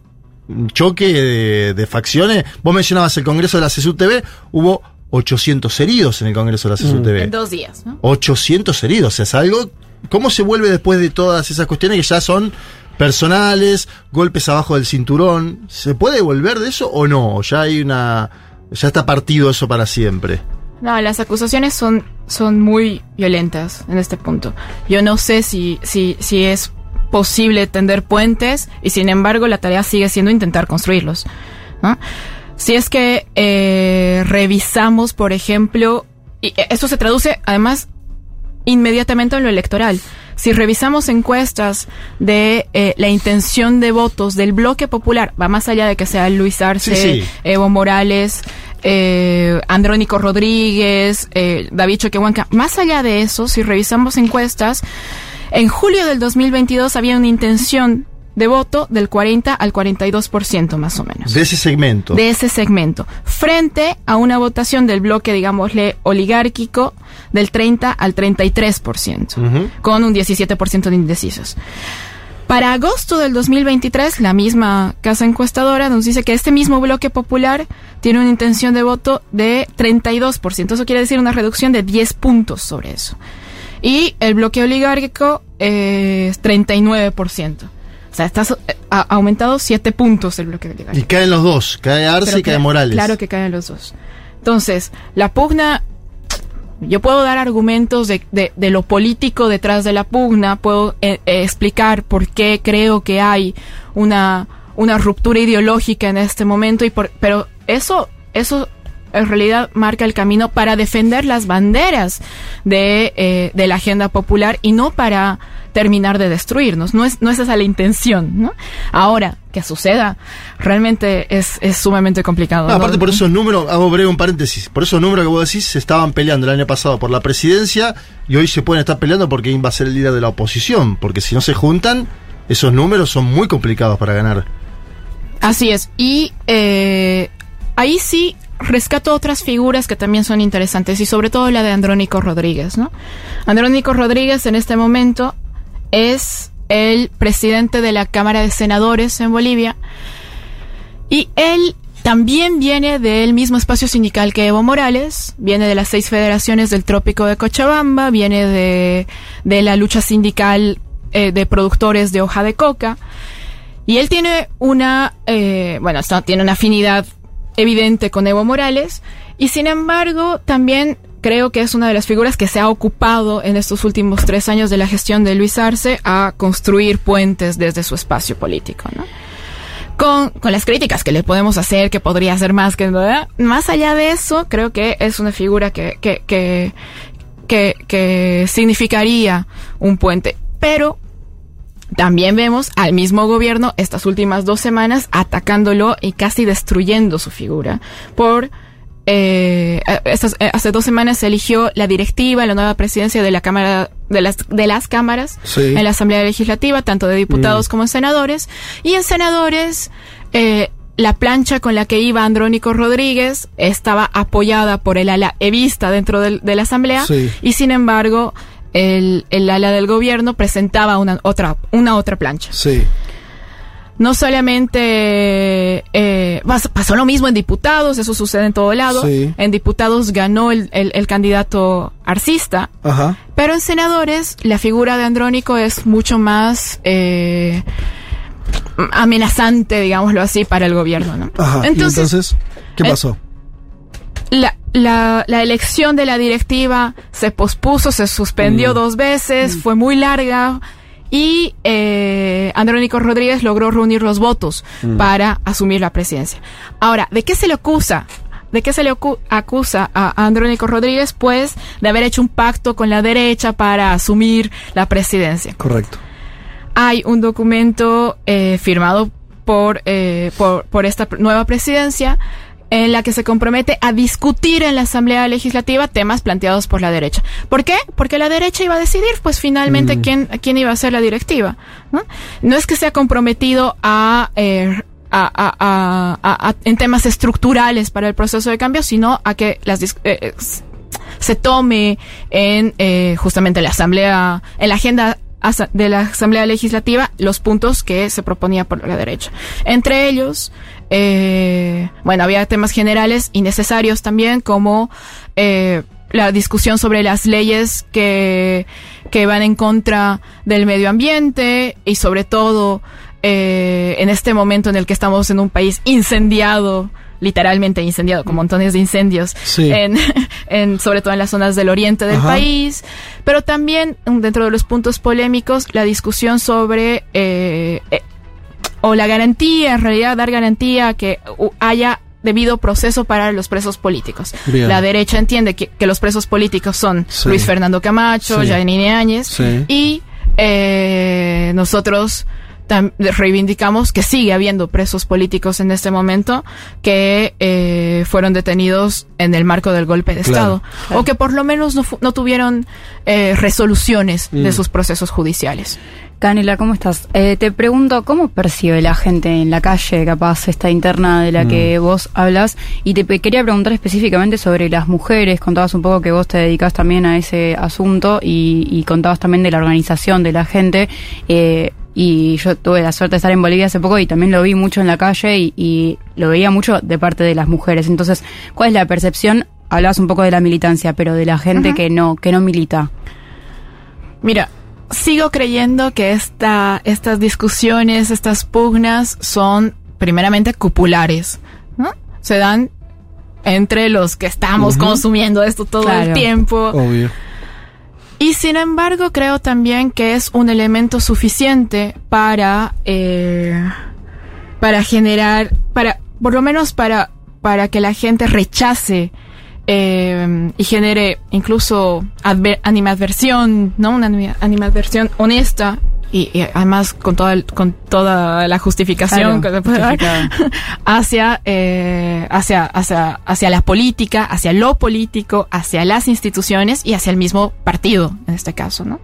Un choque de, de facciones. Vos mencionabas el Congreso de la CSUTV, hubo 800 heridos en el Congreso de la CSUTV. En dos días, ¿no? 800 heridos, es algo... ¿Cómo se vuelve después de todas esas cuestiones que ya son personales, golpes abajo del cinturón? ¿Se puede volver de eso o no? ¿O ya hay una... ya está partido eso para siempre? No, las acusaciones son, son muy violentas en este punto. Yo no sé si, si, si es posible tender puentes y sin embargo la tarea sigue siendo intentar construirlos. ¿no? Si es que eh, revisamos, por ejemplo, y esto se traduce además inmediatamente en lo electoral. Si revisamos encuestas de eh, la intención de votos del bloque popular, va más allá de que sea Luis Arce, Sí, sí. Evo Morales, eh, Andrónico Rodríguez, eh, David Choquehuanca, más allá de eso, si revisamos encuestas, en julio del 2022 había una intención de voto del 40 al 42% más o menos De ese segmento. de ese segmento, frente a una votación del bloque, digámosle, oligárquico del 30 al 33%, Ujú. con un 17% de indecisos. Para agosto del 2023, la misma casa encuestadora nos dice que este mismo bloque popular tiene una intención de voto de 32%. Eso quiere decir una reducción de 10 puntos sobre eso. Y el bloque oligárquico eh, es 39%. O sea, está eh, ha aumentado 7 puntos el bloque oligárquico. Y caen los dos, cae Arce Pero y cae que- Morales. Claro que caen los dos. Entonces, la pugna, yo puedo dar argumentos de, de- de lo político detrás de la pugna, puedo eh, eh, explicar por qué creo que hay una, una ruptura ideológica en este momento, y por, pero eso, eso en realidad marca el camino para defender las banderas de, eh, de la agenda popular y no para terminar de destruirnos. No es, no es esa la intención, ¿no? Ahora, que suceda, realmente es, es sumamente complicado. No, ¿no? aparte por esos números, hago breve un paréntesis, por esos números que vos decís, se estaban peleando el año pasado por la presidencia y hoy se pueden estar peleando porque va a ser el líder de la oposición, porque si no se juntan, esos números son muy complicados para ganar. Así es. Y eh, ahí sí rescato otras figuras que también son interesantes y sobre todo la de Andrónico Rodríguez, ¿no? Andrónico Rodríguez en este momento es el presidente de la Cámara de Senadores en Bolivia y él también viene del mismo espacio sindical que Evo Morales, viene de las seis federaciones del Trópico de Cochabamba, viene de, de la lucha sindical eh, de productores de hoja de coca. Y él tiene una, eh, bueno, tiene una afinidad evidente con Evo Morales. Y sin embargo, también creo que es una de las figuras que se ha ocupado en estos últimos tres años de la gestión de Luis Arce a construir puentes desde su espacio político. Con, con las críticas que le podemos hacer, que podría hacer más que ¿verdad? más allá de eso, creo que es una figura que, que, que, que, que significaría un puente. Pero también vemos al mismo gobierno estas últimas dos semanas atacándolo y casi destruyendo su figura. Por eh, estas- eh, hace dos semanas se eligió la directiva, la nueva presidencia de la Cámara de las de las cámaras Sí. en la Asamblea Legislativa, tanto de diputados Mm. como en senadores. Y en senadores eh, la plancha con la que iba Andrónico Rodríguez estaba apoyada por el ala evista dentro del- de la Asamblea Sí. y sin embargo el, el ala del gobierno presentaba una otra, una otra plancha. Sí. No solamente eh, pas- pasó lo mismo en diputados, eso sucede en todo lado. Sí. En diputados ganó el, el- el candidato arcista, Ajá. pero en senadores la figura de Andrónico es mucho más eh, amenazante, digámoslo así, para el gobierno. ¿no? Ajá. ¿Y entonces, ¿qué eh, pasó? la, la, la elección de la directiva se pospuso, se suspendió Mm. dos veces, fue muy larga y eh, Andrónico Rodríguez logró reunir los votos Mm. para asumir la presidencia. Ahora, ¿de qué se le acusa? ¿De qué se le acusa a Andrónico Rodríguez? Pues de haber hecho un pacto con la derecha para asumir la presidencia Correcto. hay un documento eh, firmado por, eh, por, por esta nueva presidencia en la que se compromete a discutir en la Asamblea Legislativa temas planteados por la derecha. ¿Por qué? Porque la derecha iba a decidir, pues finalmente, Mm. quién, quién iba a ser la directiva. ¿no? No es que se ha comprometido a... eh, a- a- a- a- en temas estructurales para el proceso de cambio, sino a que las eh, eh, se tome en eh, justamente la asamblea, en la agenda de la asamblea legislativa los puntos que se proponía por la derecha. Entre ellos, eh, bueno, había temas generales y necesarios también como eh, la discusión sobre las leyes que, que van en contra del medio ambiente y sobre todo eh, en este momento en el que estamos en un país incendiado, literalmente incendiado, con montones de incendios, Sí. en, *laughs* en- sobre todo en las zonas del oriente del Ajá. país, pero también dentro de los puntos polémicos la discusión sobre eh, eh, o la garantía, en realidad dar garantía que uh, haya debido proceso para los presos políticos. Bien. La derecha entiende que, que los presos políticos son Sí. Luis Fernando Camacho, Sí. Yanine Áñez Sí. y eh, nosotros reivindicamos que sigue habiendo presos políticos en este momento que eh, fueron detenidos en el marco del golpe de Claro, Estado o que por lo menos no, fu- no tuvieron eh, resoluciones de Mm. sus procesos judiciales. Canela, ¿cómo estás? Eh, te pregunto, ¿cómo percibe la gente en la calle, capaz, esta interna de la que vos hablas? Y te quería preguntar específicamente sobre las mujeres. Contabas un poco que vos te dedicas también a ese asunto y, y contabas también de la organización de la gente. Eh, y yo tuve la suerte de estar en Bolivia hace poco y también lo vi mucho en la calle y, y lo veía mucho de parte de las mujeres. Entonces, ¿cuál es la percepción? Hablabas un poco de la militancia, pero de la gente que no que no milita. Mira, sigo creyendo que esta, estas discusiones, estas pugnas son primeramente cupulares, ¿no? Se dan entre los que estamos consumiendo esto todo Claro. el tiempo. Obvio. Y sin embargo, creo también que es un elemento suficiente para, eh, para generar, para, por lo menos para, para que la gente rechace eh, y genere incluso adver- animadversión, ¿no? Una anima- animadversión honesta y, y además con toda, el- con toda la justificación Claro, que se puede dar *laughs* hacia, eh, hacia, hacia, hacia la política, hacia lo político, hacia las instituciones y hacia el mismo partido, en este caso, ¿no?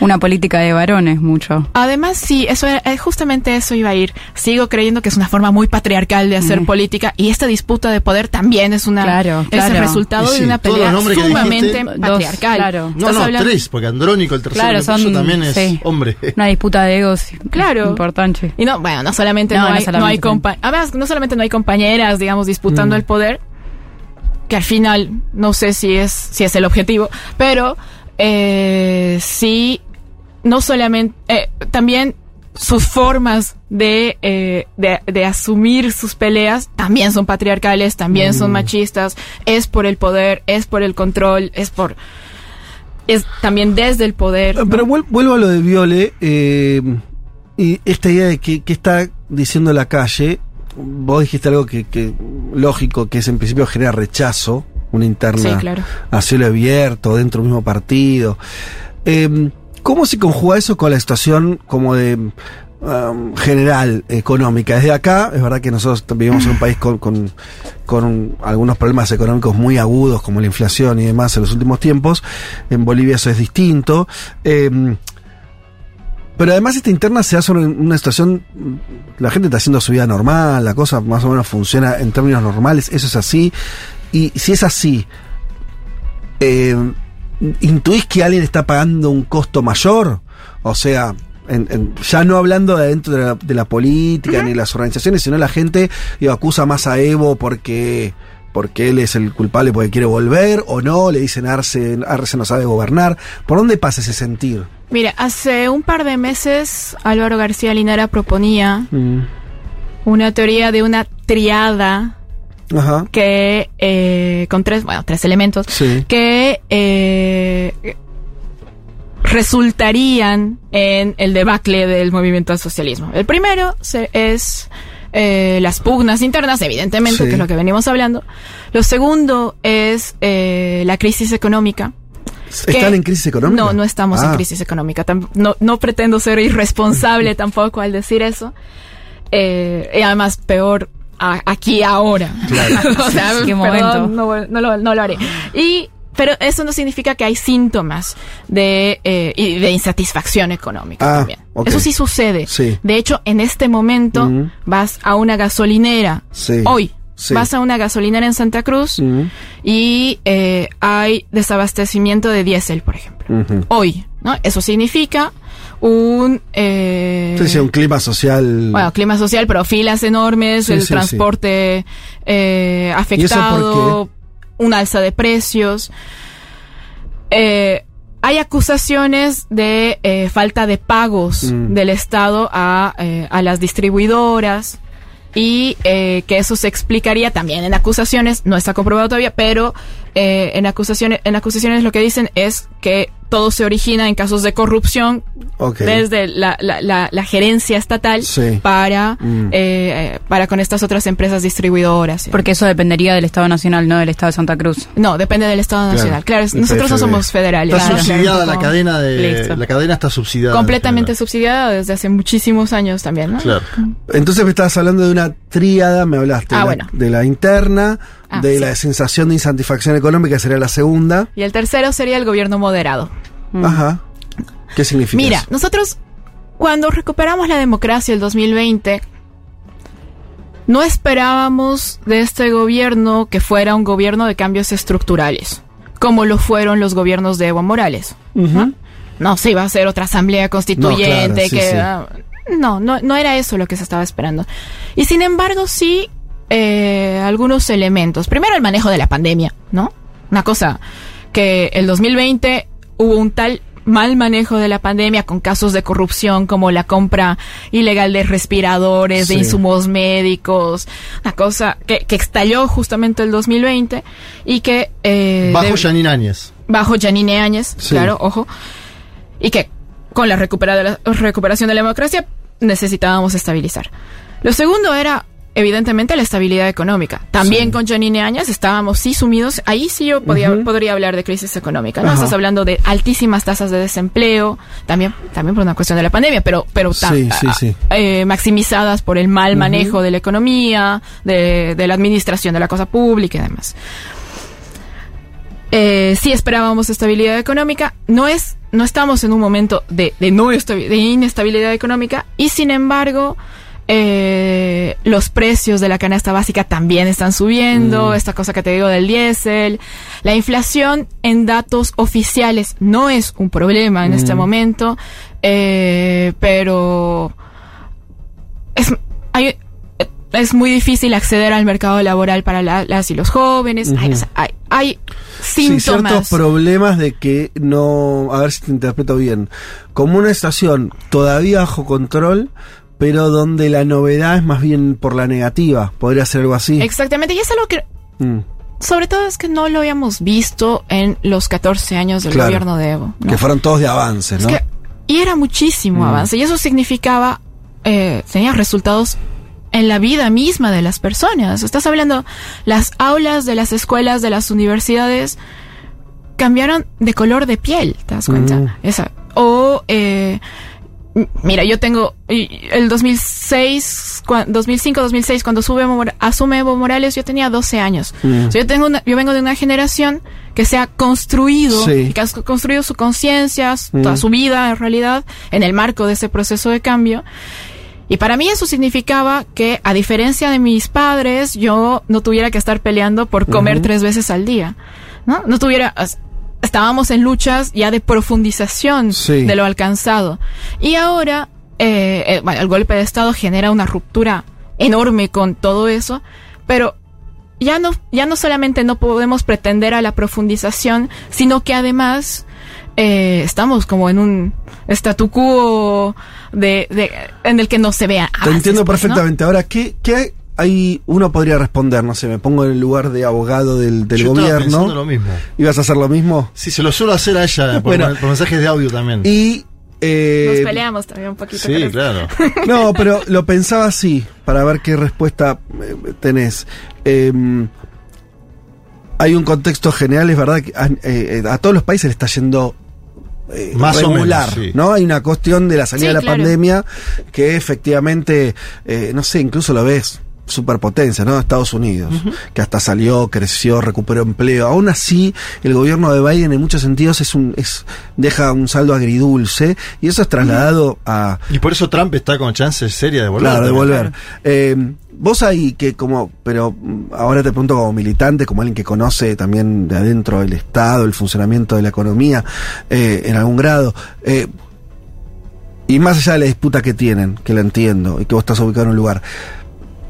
Una política de varones, mucho. Además, sí, eso era- eh, justamente eso iba a ir. Sigo creyendo que es una forma muy patriarcal de hacer Mm. política y esta disputa de poder también es una Claro, es claro. el resultado de una pelea sumamente dijiste- patriarcal. claro. No, Estás no, hablando- tres, porque Andrónico, el tercero, son- también es sí. hombre. *laughs* Una disputa de egos Claro. importante. Y no, bueno, no solamente No, no, no hay, solamente no hay compa- además, no solamente no hay compañeras, digamos, disputando Mm. el poder, que al final no sé si es, si es el objetivo, pero eh, sí, no solamente, eh, también sus formas de, eh, de, de asumir sus peleas también son patriarcales, también son Mm. machistas, es por el poder, es por el control, es por... Es también desde el poder. ¿no? Pero vuel- vuelvo a lo de Viole eh, y esta idea de que, que está diciendo la calle. Vos dijiste algo que, que lógico, que es en principio genera rechazo, una interna Sí, claro. a cielo abierto, dentro del mismo partido. Eh, ¿Cómo se conjuga eso con la situación como de um, general económica? Desde acá, es verdad que nosotros vivimos en un país con, con, con algunos problemas económicos muy agudos, como la inflación y demás en los últimos tiempos. En Bolivia eso es distinto. Eh, pero además esta interna se hace en una situación, la gente está haciendo su vida normal, la cosa más o menos funciona en términos normales, eso es así. Y si es así, eh, ¿intuís que alguien está pagando un costo mayor? O sea, en- en- ya no hablando de dentro de la, de la política ni de las organizaciones, sino la gente digo, acusa más a Evo porque porque él es el culpable porque quiere volver o no, le dicen Arce, Arce no sabe gobernar. ¿Por dónde pasa ese sentir? Mira, hace un par de meses Álvaro García Linera proponía Mm. una teoría de una triada Ajá. que eh, con tres, bueno, tres elementos Sí. que eh, resultarían en el debacle del movimiento al socialismo. El primero se- es eh, las pugnas internas, evidentemente, Sí. que es lo que venimos hablando. Lo segundo es eh, la crisis económica. ¿Están en crisis económica? No, no estamos en Ah. crisis económica. No, no pretendo ser irresponsable *laughs* tampoco al decir eso. Eh, y además, peor a- aquí ahora. *laughs* o sea, Qué perdón, momento. no, no lo, no lo haré. Y, pero eso no significa que hay síntomas de, eh, y de insatisfacción económica Ah, también. Eso sí sucede. Sí. De hecho, en este momento vas a una gasolinera. Sí. Hoy. Sí. Vas a una gasolinera en Santa Cruz y eh, hay desabastecimiento de diésel, por ejemplo. Hoy, ¿no? Eso significa un... eh, Sí, sí, un clima social. bueno, clima social, pero filas enormes, Sí, el transporte eh, afectado, un alza de precios. Eh, hay acusaciones de eh, falta de pagos Mm. del Estado a, eh, a las distribuidoras y eh, que eso se explicaría también en acusaciones, no está comprobado todavía, pero eh, en acusaciones en acusaciones lo que dicen es que todo se origina en casos de corrupción desde la, la, la, la gerencia estatal Sí. para, Mm. eh, para con estas otras empresas distribuidoras. ¿sí? Porque eso dependería del Estado Nacional, no del Estado de Santa Cruz. No, depende del Estado Claro. Nacional. Claro, nosotros no somos federales. Está Claro, subsidiada claro, la no. cadena de. Listo. La cadena está subsidiada. en Completamente subsidiada desde hace muchísimos años también, ¿no? Claro. Entonces me estabas hablando de una tríada, me hablaste Ah, de, bueno. la, de la interna, Ah, de sí. la sensación de insatisfacción económica, sería la segunda. Y el tercero sería el gobierno moderado. Ajá. ¿Qué significa Mira, eso? nosotros cuando recuperamos la democracia el 2020, no esperábamos de este gobierno que fuera un gobierno de cambios estructurales, como lo fueron los gobiernos de Evo Morales. No se iba a hacer otra asamblea constituyente No, claro, sí, que sí. ah, no, no, no era eso lo que se estaba esperando. Y sin embargo, sí eh, algunos elementos. Primero el manejo de la pandemia, ¿no? Una cosa que el 2020 hubo un tal mal manejo de la pandemia con casos de corrupción como la compra ilegal de respiradores, de insumos médicos, una cosa que, que estalló justamente el 2020 y que... eh, Bajo Janine Áñez. bajo Janine Áñez, Sí. claro, ojo, y que con la, recupera- de la recuperación de la democracia necesitábamos estabilizar. Lo segundo era evidentemente la estabilidad económica. También Sí. con Janine Áñez estábamos sí sumidos, ahí sí yo podía, podría hablar de crisis económica, ¿no? Ajá. Estás hablando de altísimas tasas de desempleo, también, también por una cuestión de la pandemia, pero, pero Sí, sí, sí. eh, maximizadas por el mal manejo de la economía, de, de la administración de la cosa pública y demás. Eh, sí esperábamos estabilidad económica, no es, no estamos en un momento de, de no de inestabilidad económica y sin embargo eh, los precios de la canasta básica también están subiendo, Mm. esta cosa que te digo del diésel, la inflación en datos oficiales no es un problema en este Mm. momento, eh, pero es, hay- es muy difícil acceder al mercado laboral para la- las y los jóvenes. Hay, Ujú. o sea, hay- hay Sí, síntomas. ciertos problemas de que no, a ver si te interpreto bien, como una estación todavía bajo control, pero donde la novedad es más bien por la negativa, podría ser algo así. Exactamente, y es algo que Mm, sobre todo es que no lo habíamos visto en los 14 años del Claro. gobierno de Evo. ¿no? Que fueron todos de avance, Es ¿no? que- y era muchísimo Mm. avance, y eso significaba, eh, tenía resultados en la vida misma de las personas. Estás hablando, las aulas de las escuelas, de las universidades, cambiaron de color de piel, ¿te das cuenta? Mm. Esa. O, eh, mira, yo tengo el 2006, cua- 2005-2006, cuando sube asume Evo Morales, yo tenía 12 años. Mm. O sea, yo, tengo una- yo vengo de una generación que se ha construido, Sí. que ha construido su conciencia, Mm. toda su vida en realidad, en el marco de ese proceso de cambio. Y para mí eso significaba que, a diferencia de mis padres, yo no tuviera que estar peleando por comer tres veces al día. ¿No? No tuviera. Estábamos en luchas ya de profundización Sí. de lo alcanzado. Y ahora, eh, eh, bueno, el golpe de Estado genera una ruptura enorme con todo eso, pero ya no, ya no solamente no podemos pretender a la profundización, sino que además eh, estamos como en un statu quo de, de- en el que no se vea. Te entiendo pues, ¿no? perfectamente. Ahora, ¿qué, qué hay? Uno podría responder, no sé, me pongo en el lugar de abogado del, del Yo estaba gobierno. pensando lo mismo. ¿Ibas a hacer lo mismo? Sí, se lo suelo hacer a ella por, Bueno. por mensajes de audio también. Y. eh, Nos peleamos también un poquito. Sí, claro. *laughs* No, pero lo pensaba así, para ver qué respuesta eh, tenés. Em, hay un contexto general, es verdad que a, eh, a todos los países le está yendo eh, Más o regular, menos, sí. ¿no? Hay una cuestión de la salida Sí, de la claro. pandemia que efectivamente, eh, no sé, incluso lo ves superpotencia, ¿no? Estados Unidos, que hasta salió, creció, recuperó empleo. Aún así, el gobierno de Biden en muchos sentidos es un es deja un saldo agridulce y eso es trasladado a Y por eso Trump está con chances serias de volver. Claro, de volver. Eh, vos ahí que como, pero mm, ahora te pregunto como militante, como alguien que conoce también de adentro el Estado, el funcionamiento de la economía, eh, en algún grado, eh, y más allá de la disputa que tienen, que la entiendo, y que vos estás ubicado en un lugar,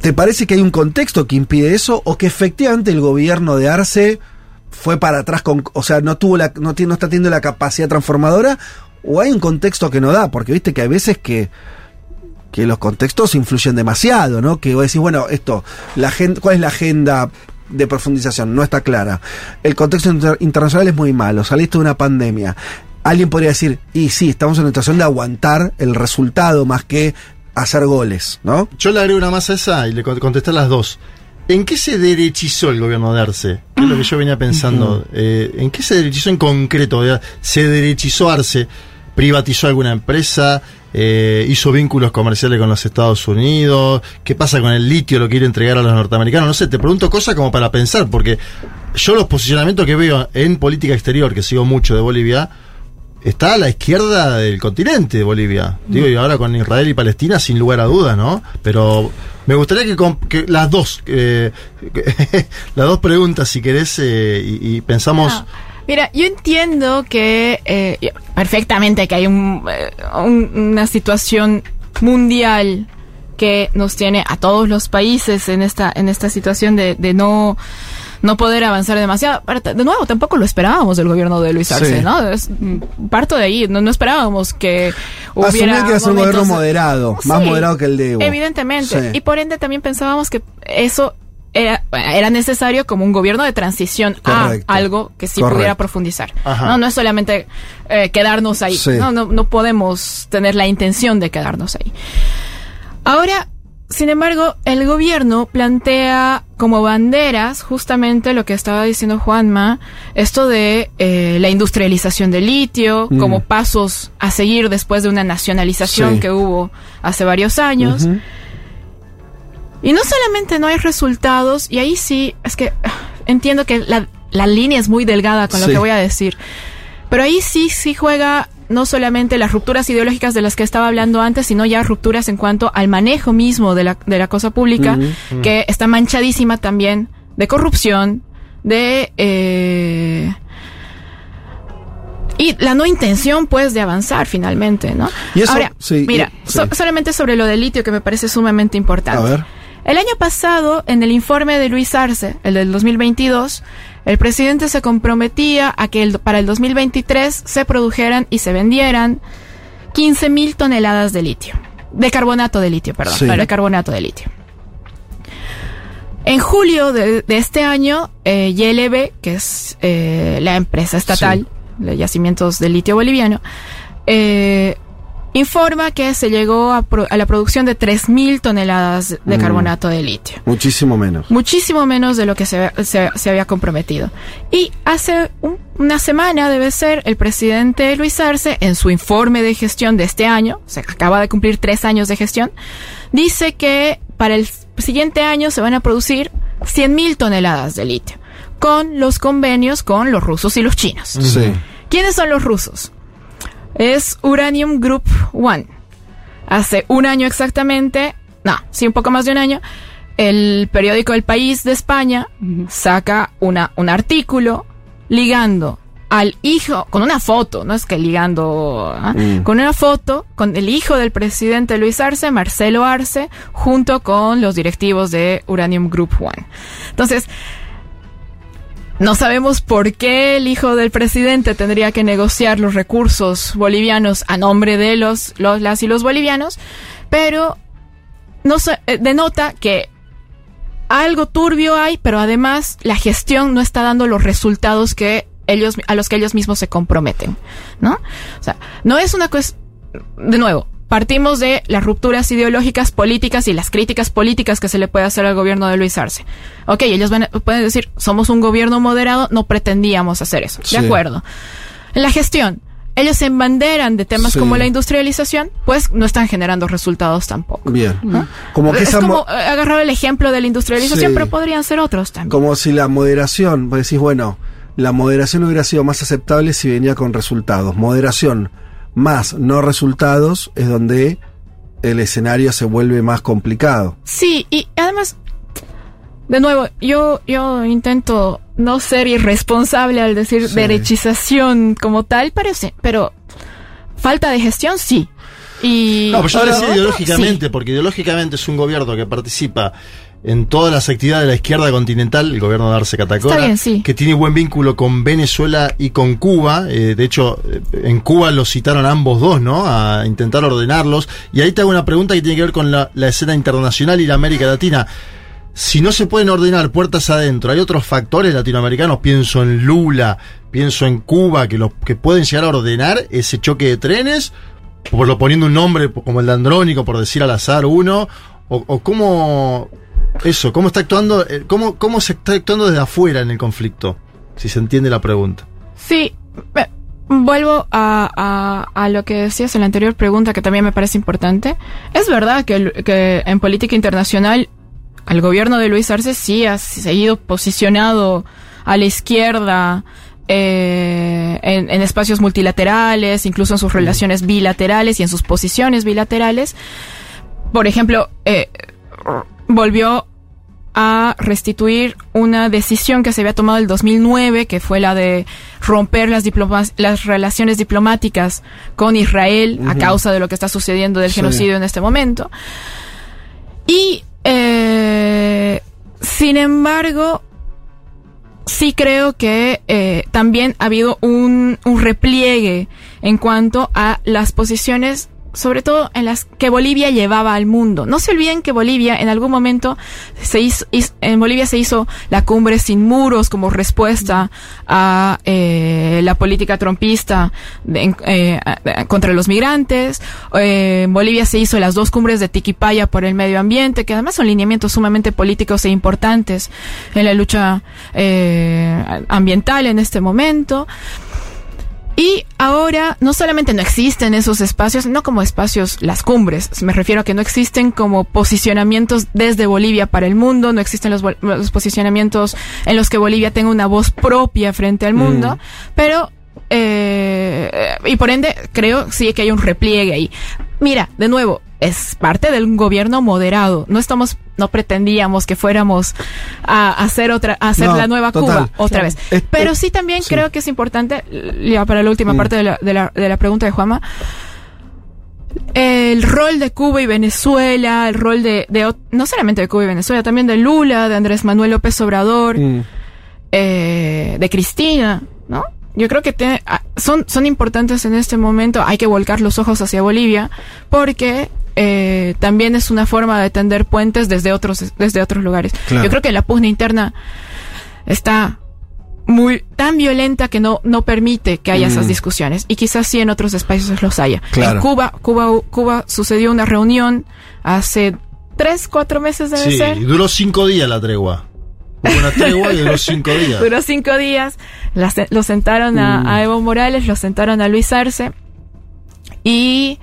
¿te parece que hay un contexto que impide eso o que efectivamente el gobierno de Arce fue para atrás con, o sea, no tuvo la, no, no está teniendo la capacidad transformadora? ¿O hay un contexto que no da? Porque viste que hay veces que que los contextos influyen demasiado, ¿no? Que vos decís, bueno, esto, la agenda, ¿cuál es la agenda de profundización? No está clara. El contexto inter- internacional es muy malo, saliste de una pandemia. Alguien podría decir, y sí, estamos en una situación de aguantar el resultado más que hacer goles, ¿no? Yo le agrego una más a esa y le con- contesté las dos. ¿En qué se derechizó el gobierno de Arce? ¿Qué es lo que yo venía pensando? Eh, ¿En qué se derechizó en concreto? ¿Se derechizó Arce? ¿Privatizó alguna empresa? Eh, ¿Hizo vínculos comerciales con los Estados Unidos? ¿Qué pasa con el litio? ¿Lo quiere entregar a los norteamericanos? No sé, te pregunto cosas como para pensar, porque yo los posicionamientos que veo en política exterior, que sigo mucho de Bolivia, está a la izquierda del continente Bolivia. Digo, y ahora con Israel y Palestina, sin lugar a dudas, ¿no? Pero me gustaría que, que las dos, eh, *laughs* las dos preguntas, si querés, eh, y, pensamos. Mira, yo entiendo que eh, perfectamente que hay eh, un- una situación mundial que nos tiene a todos los países en esta en esta situación de no no poder avanzar demasiado. De nuevo, tampoco lo esperábamos del gobierno de Luis Arce, Sí. ¿no? Es- parto de ahí, no, no esperábamos que hubiera Asumía que ser un gobierno moderado, más moderado que el de Evo. Evidentemente. Sí. Y por ende también pensábamos que eso era, era necesario como un gobierno de transición Correcto. a algo que sí Correcto. pudiera profundizar. Ajá. No, no es solamente eh, quedarnos ahí. Sí. No, no, no podemos tener la intención de quedarnos ahí. Ahora, sin embargo, el gobierno plantea como banderas justamente lo que estaba diciendo Juanma, esto de eh, la industrialización del litio, Mm. como pasos a seguir después de una nacionalización Sí. que hubo hace varios años. Y no solamente no hay resultados, y ahí sí, es que ah, entiendo que la, la línea es muy delgada con lo que voy a decir, pero ahí sí, sí juega no solamente las rupturas ideológicas de las que estaba hablando antes, sino ya rupturas en cuanto al manejo mismo de la, de la cosa pública, que está manchadísima también de corrupción, de... eh, y la no intención, pues, de avanzar finalmente, ¿no? Y eso- Ahora, sí, mira, y- so- sí. solamente sobre lo del litio que me parece sumamente importante. A ver. El año pasado, en el informe de Luis Arce, el del 2022, el presidente se comprometía a que el- para el 2023 se produjeran y se vendieran 15 mil toneladas de litio. De carbonato de litio, perdón. Sí. De carbonato de litio. En julio de, de este año, eh, YLB, que es eh, la empresa estatal de yacimientos de litio boliviano, eh, informa que se llegó a, pro- a la producción de 3.000 toneladas de Mm. carbonato de litio. Muchísimo menos. Muchísimo menos de lo que se, se- se había comprometido. Y hace un- una semana, debe ser, el presidente Luis Arce, en su informe de gestión de este año, se acaba de cumplir tres años de gestión, dice que para el siguiente año se van a producir 100.000 toneladas de litio, con los convenios con los rusos y los chinos. Sí. ¿Quiénes son los rusos? Es Uranium Group One. Hace un año exactamente, no, sí, un poco más de un año, el periódico El País de España saca una, un artículo ligando al hijo, con una foto, no es que ligando, ¿ah? Mm. con una foto con el hijo del presidente Luis Arce, Marcelo Arce, junto con los directivos de Uranium Group One. Entonces, no sabemos por qué el hijo del presidente tendría que negociar los recursos bolivianos a nombre de los, los las y los bolivianos, pero no se- eh, denota que algo turbio hay, pero además la gestión no está dando los resultados que ellos a los que ellos mismos se comprometen, ¿no? O sea, no es una cuestión de nuevo, partimos de las rupturas ideológicas políticas y las críticas políticas que se le puede hacer al gobierno de Luis Arce. Ok, ellos van a- pueden decir, somos un gobierno moderado, no pretendíamos hacer eso. Sí. De acuerdo. En la gestión, ellos se embanderan de temas Sí. como la industrialización, pues no están generando resultados tampoco. Bien. Como que es como agarrar el ejemplo de la industrialización, Sí. pero podrían ser otros también. Como si la moderación, vos decís, bueno, la moderación hubiera sido más aceptable si venía con resultados. Moderación más no resultados es donde el escenario se vuelve más complicado. Sí, y además, de nuevo, yo, yo intento no ser irresponsable al decir Sí. derechización como tal, parece, pero falta de gestión sí. Y No, pero yo decía otro, ideológicamente, sí. porque ideológicamente es un gobierno que participa en todas las actividades de la izquierda continental, el gobierno de Arce Catacora, Está bien, sí. que tiene buen vínculo con Venezuela y con Cuba. eh, de hecho, eh, en Cuba los citaron a ambos dos, ¿no? A intentar ordenarlos. Y ahí te hago una pregunta que tiene que ver con la, la escena internacional y la América Latina. Si no se pueden ordenar puertas adentro, hay otros factores latinoamericanos, pienso en Lula, pienso en Cuba, que, lo, que pueden llegar a ordenar ese choque de trenes, por lo poniendo un nombre como el de Andrónico, por decir al azar uno, o, o cómo, eso, cómo está actuando, eh, cómo, cómo se está actuando desde afuera en el conflicto, si se entiende la pregunta. Sí, vuelvo a, a- a lo que decías en la anterior pregunta, que también me parece importante. Es verdad que, el- que en política internacional al gobierno de Luis Arce sí ha seguido posicionado a la izquierda eh, en, en espacios multilaterales, incluso en sus relaciones bilaterales y en sus posiciones bilaterales. Por ejemplo, eh, volvió a restituir una decisión que se había tomado el 2009, que fue la de romper las, diplomas- las relaciones diplomáticas con Israel a causa de lo que está sucediendo del Sí. genocidio en este momento. Y, eh, sin embargo, sí creo que eh, también ha habido un, un repliegue en cuanto a las posiciones sobre todo en las que Bolivia llevaba al mundo. No se olviden que Bolivia en algún momento se hizo, hiz- en Bolivia se hizo la cumbre sin muros como respuesta a eh, la política trompista de- eh, contra los migrantes. Eh, en Bolivia se hizo las dos cumbres de Tiquipaya por el medio ambiente, que además son lineamientos sumamente políticos e importantes en la lucha eh, ambiental en este momento. Y ahora no solamente no existen esos espacios, no como espacios las cumbres, me refiero a que no existen como posicionamientos desde Bolivia para el mundo, no existen los, los posicionamientos en los que Bolivia tenga una voz propia frente al mundo, pero eh, y por ende creo sí que hay un repliegue ahí. Mira, de nuevo, es parte del gobierno moderado. No estamos, no pretendíamos que fuéramos a hacer otra, a hacer No, la nueva total. Cuba otra vez. Es- Pero sí también sí. creo que es importante, ya para la última parte de la, de, la, de la pregunta de Juama, el rol de Cuba y Venezuela, el rol de, de no solamente de Cuba y Venezuela, también de Lula, de Andrés Manuel López Obrador, Mm. eh, de Cristina, ¿no? Yo creo que te- ah, son, son importantes en este momento. Hay que volcar los ojos hacia Bolivia porque eh, también es una forma de tender puentes desde otros, desde otros lugares. Claro. Yo creo que la pugna interna está muy tan violenta que no, no permite que haya esas Mm. discusiones. Y quizás sí en otros espacios los haya. Claro. En Cuba, Cuba, Cuba sucedió una reunión hace tres, cuatro meses debe Sí, ser. duró cinco días la tregua. Hubo una tregua y duró cinco *laughs* días. Duró cinco días. La lo sentaron a, Mm. a Evo Morales, lo sentaron a Luis Arce y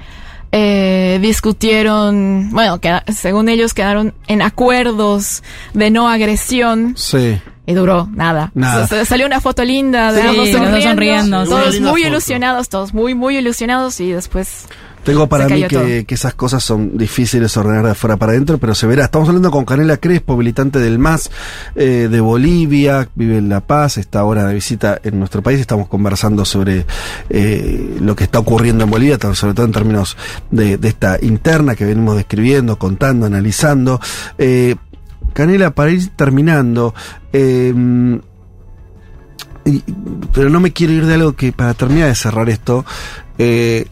eh, discutieron, bueno, queda- según ellos quedaron en acuerdos de no agresión Sí. y duró nada. Nada. S- s- salió una foto linda de Sí, ambos sonriendo, todos muy foto. ilusionados, todos muy, muy ilusionados y después... Tengo para mí que, que esas cosas son difíciles de ordenar de afuera para adentro, pero se verá. Estamos hablando con Canela Crespo, militante del MAS eh, de Bolivia, vive en La Paz, está ahora de visita en nuestro país. Estamos conversando sobre eh, lo que está ocurriendo en Bolivia, sobre todo en términos de, de esta interna que venimos describiendo, contando, analizando. Eh, Canela, para ir terminando, y- pero no me quiero ir de algo que, para terminar de cerrar esto, eh,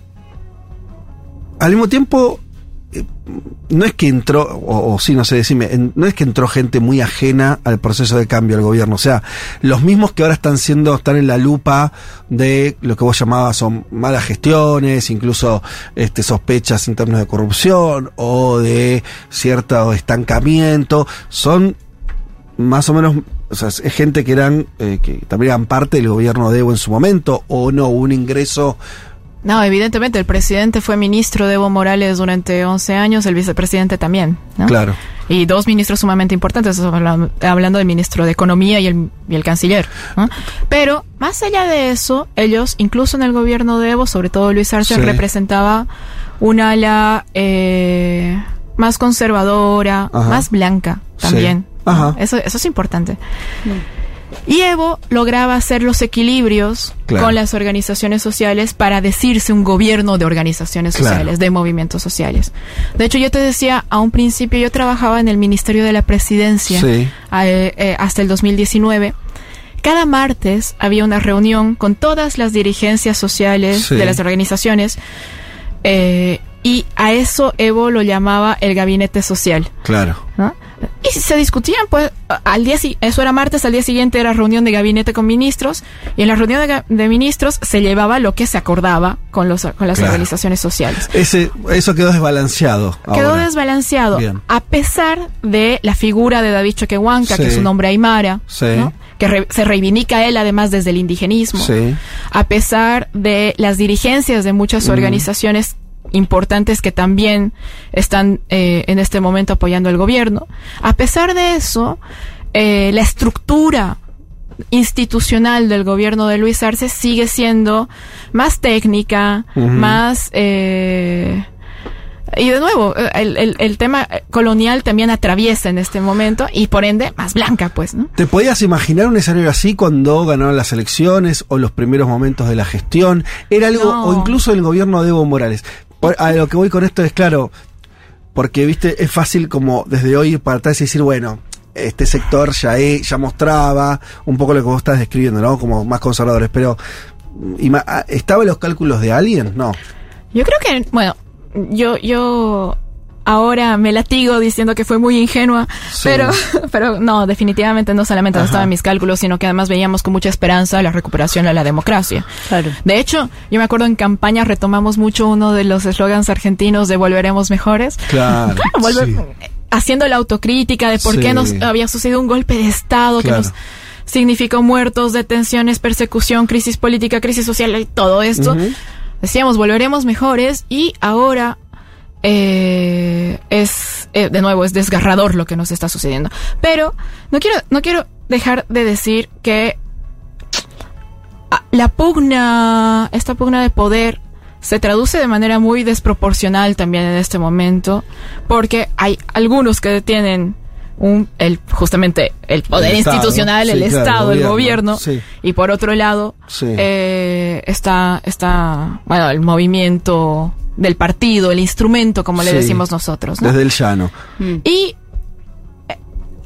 al mismo tiempo, eh, no es que entró, o, o sí, no sé, decime, no es que entró gente muy ajena al proceso de cambio al gobierno. O sea, los mismos que ahora están siendo, están en la lupa de lo que vos llamabas son malas gestiones, incluso este, sospechas en términos de corrupción o de cierto estancamiento, son más o menos, o sea, es gente que eran, eh, que también eran parte del gobierno de Evo en su momento, o no, un ingreso No, evidentemente el presidente fue ministro de Evo Morales durante 11 años, el vicepresidente también, ¿no? Claro. Y dos ministros sumamente importantes, hablando del ministro de Economía y el, y el canciller. ¿no? Pero más allá de eso, ellos, incluso en el gobierno de Evo, sobre todo Luis Arce, Sí. representaba un ala eh, más conservadora, Ajá. más blanca también. Sí. Ajá. Eso, eso es importante. Y Evo lograba hacer los equilibrios Claro. con las organizaciones sociales para decirse un gobierno de organizaciones Claro. sociales, de movimientos sociales. De hecho, yo te decía, a un principio yo trabajaba en el Ministerio de la Presidencia Sí. eh, eh, hasta el 2019. Cada martes había una reunión con todas las dirigencias sociales Sí. de las organizaciones eh, y a eso Evo lo llamaba el gabinete social. Claro. ¿no? Y se discutían, pues, al día eso era martes, al día siguiente era reunión de gabinete con ministros, y en la reunión de, ministros se llevaba lo que se acordaba con, los, con las Claro. organizaciones sociales. Ese, eso quedó desbalanceado. Quedó ahora. desbalanceado, Bien. a pesar de la figura de David Choquehuanca, que es un hombre aymara, Sí. ¿no? que re- se reivindica él además desde el indigenismo, Sí. a pesar de las dirigencias de muchas organizaciones importantes que también están eh, en este momento apoyando al gobierno. A pesar de eso, eh, la estructura institucional del gobierno de Luis Arce sigue siendo más técnica, más... eh, y de nuevo, el, el- el tema colonial también atraviesa en este momento y por ende más blanca, pues, ¿no? ¿Te podías imaginar un escenario así cuando ganaron las elecciones o los primeros momentos de la gestión? Era algo, No. o incluso el gobierno de Evo Morales. A lo que voy con esto es claro, porque viste, es fácil como desde hoy para atrás decir, bueno, este sector ya, he- ya mostraba un poco lo que vos estás describiendo, ¿no? Como más conservadores, pero ah, ¿estaba en los cálculos de alguien? No. Yo creo que, bueno, yo, yo ahora me latigo diciendo que fue muy ingenua, Sí. pero, *laughs* pero no, definitivamente no solamente no estaba en mis cálculos, sino que además veíamos con mucha esperanza la recuperación de la democracia. De hecho, yo me acuerdo en campaña retomamos mucho uno de los eslogans argentinos de volveremos mejores. Claro. *laughs* Volver- sí. Haciendo la autocrítica de por Sí. qué nos había sucedido un golpe de Estado Claro. que nos significó muertos, detenciones, persecución, crisis política, crisis social y todo esto. Decíamos, volveremos mejores y ahora eh, es, eh, de nuevo, es desgarrador lo que nos está sucediendo. Pero no quiero, no quiero dejar de decir que ah, la pugna, esta pugna de poder se traduce de manera muy desproporcional también en este momento, porque hay algunos que tienen un, el, justamente el poder El Estado, institucional, el sí, claro, Estado, el gobierno, gobierno, sí. y por otro lado Sí. eh, está, está, bueno, el movimiento del partido, el instrumento, como le decimos nosotros, ¿no? Desde el llano. Y eh,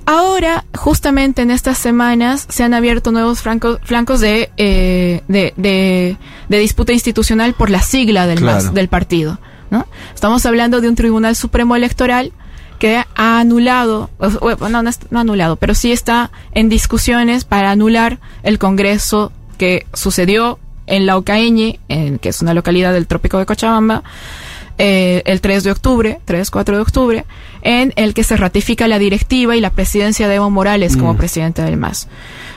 ahora, justamente en estas semanas, se han abierto nuevos francos- flancos de, eh, de, de, de disputa institucional por la sigla del, Claro. MAS, del partido. ¿no? Estamos hablando de un Tribunal Supremo Electoral que ha anulado, no, no anulado, pero sí está en discusiones para anular el Congreso que sucedió en la Ocañe, en, que es una localidad del trópico de Cochabamba, eh, el 3 de octubre, 3, 4 de octubre, en el que se ratifica la directiva y la presidencia de Evo Morales como Mm. presidente del MAS.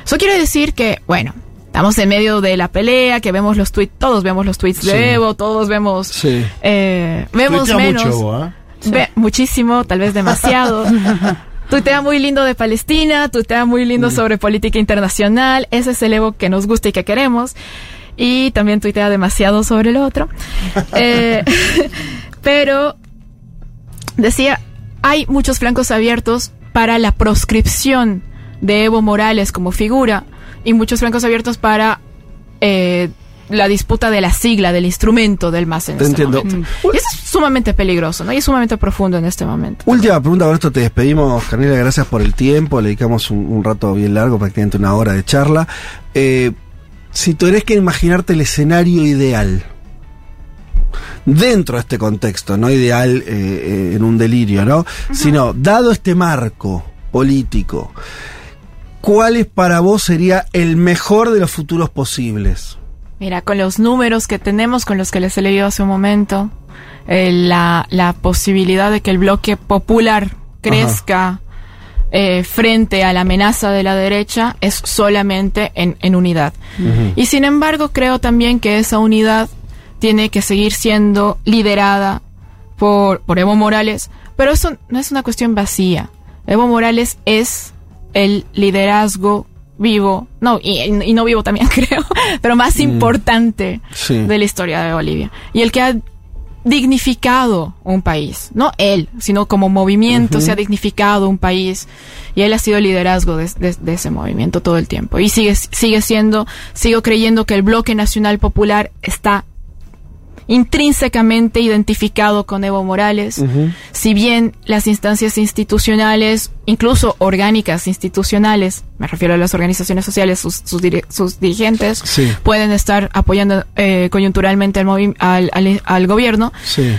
Eso quiere decir que, bueno, estamos en medio de la pelea, que vemos los tweets, todos vemos los tweets de. Evo, todos vemos, Sí. eh, vemos Tuitea menos, mucho, ¿eh? ve- muchísimo, tal vez demasiado. *laughs* Tuitea muy lindo de Palestina, tuitea muy lindo sobre política internacional, ese es el Evo que nos gusta y que queremos. Y también tuitea demasiado sobre el otro. *laughs* Eh, *laughs* pero decía, hay muchos flancos abiertos para la proscripción de Evo Morales como figura y muchos flancos abiertos para eh, la disputa de la sigla, del instrumento del MAS en Te este entiendo. momento. Y eso es sumamente peligroso, ¿no? Y es sumamente profundo en este momento. Última pregunta, con esto te despedimos, Carnela, gracias por el tiempo, le dedicamos un, un rato bien largo, prácticamente una hora de charla. Eh, si tuvieras que imaginarte el escenario ideal, dentro de este contexto, no ideal eh, eh, en un delirio, ¿no? Sino, dado este marco político, ¿cuál es para vos sería el mejor de los futuros posibles? Mira, con los números que tenemos, con los que les he leído hace un momento, eh, la, la posibilidad de que el bloque popular crezca eh, frente a la amenaza de la derecha es solamente en, en unidad. Y sin embargo, creo también que esa unidad tiene que seguir siendo liderada por, por Evo Morales, pero eso no es una cuestión vacía. Evo Morales es el liderazgo vivo, no, y, y no vivo también *laughs* creo, pero más Mm. importante Sí. de la historia de Bolivia. Y el que ha dignificado un país, no él, sino como movimiento se ha dignificado un país y él ha sido liderazgo de, de- de ese movimiento todo el tiempo. Y sigue, sigue siendo, sigo creyendo que el bloque nacional popular está intrínsecamente identificado con Evo Morales. Si bien las instancias institucionales, incluso orgánicas institucionales, me refiero a las organizaciones sociales, sus, sus, diri- sus dirigentes, Sí. pueden estar apoyando eh, coyunturalmente al, movi- al, al- al gobierno, Sí.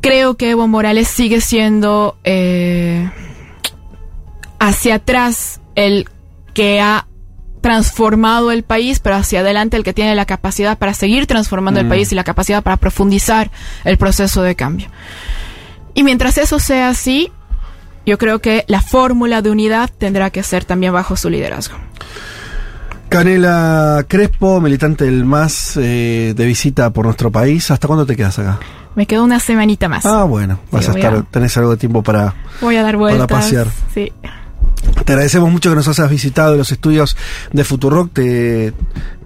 creo que Evo Morales sigue siendo eh, hacia atrás el que ha transformado el país, pero hacia adelante el que tiene la capacidad para seguir transformando el Mm. país y la capacidad para profundizar el proceso de cambio. Y mientras eso sea así, yo creo que la fórmula de unidad tendrá que ser también bajo su liderazgo. Canela Crespo, militante del MAS eh, de visita por nuestro país. ¿Hasta cuándo te quedas acá? Me quedo una semanita más. Ah, bueno, vas a estar, a- tenés algo de tiempo para, Voy a dar para vueltas. pasear. Sí. Te agradecemos mucho que nos hayas visitado en los estudios de Futurock. Te,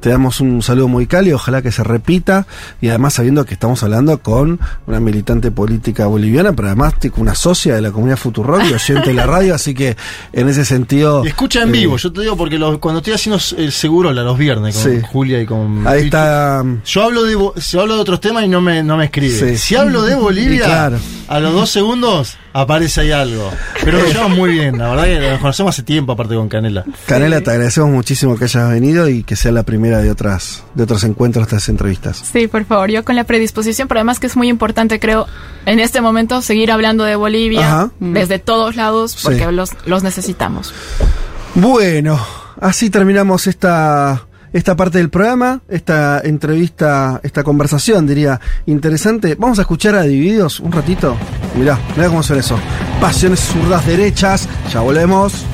te damos un saludo muy cálido. Ojalá que se repita. Y además, sabiendo que estamos hablando con una militante política boliviana, pero además una socia de la comunidad Futurock y oyente de la radio. Así que en ese sentido. Y escucha en eh, vivo, yo te digo porque los- cuando estoy haciendo el seguro los viernes con Sí. Julia y con Ahí está. Yo hablo de yo hablo de otros temas y no me, no me escribe. Sí. Si hablo de Bolivia, claro. a los dos segundos aparece ahí algo. Pero nos llevamos muy bien, la verdad que conocemos hace tiempo, aparte con Canela. Canela, te agradecemos muchísimo que hayas venido y que sea la primera de otras de otros encuentros, estas entrevistas. Sí, por favor, yo con la predisposición, pero además que es muy importante, creo, en este momento seguir hablando de Bolivia Ajá. desde todos lados, porque Sí. los, los necesitamos. Bueno, así terminamos esta, esta parte del programa, esta entrevista, esta conversación, diría, interesante. Vamos a escuchar a Divididos un ratito. Mirá, mirá cómo suena eso. Pasiones zurdas derechas. Ya volvemos.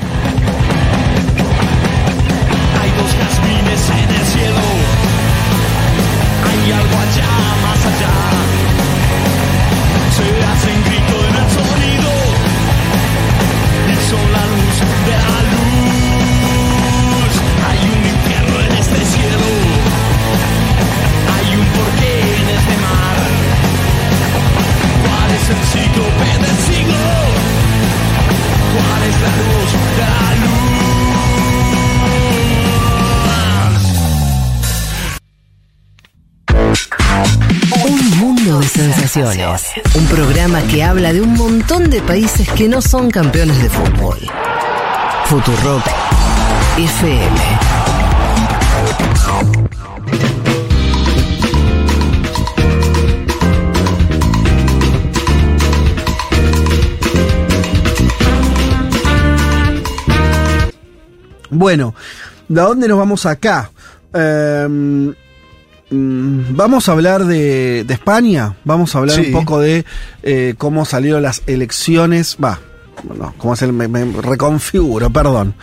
De sensaciones. Un programa que habla de un montón de países que no son campeones de fútbol. Futurock FM. Bueno, ¿de dónde nos vamos acá? Mm, vamos a hablar de, de España, vamos a hablar Sí. un poco de eh, cómo salieron las elecciones, va, no, cómo se me, me reconfiguro, perdón,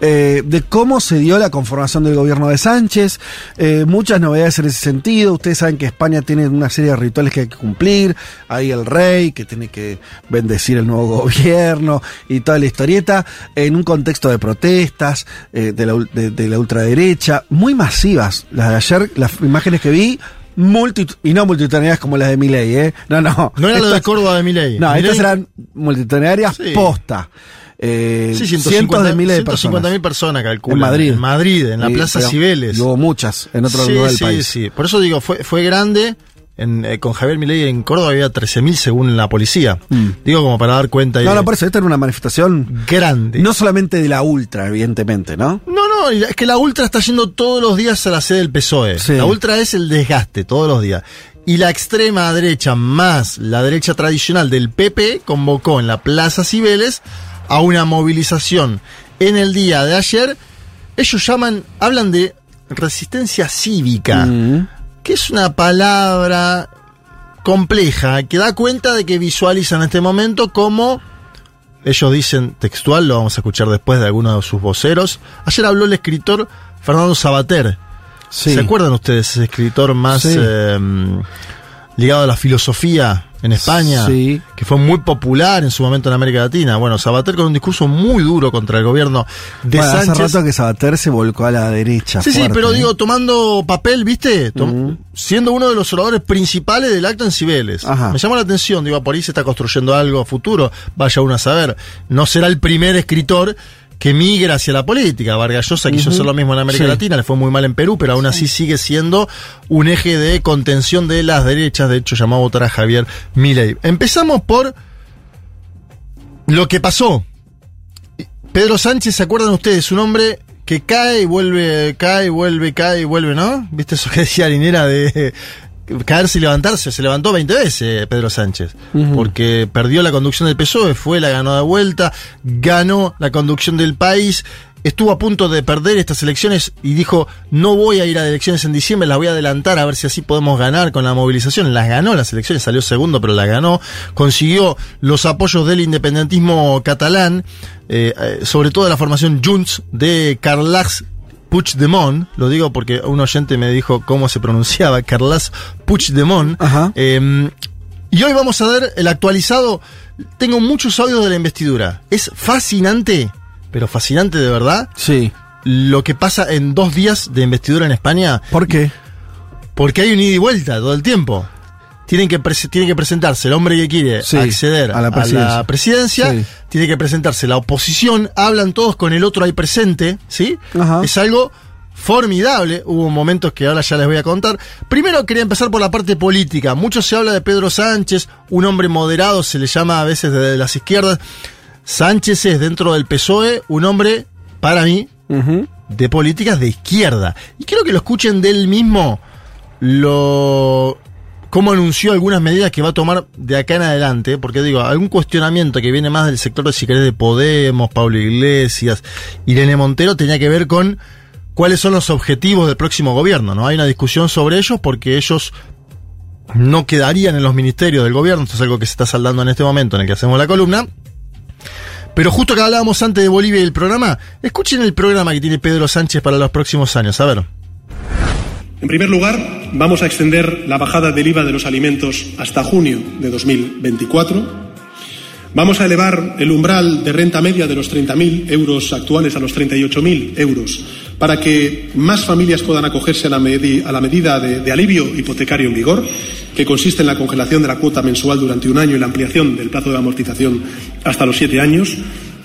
eh, de cómo se dio la conformación del gobierno de Sánchez, eh, muchas novedades en ese sentido, ustedes saben que España tiene una serie de rituales que hay que cumplir, hay el rey que tiene que bendecir el nuevo *laughs* gobierno y toda la historieta, en un contexto de protestas eh, de, la, de la ultraderecha, muy masivas, las de ayer, las imágenes que vi, multitud y no multitudinarias como las de Milei, ¿eh? No, no. No era lo de Córdoba de Milei. No, estas eran multitudinarias Sí. posta. Eh, Sí, cientos de miles de personas. 150.000 personas calculan. En Madrid. En Madrid, en la Y- Plaza Cibeles. y hubo muchas en otro sí, lugar del sí, país. sí. Por eso digo, fue, fue grande. En, eh, con Javier Milei en Córdoba había 13.000 según la policía. Digo como para dar cuenta. Mm. No, no, por eso, esta era una manifestación grande. no solamente de la ultra, evidentemente, ¿no? No, no, es que la Ultra está yendo todos los días a la sede del PSOE. Sí. La Ultra es el desgaste todos los días. Y la extrema derecha más la derecha tradicional del PP convocó en la Plaza Cibeles a una movilización en el día de ayer. Ellos llaman, hablan de resistencia cívica, Mm. que es una palabra compleja que da cuenta de que visualizan en este momento como ellos dicen textual, lo vamos a escuchar después de algunos de sus voceros. Ayer habló el escritor Fernando Sabater. Sí. ¿Se acuerdan ustedes ese escritor más Sí. eh, ligado a la filosofía en España? Sí. Que fue muy popular en su momento en América Latina. Bueno, Sabater con un discurso muy duro contra el gobierno de Bueno, hace Sánchez. rato que Sabater se volcó a la derecha. Sí, sí, pero ¿eh? digo, tomando papel, ¿viste? Tom-. Siendo uno de los oradores principales del acto en Cibeles. Ajá. Me llamó la atención, digo, por ahí se está construyendo algo a futuro, vaya uno a saber. No será el primer escritor que migra hacia la política. Vargas Llosa quiso hacer lo mismo en América Sí. Latina, le fue muy mal en Perú, pero aún así sigue siendo un eje de contención de las derechas. De hecho, llamó a votar a Javier Milei. Empezamos por lo que pasó. Pedro Sánchez, ¿se acuerdan ustedes? Un hombre que cae y vuelve, cae y vuelve, cae y vuelve, ¿no? ¿Viste eso que decía Linera de caerse y levantarse? Se levantó 20 veces Pedro Sánchez, porque perdió la conducción del PSOE, fue, la ganó de vuelta, ganó la conducción del país, estuvo a punto de perder estas elecciones y dijo, no voy a ir a elecciones en diciembre, las voy a adelantar a ver si así podemos ganar con la movilización. Las ganó las elecciones, salió segundo, pero las ganó. Consiguió los apoyos del independentismo catalán, eh, eh, sobre todo de la formación Junts de Carles Puigdemont, lo digo porque un oyente me dijo cómo se pronunciaba, Carles Puigdemont. Ajá. Eh, y hoy vamos a ver el actualizado. Tengo muchos audios de la investidura. Es fascinante, pero fascinante de verdad, Sí. lo que pasa en dos días de investidura en España, ¿Por qué? porque hay un ida y vuelta todo el tiempo. Tienen que, tiene que presentarse el hombre que quiere Sí, acceder a la presidencia. presidencia, Sí. tiene que presentarse la oposición, hablan todos con el otro ahí presente, ¿sí? Ajá. Es algo formidable. Hubo momentos que ahora ya les voy a contar. Primero quería empezar por la parte política. Mucho se habla de Pedro Sánchez, un hombre moderado, se le llama a veces desde las izquierdas. Sánchez es dentro del PSOE un hombre, para mí, de políticas de izquierda. Y quiero que lo escuchen de él mismo, lo cómo anunció algunas medidas que va a tomar de acá en adelante, porque digo, algún cuestionamiento que viene más del sector de si querés de Podemos, Pablo Iglesias, Irene Montero, tenía que ver con cuáles son los objetivos del próximo gobierno, ¿no? Hay una discusión sobre ellos porque ellos no quedarían en los ministerios del gobierno, esto es algo que se está saldando en este momento en el que hacemos la columna. Pero justo que hablábamos antes de Bolivia y el programa, escuchen el programa que tiene Pedro Sánchez para los próximos años, a ver. En primer lugar, vamos a extender la bajada del IVA de los alimentos hasta junio de 2024. Vamos a elevar el umbral de renta media de los 30.000 euros actuales a los 38.000 euros para que más familias puedan acogerse a la, medida de, de alivio hipotecario en vigor, que consiste en la congelación de la cuota mensual durante un año y la ampliación del plazo de amortización hasta los siete años.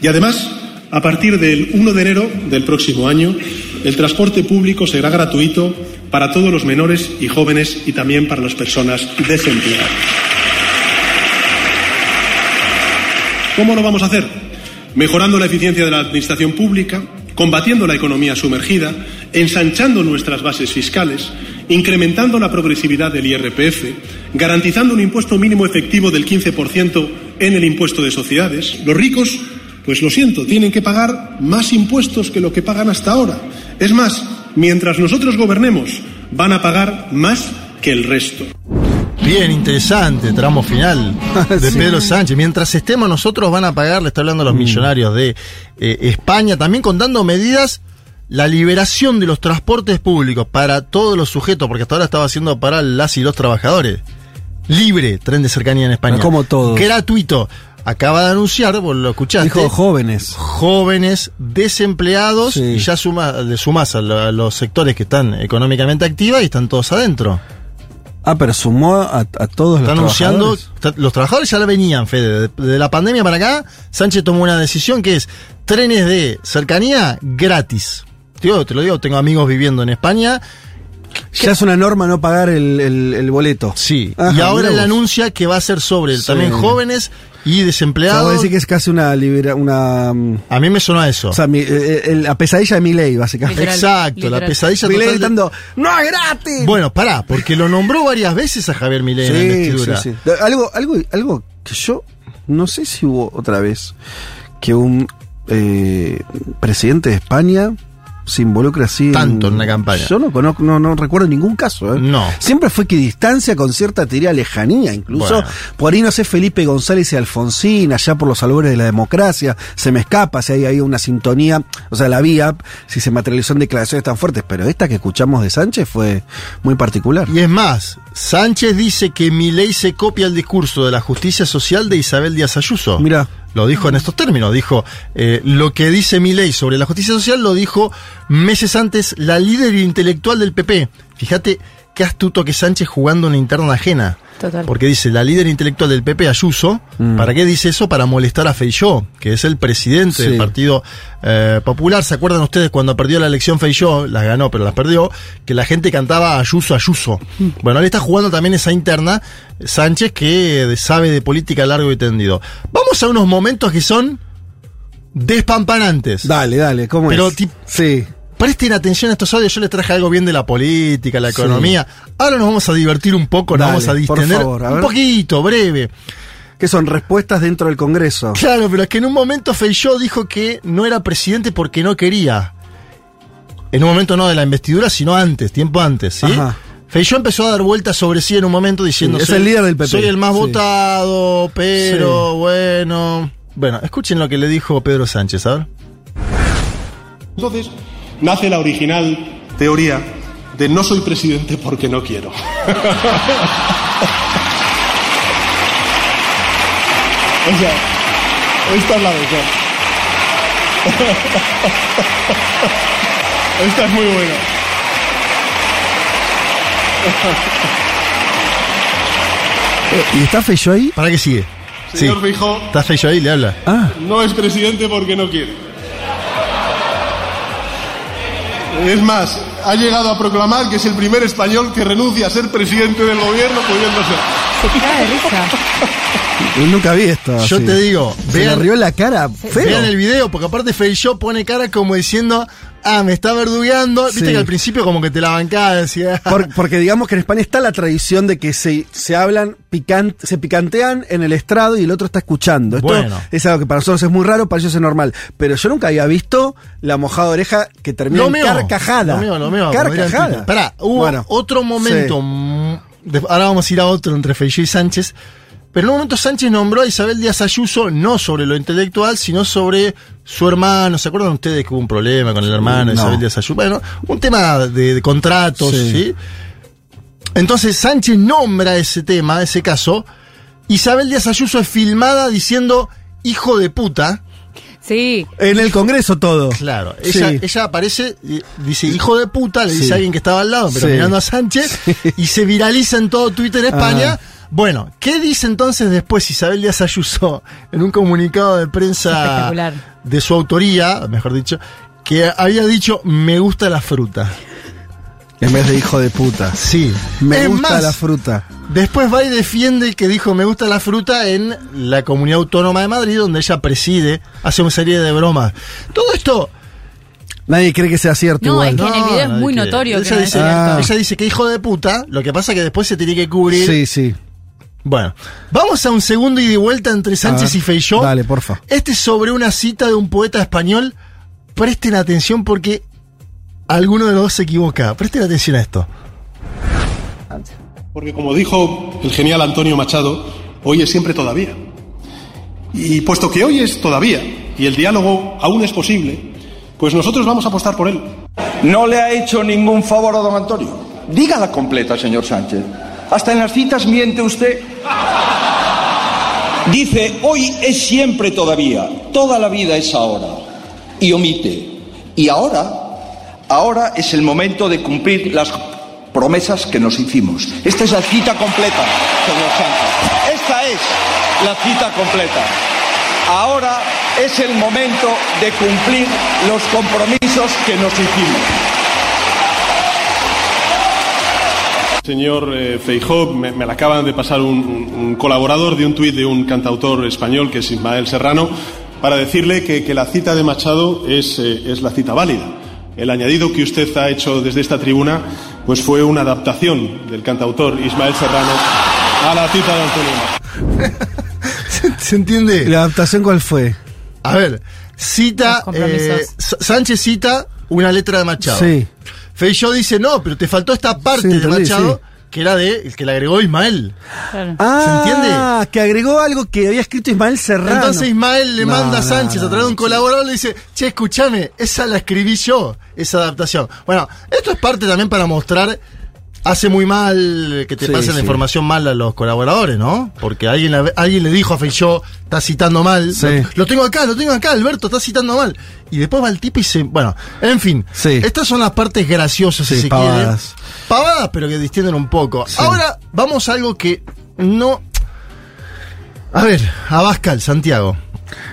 Y además, a partir del 1 de enero del próximo año, el transporte público será gratuito para todos los menores y jóvenes y también para las personas desempleadas. ¿Cómo lo vamos a hacer? Mejorando la eficiencia de la administración pública, combatiendo la economía sumergida, ensanchando nuestras bases fiscales, incrementando la progresividad del IRPF, garantizando un impuesto mínimo efectivo del 15% en el impuesto de sociedades. Los ricos, pues lo siento, tienen que pagar más impuestos que lo que pagan hasta ahora. Es más, mientras nosotros gobernemos, van a pagar más que el resto. Bien, interesante, tramo final *laughs* de Sí. Pedro Sánchez. Mientras estemos nosotros van a pagar, le está hablando a Mm. los millonarios de eh, España, también contando medidas, la liberación de los transportes públicos para todos los sujetos, porque hasta ahora estaba haciendo para las y los trabajadores. Libre, tren de cercanía en España. Como todos. Gratuito. Acaba de anunciar, vos lo escuchaste. Dijo jóvenes. Jóvenes desempleados y ya suma, le sumás a, lo- a los sectores que están económicamente activos y están todos adentro. Ah, pero sumó a, a todos Está los anunciando, trabajadores. los trabajadores ya la venían, Fede. De, de la pandemia para acá, Sánchez tomó una decisión que es trenes de cercanía gratis. Tío, te lo digo, tengo amigos viviendo en España. Ya es una norma no pagar el, el- el boleto. Sí. Ajá, y ahora él anuncia que va a ser sobre Sí. también jóvenes y O sea, desempleados. decís que es casi una libera, una mm, A mí me suena eso. o sea, mi- eh, eh, la pesadilla de mi ley, básicamente. Exacto, la pesadilla Milei de- gritando, ¡No es gratis! Bueno, pará, porque lo nombró varias veces a Javier Milei en la investidura. sí, sí. Algo, algo, algo que yo no sé si hubo otra vez que un eh, presidente de España se involucra así Tanto en una campaña. Yo no conozco, no, no recuerdo ningún caso. ¿eh? No. Siempre fue que distancia con cierta teoría lejanía, incluso Bueno. por ahí no sé Felipe González y Alfonsín, allá por los albores de la democracia, se me escapa si hay ahí una sintonía, o sea, la vía, si se materializó en declaraciones tan fuertes, pero esta que escuchamos de Sánchez fue muy particular. Y es más, Sánchez dice que Milei se copia el discurso de la justicia social de Isabel Díaz Ayuso. Mira. Lo dijo en estos términos, dijo, eh, lo que dice Milei sobre la justicia social lo dijo meses antes la líder intelectual del PP. Fíjate qué astuto que Sánchez jugando una interna ajena. Total. Porque dice, la líder intelectual del PP, Ayuso, ¿para qué dice eso? Para molestar a Feijó, que es el presidente Sí. del Partido eh, Popular. ¿Se acuerdan ustedes cuando perdió la elección Feijó? Las ganó, pero las perdió. Que la gente cantaba Ayuso, Ayuso. Bueno, él está jugando también esa interna, Sánchez, que sabe de política largo y tendido. Vamos a unos momentos que son despampanantes. Dale, dale, ¿cómo Pero es? sí. Presten atención a estos audios, yo les traje algo bien de la política, la Sí. economía. Ahora nos vamos a divertir un poco, nos vamos a por distender favor, a un poquito, breve. Que son respuestas dentro del Congreso. Claro, pero es que en un momento Feijó dijo que no era presidente porque no quería. En un momento no de la investidura, sino antes, tiempo antes, ¿sí? Ajá. Feijó empezó a dar vueltas sobre sí en un momento diciendo Sí, es soy- el líder del PP. Soy el más Sí. votado, pero Sí. bueno. Bueno, escuchen lo que le dijo Pedro Sánchez, a ver. Entonces, nace la original teoría de no soy presidente porque no quiero. *laughs* o sea, esta es la mejor. *laughs* esta es muy buena. ¿Y está Feijó ahí? ¿Para qué sigue? Señor Feijó, ¿Está Feijó ahí? Le habla. Ah, no es presidente porque no quiere. Es más, ha llegado a proclamar que es el primer español que renuncia a ser presidente del gobierno pudiendo ser. Se cae de risa. Yo nunca vi esto. Yo así. te digo, Se le vean, rió la cara feo. vean el video, porque aparte Feijó pone cara como diciendo, ah, me está verdugueando. Viste Sí. que al principio como que te la bancaba, decía. Por- porque digamos que en España está la tradición de que se, se hablan, pican- se picantean en el estrado y el otro está escuchando. Esto Bueno. es algo que para nosotros es muy raro, para ellos es normal. Pero yo nunca había visto la mojada de oreja que termina Lo en mío, carcajada. Lo mío, lo mío. Carcajada. Pará, hubo Bueno, otro momento. sí. de- ahora vamos a ir a otro entre Feijó y Sánchez. Pero en un momento Sánchez nombró a Isabel Díaz Ayuso no sobre lo intelectual, sino sobre su hermano. ¿Se acuerdan ustedes que hubo un problema con el hermano de No. Isabel Díaz Ayuso? Bueno, un tema de, de contratos, Sí. ¿sí? Entonces Sánchez nombra ese tema, ese caso. Isabel Díaz Ayuso es filmada diciendo hijo de puta. Sí. En el Congreso todo. Claro, ella, Sí. ella aparece, dice hijo de puta, le dice a alguien que estaba al lado, pero Sí. mirando a Sánchez, y se viraliza en todo Twitter España. Ah. Bueno, ¿qué dice entonces después Isabel Díaz Ayuso en un comunicado de prensa de su autoría, mejor dicho, que había dicho me gusta la fruta? En vez de hijo de puta. Sí. Me Es gusta más, la fruta. Después va y defiende que dijo me gusta la fruta en la comunidad autónoma de Madrid, donde ella preside, hace una serie de bromas. Todo esto Nadie cree que sea cierto No, igual. es que en el video es muy notorio que Ella no es dice, Ah. ella dice que hijo de puta, lo que pasa que después se tiene que cubrir. Sí, sí. Bueno, vamos a un segundo y de vuelta entre Sánchez ver, y Feijó. Dale, porfa. Este es sobre una cita de un poeta español. Presten atención porque alguno de los dos se equivoca. Presten atención a esto. Porque como dijo el genial Antonio Machado, hoy es siempre todavía. Y puesto que hoy es todavía y el diálogo aún es posible, pues nosotros vamos a apostar por él. No le ha hecho ningún favor a don Antonio. Dígala completa, señor Sánchez. Hasta en las citas miente usted. Dice, hoy es siempre todavía, toda la vida es ahora. Y omite. Y ahora, ahora es el momento de cumplir las promesas que nos hicimos. Esta es la cita completa, señor Sánchez. Esta es la cita completa. Ahora es el momento de cumplir los compromisos que nos hicimos. Señor eh, Feijóo, me, me la acaban de pasar un, un- un colaborador de un tuit de un cantautor español que es Ismael Serrano para decirle que, que la cita de Machado es, eh, es la cita válida. El añadido que usted ha hecho desde esta tribuna pues fue una adaptación del cantautor Ismael Serrano a la cita de Antonio Machado. *laughs* ¿Se entiende? ¿La adaptación cuál fue? A ver, cita. Eh, Sánchez cita una letra de Machado. Sí. Feijó dice, no, pero te faltó esta parte Sí, de Machado, sí. que era de el que le agregó Ismael. Claro. Ah, entiende? que agregó algo que había escrito Ismael Serrano. Entonces Ismael le No, manda a Sánchez no, a través de un colaborador, le dice, che, escúchame, esa la escribí yo, esa adaptación. Bueno, esto es parte también para mostrar, hace muy mal que te Sí, pasen la información mal a los colaboradores, ¿no? Porque alguien, la- alguien le dijo a Feijó, está citando mal, Sí. lo, lo tengo acá, lo tengo acá, Alberto, está citando mal. Y después va el tipo y se... Bueno, en fin, Sí. estas son las partes graciosas, si se pavadas. quiere. Pavadas, pero que distienden un poco. Ahora vamos a algo que no... A ver, Abascal, Santiago.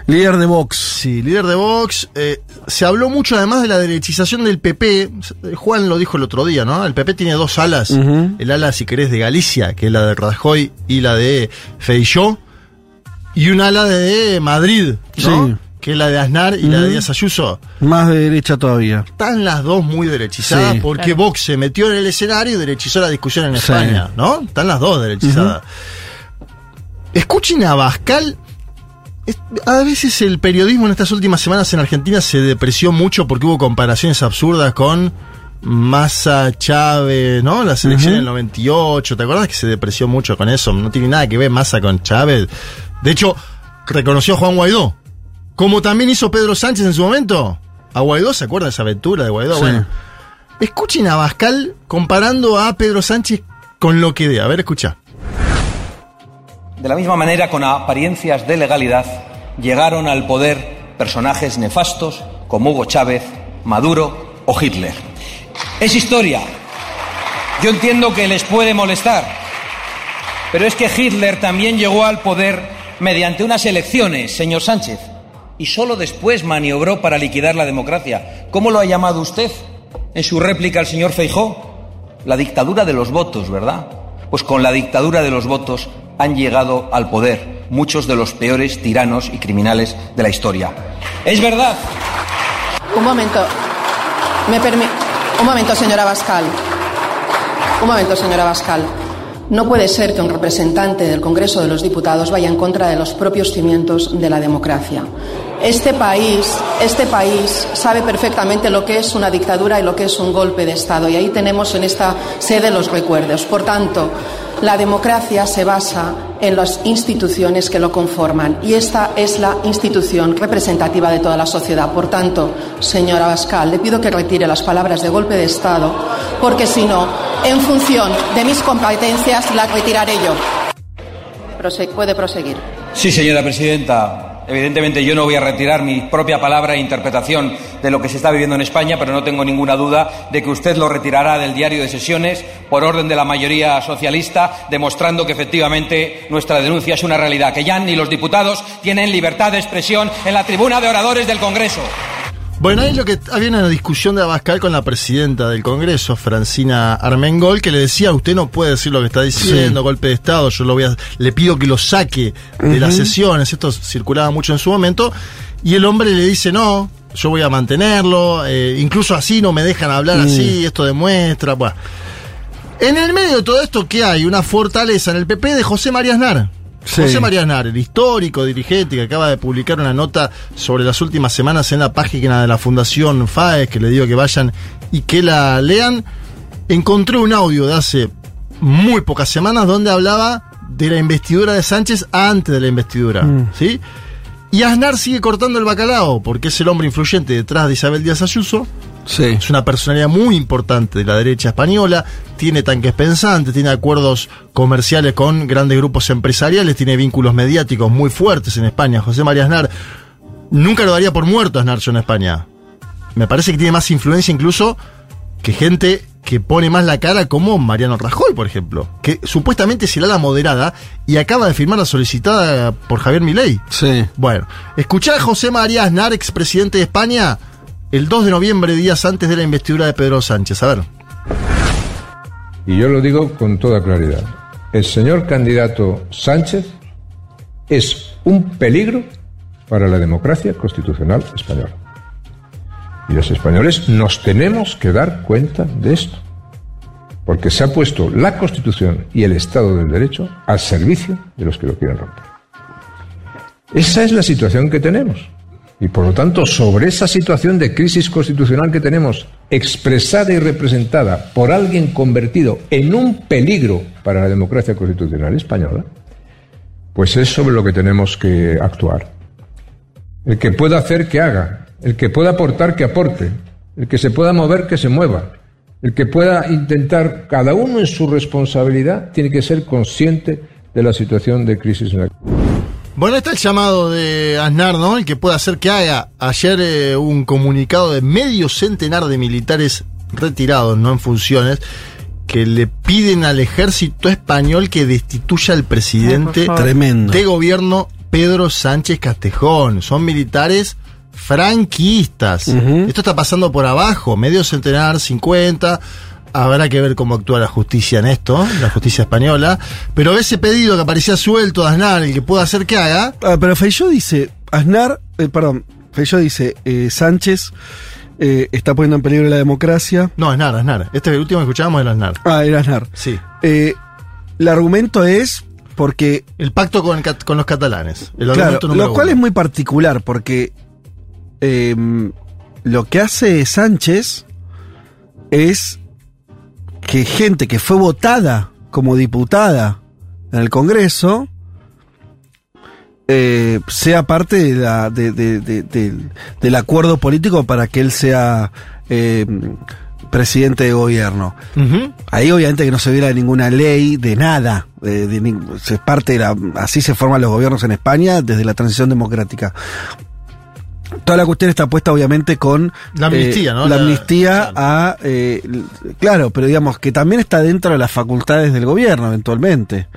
Líder de Vox. Sí, líder de Vox. eh, se habló mucho además de la derechización del PP. Juan lo dijo el otro día, ¿no? El PP tiene dos alas. El ala, si querés, de Galicia, que es la de Rajoy, y la de Feijó. Y un ala de Madrid, ¿no? Sí. Que es la de Aznar y la de. Díaz Ayuso. Más de derecha todavía. Están las dos muy derechizadas Sí. porque Claro. Vox se metió en el escenario y derechizó la discusión en Sí. España, ¿no? Están las dos derechizadas. Escuchen a Bascal. A veces el periodismo en estas últimas semanas en Argentina se depreció mucho porque hubo comparaciones absurdas con Massa, Chávez, ¿no? La selección Ujú. del 98. ¿Te acuerdas que se depreció mucho con eso? No tiene nada que ver Massa con Chávez. De hecho, reconoció a Juan Guaidó. Como también hizo Pedro Sánchez en su momento. A Guaidó, ¿se acuerdan de esa aventura de Guaidó? Sí. Bueno, escuchen a Bascal comparando a Pedro Sánchez con lo que de. A ver, escucha. De la misma manera, con apariencias de legalidad, llegaron al poder personajes nefastos como Hugo Chávez, Maduro o Hitler. Es historia. Yo entiendo que les puede molestar, pero es que Hitler también llegó al poder mediante unas elecciones, señor Sánchez, y solo después maniobró para liquidar la democracia. ¿Cómo lo ha llamado usted? en su réplica al señor Feijó, la dictadura de los votos, ¿verdad? Pues con la dictadura de los votos han llegado al poder muchos de los peores tiranos y criminales de la historia. Es verdad. Un momento. Me Un momento, señora Bascal. Un momento, señora Bascal. No puede ser que un representante del Congreso de los Diputados vaya en contra de los propios cimientos de la democracia. Este país, este país sabe perfectamente lo que es una dictadura y lo que es un golpe de Estado. Y ahí tenemos en esta sede los recuerdos. Por tanto, la democracia se basa en las instituciones que lo conforman y esta es la institución representativa de toda la sociedad. Por tanto, señora Bascal, le pido que retire las palabras de golpe de Estado porque si no, en función de mis competencias, las retiraré yo. Prose- puede proseguir. Sí, señora presidenta. Evidentemente yo no voy a retirar mi propia palabra e interpretación de lo que se está viviendo en España, pero no tengo ninguna duda de que usted lo retirará del diario de sesiones por orden de la mayoría socialista, demostrando que efectivamente nuestra denuncia es una realidad, que ya ni los diputados tienen libertad de expresión en la tribuna de oradores del Congreso. Bueno, ahí lo que había una discusión de Abascal con la presidenta del Congreso, Francina Armengol, que le decía, usted no puede decir lo que está diciendo, Sí. golpe de Estado, yo lo voy a, le pido que lo saque de las sesiones, esto circulaba mucho en su momento, y el hombre le dice, no, yo voy a mantenerlo, eh, incluso así no me dejan hablar Mm. así, esto demuestra, bueno. En el medio de todo esto, ¿qué hay? Una fortaleza en el PP de José María Aznar. Sí. José María Aznar, el histórico dirigente que acaba de publicar una nota sobre las últimas semanas en la página de la Fundación FAES, que le digo que vayan y que la lean, encontré un audio de hace muy pocas semanas donde hablaba de la investidura de Sánchez antes de la investidura. Mm. ¿Sí? Y Aznar sigue cortando el bacalao, porque es el hombre influyente detrás de Isabel Díaz Ayuso. Es una personalidad muy importante de la derecha española, tiene tanques pensantes, tiene acuerdos comerciales con grandes grupos empresariales, tiene vínculos mediáticos muy fuertes en España. José María Aznar, nunca lo daría por muerto a Aznar en España. Me parece que tiene más influencia incluso que gente que pone más la cara como Mariano Rajoy, por ejemplo, que supuestamente será la moderada y acaba de firmar la solicitada por Javier Milei. Sí. Bueno, escuchá a José María Aznar, expresidente de España, el 2 de noviembre, días antes de la investidura de Pedro Sánchez. A ver. Y yo lo digo con toda claridad. El señor candidato Sánchez es un peligro para la democracia constitucional española. Y los españoles nos tenemos que dar cuenta de esto. Porque se ha puesto la Constitución y el Estado del Derecho al servicio de los que lo quieren romper. Esa es la situación que tenemos. Y por lo tanto, sobre esa situación de crisis constitucional que tenemos, expresada y representada por alguien convertido en un peligro para la democracia constitucional española, pues es sobre lo que tenemos que actuar. El que pueda hacer, que haga. El que pueda aportar, que aporte. El que se pueda mover, que se mueva. El que pueda intentar, cada uno en su responsabilidad, tiene que ser consciente de la situación de crisis en la Bueno, está el llamado de Aznar, ¿no? El que puede hacer que haga. Ayer eh, un comunicado de medio centenar de militares retirados, no en funciones, que le piden al ejército español que destituya al presidente Ay. Tremendo. de gobierno Pedro Sánchez Castejón. Son militares franquistas. Esto está pasando por abajo, medio centenar, 50. Habrá que ver cómo actúa la justicia en esto, la justicia española. Pero ese pedido que aparecía suelto de Aznar, el que pueda hacer que haga, Ah, pero Feijó dice, Aznar, eh, perdón, Feijó dice, eh, Sánchez eh, está poniendo en peligro la democracia. No, Aznar, Aznar. Este el último que escuchábamos era Aznar. Ah, era Aznar. Sí. El argumento es porque... El pacto con, el con los catalanes. El Claro, argumento número lo cual uno. es muy particular porque eh, lo que hace Sánchez es que gente que fue votada como diputada en el Congreso eh, sea parte de la- de- de- de- del- del acuerdo político para que él sea eh, presidente de gobierno. Ahí obviamente que no se viera ninguna ley de nada. de- de se parte de la, así se forman los gobiernos en España desde la transición democrática. Toda la cuestión está puesta obviamente con La amnistía, eh, ¿no? La, La- amnistía a eh, claro, pero digamos que también está dentro de las facultades del gobierno eventualmente.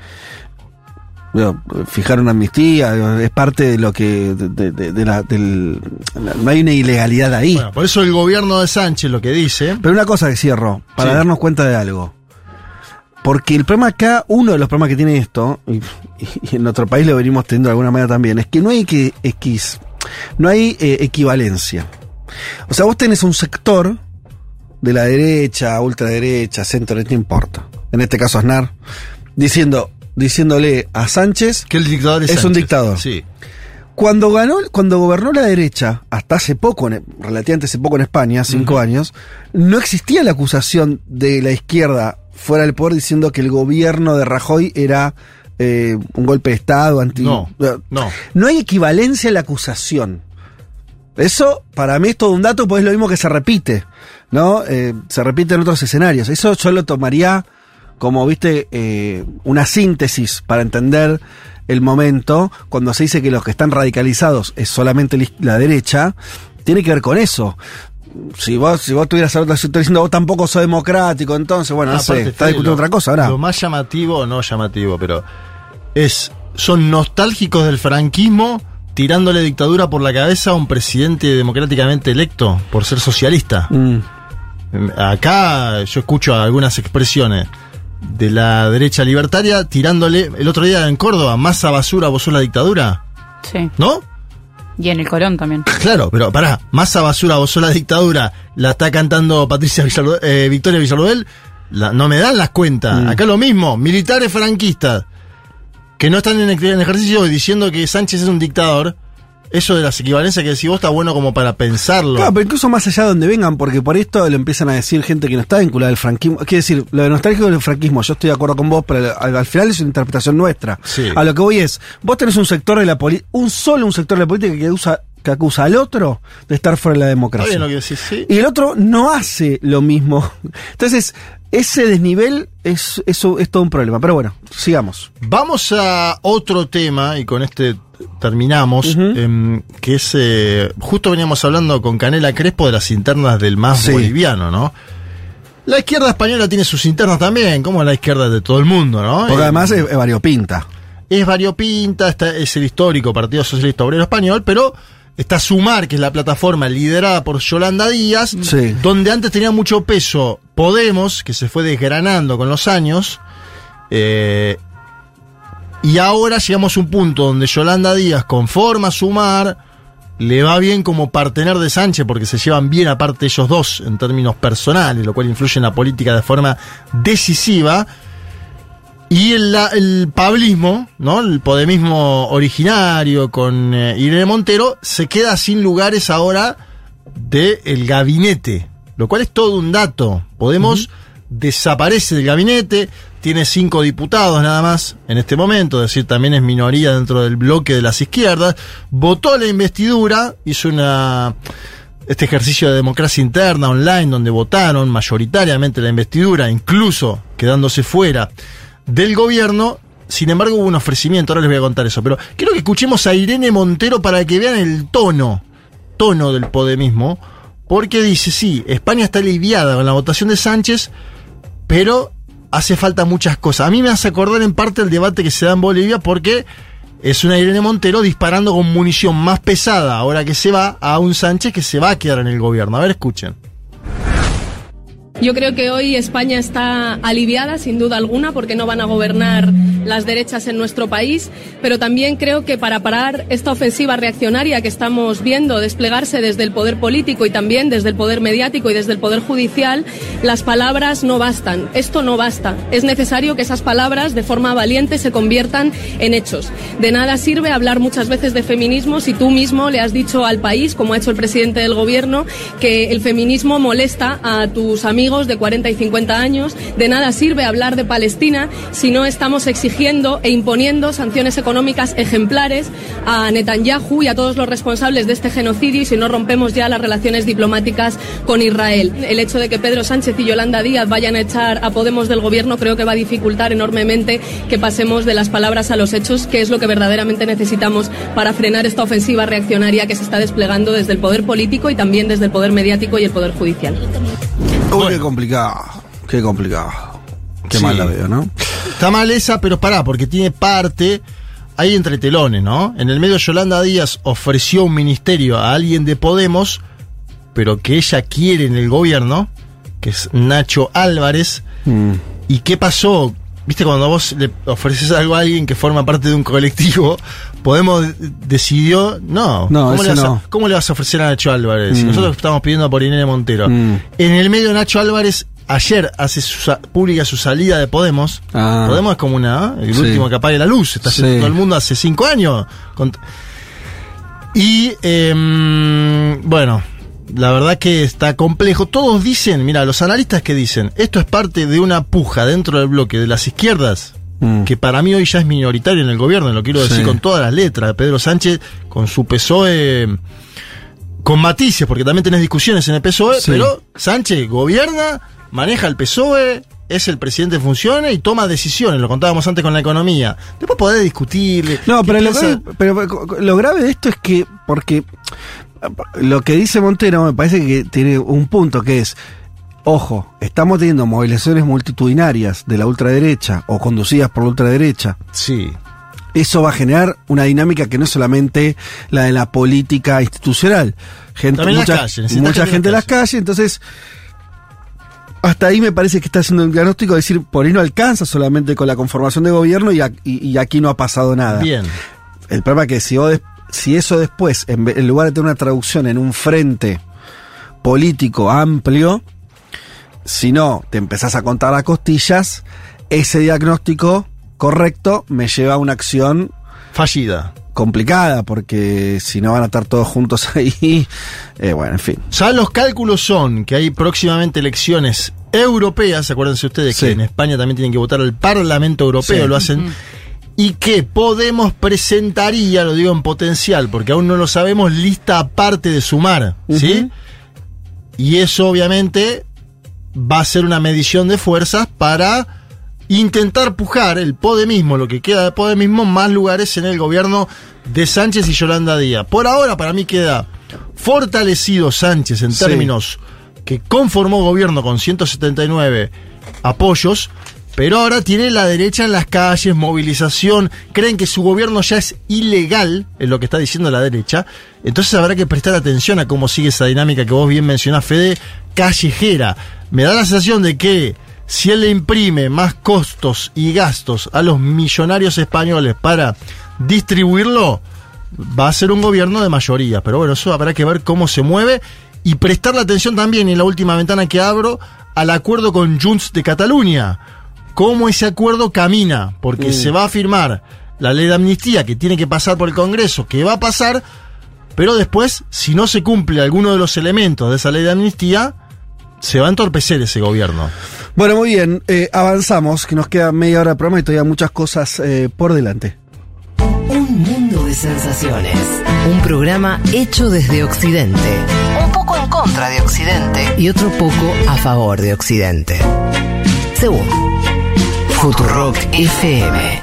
Digo, Fijar una amnistía, es parte de lo que. de- de- de- de la- del, no hay una ilegalidad ahí. Bueno, por eso el gobierno de Sánchez lo que dice. Pero una cosa que cierro, para Sí. darnos cuenta de algo. Porque el problema acá, uno de los problemas que tiene esto, y, y en nuestro país lo venimos teniendo de alguna manera también, es que no hay que equis, no hay eh, equivalencia. O sea, vos tenés un sector de la derecha, ultraderecha, centro, no importa. En este caso Aznar, diciendo, diciéndole a Sánchez que el dictador es, es un dictador. Sí. Cuando ganó, cuando gobernó la derecha, hasta hace poco, en- relativamente hace poco en España, cinco años, no existía la acusación de la izquierda fuera del poder diciendo que el gobierno de Rajoy era eh, un golpe de Estado anti. No, no. No hay equivalencia en la acusación. Eso, para mí, es todo un dato, pues es lo mismo que se repite, ¿no? Eh, se repite en otros escenarios. Eso yo lo tomaría como, viste, eh, una síntesis para entender el momento, cuando se dice que los que están radicalizados es solamente la derecha, tiene que ver con eso. Si vos, si vos tuvieras sector diciendo vos tampoco sos democrático, entonces, bueno, no sé, está discutiendo otra cosa ahora. Lo más llamativo, no llamativo, pero es. Son nostálgicos del franquismo tirándole dictadura por la cabeza a un presidente democráticamente electo por ser socialista. Mm. Acá yo escucho algunas expresiones de la derecha libertaria tirándole el otro día en Córdoba, masa basura, vos sos la dictadura. Sí. ¿No? Y en el Colón también. *laughs* Claro, pero pará, masa basura, vos sos la dictadura, la está cantando Patricia eh, Victoria Villarruel, la- no me dan las cuentas. Mm. Acá lo mismo, militares franquistas, que no están en, en ejercicio diciendo que Sánchez es un dictador. Eso de las equivalencias que decís vos está bueno como para pensarlo. Claro, pero incluso más allá de donde vengan, porque por esto lo empiezan a decir gente que no está vinculada al franquismo. Quiere decir, lo de nostálgico del franquismo, yo estoy de acuerdo con vos, pero al, al final es una interpretación nuestra. Sí. A lo que voy es, vos tenés un sector de la política, un solo un sector de la política que usa que acusa al otro de estar fuera de la democracia. bien lo que decís, sí. Y el otro no hace lo mismo. *laughs* Entonces, ese desnivel es, eso es todo un problema. Pero bueno, sigamos. Vamos a otro tema, y con este terminamos, em, que es, eh, justo veníamos hablando con Canela Crespo de las internas del más Sí. boliviano, ¿no? La izquierda española tiene sus internas también, como la izquierda de todo el mundo, ¿no? Porque Eh, además es, es variopinta. es variopinta, está, es el histórico Partido Socialista Obrero Español, pero está Sumar, que es la plataforma liderada por Yolanda Díaz, Sí. donde antes tenía mucho peso Podemos, que se fue desgranando con los años, eh, y ahora llegamos a un punto donde Yolanda Díaz conforma Sumar, le va bien como partener de Sánchez porque se llevan bien aparte ellos dos en términos personales, lo cual influye en la política de forma decisiva. Y el, el pablismo, ¿no? El podemismo originario con eh, Irene Montero se queda sin lugares ahora del gabinete, lo cual es todo un dato. Podemos desaparece del gabinete, tiene cinco diputados nada más en este momento, es decir, también es minoría dentro del bloque de las izquierdas. Votó la investidura, hizo una este ejercicio de democracia interna online donde votaron mayoritariamente la investidura, incluso quedándose fuera del gobierno. Sin embargo, hubo un ofrecimiento, ahora les voy a contar eso, pero quiero que escuchemos a Irene Montero para que vean el tono, tono del podemismo, porque dice, sí, España está aliviada con la votación de Sánchez, pero hace falta muchas cosas. A mí me hace acordar en parte el debate que se da en Bolivia porque es una Irene Montero disparando con munición más pesada ahora que se va a un Sánchez que se va a quedar en el gobierno. A ver, escuchen. Yo creo que hoy España está aliviada, sin duda alguna, porque no van a gobernar las derechas en nuestro país, pero también creo que para parar esta ofensiva reaccionaria que estamos viendo desplegarse desde el poder político y también desde el poder mediático y desde el poder judicial, las palabras no bastan. Esto no basta. Es necesario que esas palabras, de forma valiente, se conviertan en hechos. De nada sirve hablar muchas veces de feminismo si tú mismo le has dicho al país, como ha hecho el presidente del gobierno, que el feminismo molesta a tus amigos de 40 y 50 años. De nada sirve hablar de Palestina si no estamos exigiendo e imponiendo sanciones económicas ejemplares a Netanyahu y a todos los responsables de este genocidio y si no rompemos ya las relaciones diplomáticas con Israel. El hecho de que Pedro Sánchez y Yolanda Díaz vayan a echar a Podemos del gobierno creo que va a dificultar enormemente que pasemos de las palabras a los hechos, que es lo que verdaderamente necesitamos para frenar esta ofensiva reaccionaria que se está desplegando desde el poder político y también desde el poder mediático y el poder judicial. Uy, qué complicado. Qué complicado. Qué Sí. mal la veo, ¿no? Está mal esa, pero pará, porque tiene parte hay entretelones, ¿no? En el medio Yolanda Díaz ofreció un ministerio a alguien de Podemos, pero que ella quiere en el gobierno, que es Nacho Álvarez. Mm. ¿Y qué pasó? Viste, cuando vos le ofreces algo a alguien que forma parte de un colectivo, Podemos de- decidió, no, No, ¿cómo, le no. a, cómo le vas a ofrecer a Nacho Álvarez? Mm. Nosotros estamos pidiendo por Irene Montero. Mm. En el medio Nacho Álvarez ayer hace su pública su salida de Podemos. Ah. Podemos es como una, ¿eh? el Sí. último que apague la luz. Está haciendo Sí. todo el mundo hace cinco años. Con- y em, bueno, la verdad que está complejo. Todos dicen, mira, los analistas que dicen, esto es parte de una puja dentro del bloque de las izquierdas, Mm. que para mí hoy ya es minoritario en el gobierno, lo quiero decir Sí. con todas las letras. Pedro Sánchez con su PSOE, con matices, porque también tenés discusiones en el PSOE, Sí. pero Sánchez gobierna, maneja el PSOE, es el presidente en funciones y toma decisiones, lo contábamos antes con la economía. Después podés discutir. No, pero lo, grave, pero lo grave de esto es que, porque lo que dice Montero me parece que tiene un punto que es, ojo, estamos teniendo movilizaciones multitudinarias de la ultraderecha o conducidas por la ultraderecha. Sí. Eso va a generar una dinámica que no es solamente la de la política institucional. Gente, También las mucha, calles, necesita mucha gente en las las calles, entonces hasta ahí me parece que está haciendo un diagnóstico de decir, por ahí no alcanza solamente con la conformación de gobierno y, a- y- y aquí no ha pasado nada. Bien. El problema es que si, vos si eso después, en, en lugar de tener una traducción en un frente político amplio, si no te empezás a contar a costillas, ese diagnóstico correcto me lleva a una acción Fallida. complicada, porque si no van a estar todos juntos *laughs* ahí, eh, bueno, en fin. Ya los cálculos son que hay próximamente elecciones europeas, acuérdense ustedes Sí. que en España también tienen que votar al Parlamento Europeo, Sí. lo hacen, y que Podemos presentaría, lo digo en potencial, porque aún no lo sabemos, lista aparte de sumar, ¿sí? Y eso obviamente va a ser una medición de fuerzas para intentar pujar el Podemismo, lo que queda de Podemismo, más lugares en el gobierno de Sánchez y Yolanda Díaz. Por ahora, para mí queda fortalecido Sánchez en Sí. términos que conformó gobierno con 179 apoyos, pero ahora tiene la derecha en las calles, movilización, creen que su gobierno ya es ilegal, es lo que está diciendo la derecha, entonces habrá que prestar atención a cómo sigue esa dinámica que vos bien mencionás, Fede, callejera. Me da la sensación de que si él le imprime más costos y gastos a los millonarios españoles para distribuirlo, va a ser un gobierno de mayoría. Pero bueno, eso habrá que ver cómo se mueve y prestar la atención también en la última ventana que abro al acuerdo con Junts de Cataluña. Cómo ese acuerdo camina, porque Mm. se va a firmar la ley de amnistía que tiene que pasar por el Congreso, que va a pasar, pero después, si no se cumple alguno de los elementos de esa ley de amnistía, se va a entorpecer ese gobierno. Bueno, muy bien, eh, avanzamos, que nos queda media hora de programa y todavía muchas cosas eh, por delante. Un mundo de sensaciones. Un programa hecho desde Occidente. Un poco en contra de Occidente. Y otro poco a favor de Occidente. Según Futurock FM.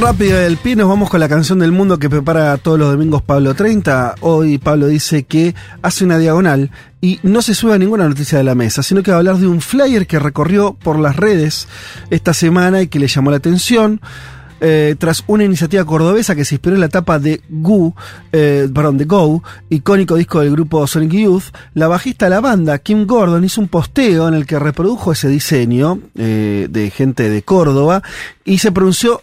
Rápido del pie, nos vamos con la canción del mundo que prepara todos los domingos Pablo 30. Hoy Pablo dice que hace una diagonal y no se sube a ninguna noticia de la mesa, sino que va a hablar de un flyer que recorrió por las redes esta semana y que le llamó la atención. Eh, tras una iniciativa cordobesa que se inspiró en la etapa de Goo, eh, de Go, icónico disco del grupo Sonic Youth, la bajista de la banda, Kim Gordon, hizo un posteo en el que reprodujo ese diseño eh, de gente de Córdoba y se pronunció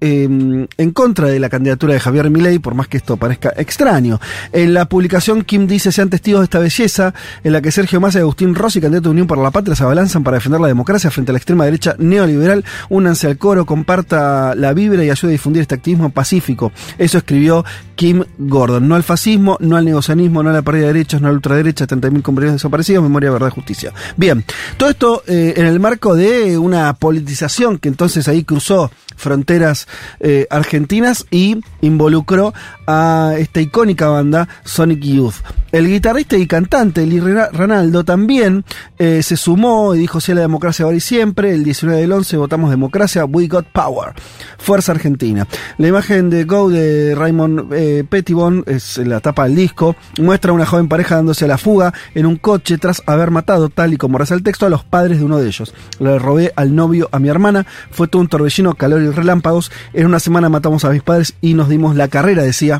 eh, en contra de la candidatura de Javier Milei, por más que esto parezca extraño. En la publicación, Kim dice, sean testigos de esta belleza, en la que Sergio Massa y Agustín Rossi, candidato de Unión por la Patria, se abalanzan para defender la democracia frente a la extrema derecha neoliberal. Únanse al coro, comparta la vibra y ayude a difundir este activismo pacífico. Eso escribió Kim Gordon. No al fascismo, no al negocianismo, no a la pérdida de derechos, no a la ultraderecha, 30.000 compañeros desaparecidos, memoria, verdad, justicia. Bien, todo esto eh, en el marco de una politización que entonces ahí cruzó fronteras eh, argentinas y involucró a esta icónica banda Sonic Youth. El guitarrista y cantante Lee Ra- Ranaldo también eh, se sumó y dijo sí a la democracia ahora y siempre. El 19 del 11 votamos democracia, we got power. Fuerza Argentina. La imagen de Go de Raymond eh, Pettibon es la tapa del disco. Muestra a una joven pareja dándose a la fuga en un coche tras haber matado, tal y como reza el texto, a los padres de uno de ellos. Le robé al novio a mi hermana. Fue todo un torbellino, calor y relámpagos. En una semana matamos a mis padres y nos dimos la carrera, decía.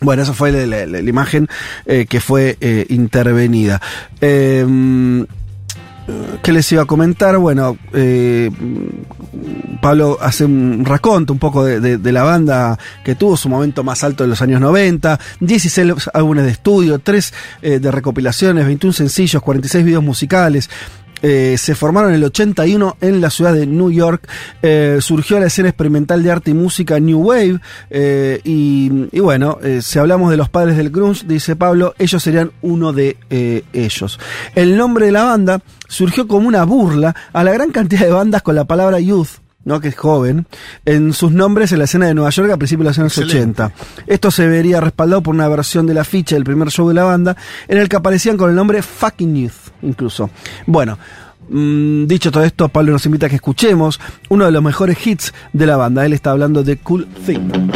Bueno, esa fue la, imagen eh, que fue eh, intervenida. Eh, ¿Qué les iba a comentar? Bueno, eh, Pablo hace un raconto un poco de, la banda que tuvo su momento más alto en los años 90, 16 álbumes de estudio, 3 de recopilaciones, 21 sencillos, 46 videos musicales. Eh, se formaron en el 81 en la ciudad de New York. Eh, surgió la escena experimental de arte y música New Wave. eh, y, y bueno, eh, si hablamos de los padres del grunge, dice Pablo, ellos serían uno de eh, ellos. El nombre de la banda surgió como una burla a la gran cantidad de bandas con la palabra youth. ¿no? que es joven, en sus nombres en la escena de Nueva York a principios de los años Excelente. 80. Esto se vería respaldado por una versión de la ficha del primer show de la banda, en el que aparecían con el nombre Fucking Youth, incluso. Bueno, mm, dicho todo esto, Pablo nos invita a que escuchemos uno de los mejores hits de la banda. Él está hablando de Cool Thing.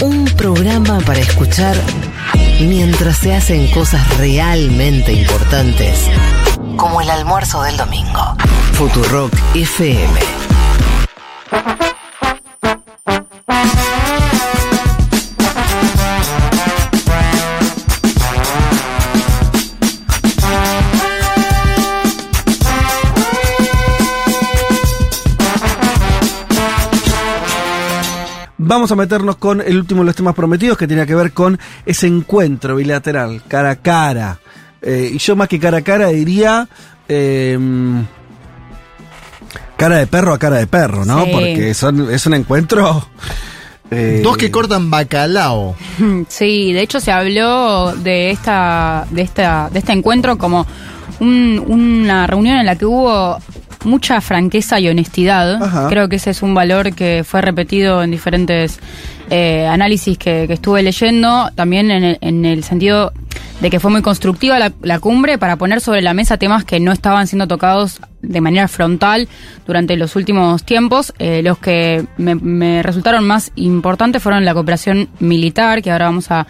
Un programa para escuchar mientras se hacen cosas realmente importantes, como el almuerzo del domingo. Futurock FM. Vamos a meternos con el último de los temas prometidos que tiene que ver con ese encuentro bilateral, cara a cara. Eh, y yo más que cara a cara diría eh, cara de perro a cara de perro, ¿no? Sí. Porque son, es un encuentro... *laughs* eh, Dos que cortan bacalao. *laughs* Sí, de hecho se habló de esta, de esta, de este encuentro como un- una reunión en la que hubo mucha franqueza y honestidad. Ajá. Creo que ese es un valor que fue repetido en diferentes eh, análisis que, que estuve leyendo, también en el, en el sentido de que fue muy constructiva la, la cumbre para poner sobre la mesa temas que no estaban siendo tocados de manera frontal durante los últimos tiempos. Eh, los que me, me resultaron más importantes fueron la cooperación militar, que ahora vamos a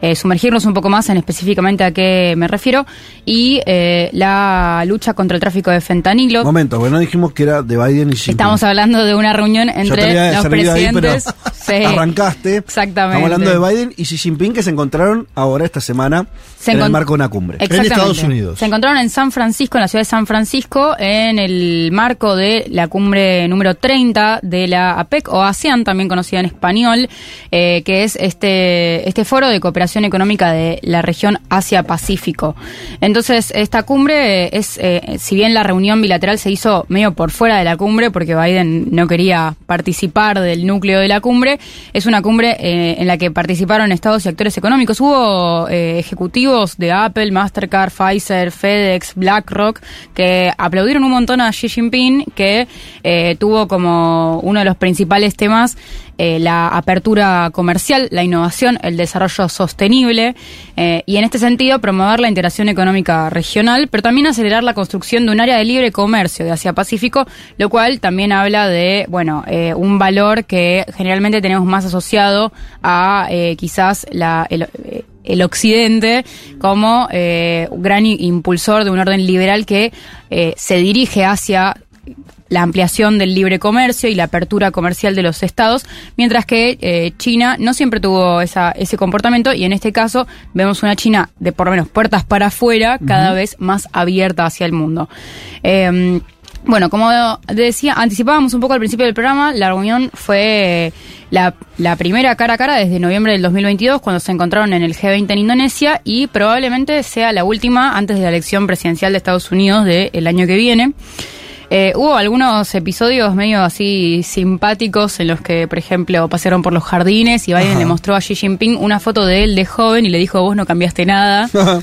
eh, sumergirnos un poco más en específicamente a qué me refiero, y eh, la lucha contra el tráfico de fentanilo. Momento, bueno, dijimos que era de Biden y Xi Estamos hablando de una reunión entre los servido ahí, pero presidentes. *laughs* Sí. Arrancaste. Exactamente. Estamos hablando de Biden y Xi Jinping que se encontraron ahora esta semana Se en el marco de una cumbre. Exactamente. Se encontraron en San Francisco, en la ciudad de San Francisco, en el marco de la cumbre número 30 de la APEC o ASEAN, también conocida en español, eh, que es este, este foro de cooperación económica de la región Asia-Pacífico. Entonces, esta cumbre es, eh, si bien la reunión bilateral se hizo medio por fuera de la cumbre, porque Biden no quería participar del núcleo de la cumbre, es una cumbre eh, en la que participaron estados y actores económicos. Hubo eh, ejecutivos de Apple, Mastercard, Pfizer, FedEx, BlackRock, que aplaudieron un montón a Xi Jinping, que tuvo como uno de los principales temas eh, la apertura comercial, la innovación, el desarrollo sostenible eh, y en este sentido promover la integración económica regional, pero también acelerar la construcción de un área de libre comercio de Asia-Pacífico, lo cual también habla de, bueno, eh, un valor que generalmente tenemos más asociado a quizás la, el, occidente como gran impulsor de un orden liberal que se dirige hacia la ampliación del libre comercio y la apertura comercial de los estados, mientras que eh, China no siempre tuvo esa, ese comportamiento y en este caso vemos una China de por lo menos puertas para afuera, cada vez más abierta hacia el mundo. Eh, bueno, como decía, anticipábamos un poco al principio del programa, la reunión fue la, la primera cara a cara desde noviembre del 2022, cuando se encontraron en el G20 en Indonesia, y probablemente sea la última antes de la elección presidencial de Estados Unidos del año que viene. Eh, hubo algunos episodios medio así simpáticos en los que, por ejemplo, pasaron por los jardines y Biden Ajá. le mostró a Xi Jinping una foto de él de joven y le dijo, vos no cambiaste nada. *laughs*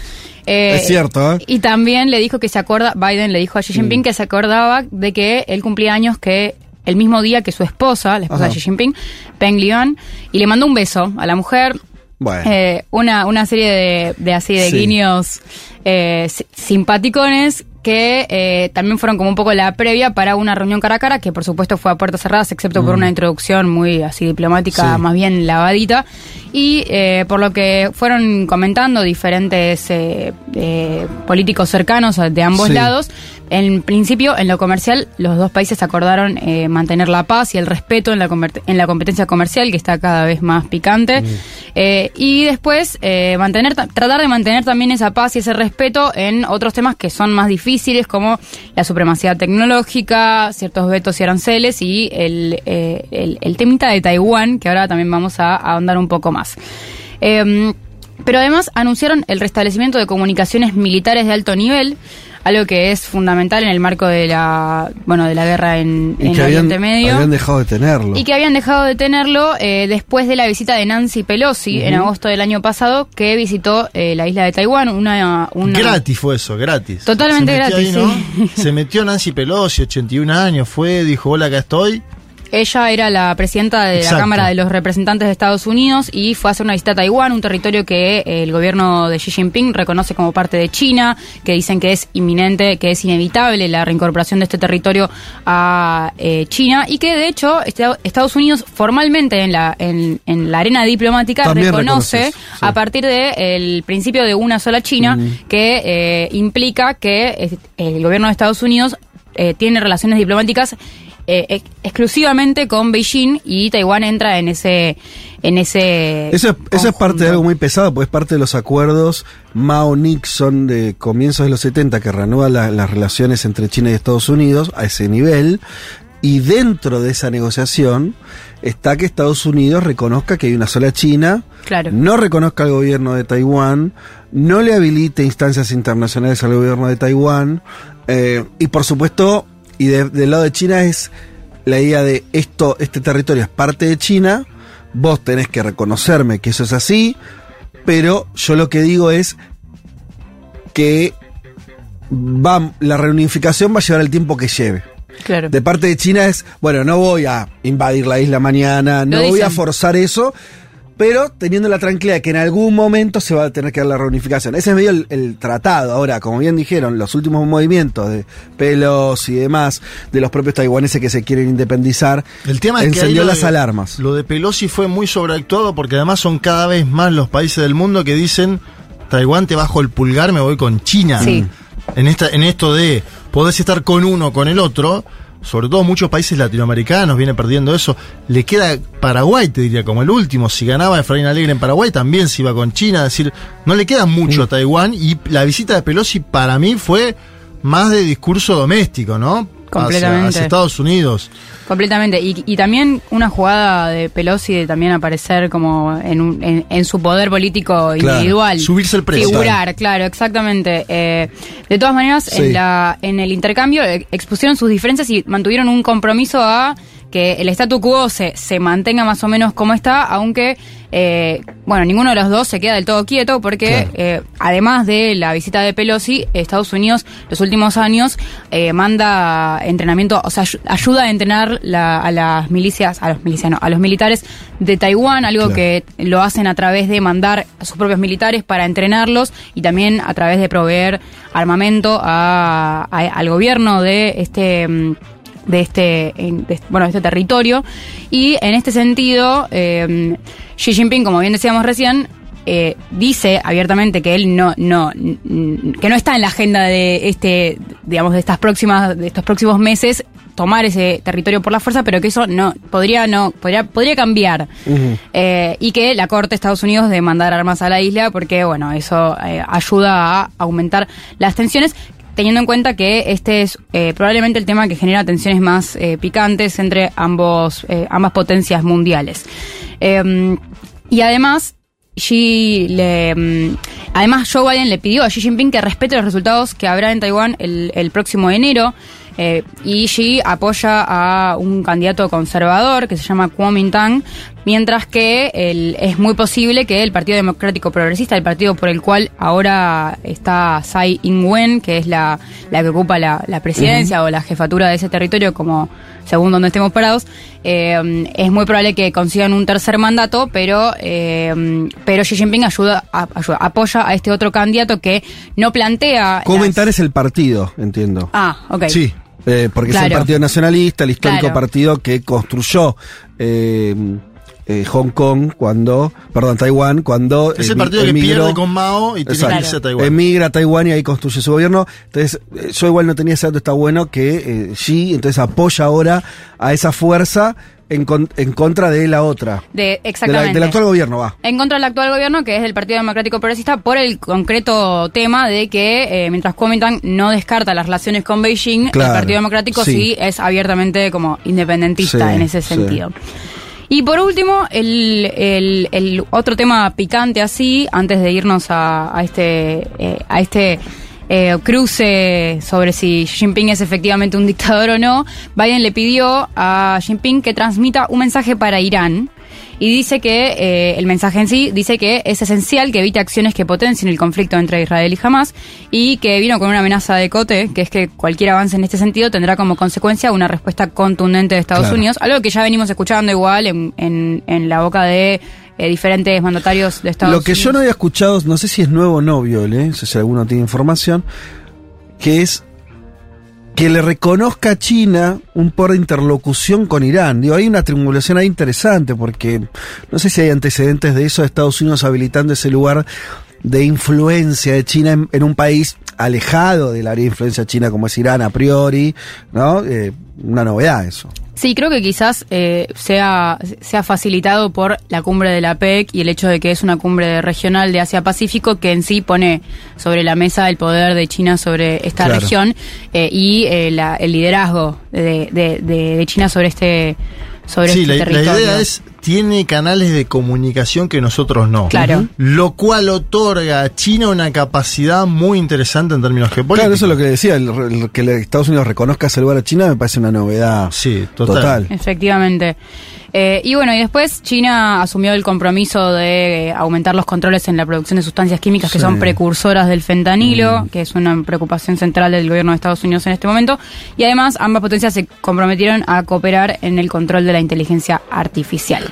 Eh, es cierto, ¿eh? y también le dijo que se acuerda, Biden le dijo a Xi Jinping que se acordaba de que él cumplía años que el mismo día que su esposa, la esposa Ajá. de Xi Jinping, Peng Liyuan, y le mandó un beso a la mujer. Bueno. Eh, una, una serie de, de así de Sí. guiños eh, si- simpaticones que eh, también fueron como un poco la previa para una reunión cara a cara, que por supuesto fue a puertas cerradas, excepto por Mm. una introducción muy así diplomática, Sí. más bien lavadita. Y eh, por lo que fueron comentando diferentes eh, eh, políticos cercanos de ambos Sí. lados, en principio, en lo comercial, los dos países acordaron eh, mantener la paz y el respeto en la, en la competencia comercial, que está cada vez más picante. Eh, y después, eh, mantener ta- tratar de mantener también esa paz y ese respeto en otros temas que son más difíciles, como la supremacía tecnológica, ciertos vetos y aranceles y el, eh, el temita de Taiwán, que ahora también vamos a ahondar un poco más. Em, pero además anunciaron el restablecimiento de comunicaciones militares de alto nivel, algo que es fundamental en el marco de la bueno de la guerra en, Y en que habían, Oriente Medio. habían dejado de tenerlo. Y que habían dejado de tenerlo eh, después de la visita de Nancy Pelosi en agosto del año pasado, que visitó eh, la isla de Taiwán, una... una Gratis fue eso, gratis. Totalmente gratis. Se metió Nancy Pelosi, 81 años, fue, dijo, hola, acá estoy. Ella era la presidenta de Exacto. la Cámara de los Representantes de Estados Unidos y fue a hacer una visita a Taiwán, un territorio que eh, el gobierno de Xi Jinping reconoce como parte de China, que dicen que es inminente, que es inevitable la reincorporación de este territorio a eh, China y que de hecho Estados Unidos formalmente en la, en, en la arena diplomática También reconoce sí. a partir del principio de una sola China Mm. que eh, implica que eh, el gobierno de Estados Unidos eh, tiene relaciones diplomáticas eh, ex- exclusivamente con Beijing y Taiwán entra en ese en ese Eso, es- eso es parte de algo muy pesado, porque es parte de los acuerdos Mao-Nixon de comienzos de los 70 que reanuda la- las relaciones entre China y Estados Unidos a ese nivel. Y dentro de esa negociación está que Estados Unidos reconozca que hay una sola China, Claro. no reconozca al gobierno de Taiwán, no le habilite instancias internacionales al gobierno de Taiwán, eh, y por supuesto, y de- del lado de China es la idea de esto, este territorio es parte de China, vos tenés que reconocerme que eso es así, pero yo lo que digo es que va, la reunificación va a llevar el tiempo que lleve. Claro. De parte de China es, bueno, no voy a invadir la isla mañana, no voy a forzar eso, pero teniendo la tranquilidad de que en algún momento se va a tener que dar la reunificación. Ese es medio el, el tratado. Ahora, como bien dijeron, los últimos movimientos de Pelos y demás, de los propios taiwaneses que se quieren independizar, El tema es que encendió lo las de- alarmas. Lo de Pelosi fue muy sobreactuado porque además son cada vez más los países del mundo que dicen Taiwán te bajo el pulgar, me voy con China. Sí. En esta, en esto de podés estar con uno o con el otro, sobre todo muchos países latinoamericanos vienen perdiendo eso. Le queda Paraguay, te diría, como el último. Si ganaba Efraín Alegre en Paraguay, también se iba con China. Es decir, no le queda mucho a Taiwán y la visita de Pelosi para mí fue más de discurso doméstico, ¿no? Completamente. hacia Estados Unidos. Completamente. Y, y también una jugada de Pelosi de también aparecer como en, un- en, en su poder político individual. subirse el precio. Figurar, claro, exactamente. Eh, de todas maneras, Sí. en, la, en el intercambio eh, expusieron sus diferencias y mantuvieron un compromiso a que el statu quo se, se mantenga más o menos como está, aunque, eh, bueno, ninguno de los dos se queda del todo quieto porque, Claro. eh, además de la visita de Pelosi, Estados Unidos los últimos años eh, manda entrenamiento, o sea, ayu- ayuda a entrenar la- a las milicias, a los milicianos, a los militares de Taiwán, algo Claro. que lo hacen a través de mandar a sus propios militares para entrenarlos y también a través de proveer armamento a- a- al gobierno de este mm, de este de- bueno de este territorio. Y en este sentido eh, Xi Jinping como bien decíamos recién eh, dice abiertamente que él no no que no está en la agenda de este digamos de estas próximas de estos próximos meses tomar ese territorio por la fuerza pero que eso no podría no podría podría cambiar. Eh, y que la corte de Estados Unidos de mandar armas a la isla porque bueno eso eh, ayuda a aumentar las tensiones teniendo en cuenta que este es eh, probablemente el tema que genera tensiones más eh, picantes entre ambos eh, ambas potencias mundiales. Eh, y además Xi mm, además Joe Biden le pidió a Xi Jinping que respete los resultados que habrá en Taiwán el, el próximo enero y Xi apoya a un candidato conservador que se llama Kuomintang, mientras que el- es muy posible que el Partido Democrático Progresista, el partido por el cual ahora está Tsai Ing-wen, que es la, la que ocupa la, la presidencia o la jefatura de ese territorio como según donde estemos parados, eh, es muy probable que consigan un tercer mandato, pero eh, pero Xi Jinping ayuda, a- ayuda- apoya a este otro candidato que no plantea... Comentar es el partido, entiendo. Ah, ok. Sí. Eh, porque es el. Partido Nacionalista, el histórico Claro. partido que construyó eh, eh, Hong Kong cuando, perdón, Taiwán, cuando Es el partido que emigró- pierde con Mao y tiene Exacto. que irse a Taiwán. Emigra a Taiwán y ahí construye su gobierno. Entonces, eh, yo igual no tenía ese dato, está bueno que eh, Xi entonces apoya ahora a esa fuerza en, con- en contra de la otra. De, De la- exactamente. del actual gobierno, va. En contra del actual gobierno, que es del Partido Democrático Progresista, por el concreto tema de que eh, mientras Kuomintang no descarta las relaciones con Beijing, Claro, el Partido Democrático sí. sí. es abiertamente como independentista Sí, en ese sí. Y por último, el, el- el otro tema picante así, antes de irnos a, a este, eh, a este eh, cruce sobre si Xi Jinping es efectivamente un dictador o no, Biden le pidió a Xi Jinping que transmita un mensaje para Irán y dice que eh, el mensaje en sí dice que es esencial que evite acciones que potencien el conflicto entre Israel y Hamas y que vino con una amenaza de cote, que es que cualquier avance en este sentido tendrá como consecuencia una respuesta contundente de Estados Claro. Unidos, algo que ya venimos escuchando igual en, en, en la boca de eh, diferentes mandatarios de Estados Lo que Unidos. yo no había escuchado, no sé si es nuevo o no, Viole, no sé si alguno tiene información, que es que le reconozca a China un por de interlocución con Irán. Digo, hay una triangulación ahí interesante porque no sé si hay antecedentes de eso de Estados Unidos habilitando ese lugar de influencia de China en, en un país alejado del área de influencia china como es Irán a priori, ¿no? Eh, una novedad eso. Sí, creo que quizás eh, sea, sea facilitado por la cumbre de la PEC y el hecho de que es una cumbre regional de Asia-Pacífico que en sí pone sobre la mesa el poder de China sobre esta Claro. región eh, y eh, la- el liderazgo de, de- de- China sobre este, sobre sí, este la, la territorio. idea es, tiene canales de comunicación que nosotros no. Claro. Lo cual otorga a China una capacidad muy interesante en términos geopolíticos. Claro, eso es lo que decía, el, el que Estados Unidos reconozca ese lugar a China me parece una novedad sí, total. Efectivamente. Eh, y bueno, y después China asumió el compromiso de eh, aumentar los controles en la producción de sustancias químicas que son precursoras del fentanilo, que es una preocupación central del gobierno de Estados Unidos en este momento. Y además ambas potencias se comprometieron a cooperar en el control de la inteligencia artificial.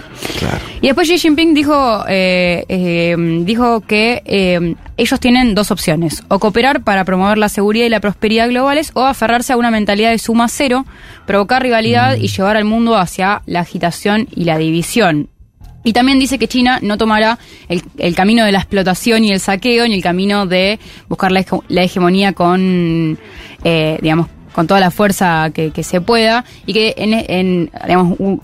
Y después Xi Jinping dijo, eh, eh, dijo que ellos tienen dos opciones, o cooperar para promover la seguridad y la prosperidad globales, o aferrarse a una mentalidad de suma cero, provocar rivalidad y llevar al mundo hacia la agitación y la división. Y también dice que China no tomará el, el camino de la explotación y el saqueo, ni el camino de buscar la, hege- la hegemonía con, eh, digamos, con toda la fuerza que, que se pueda, y que en, en, digamos, un-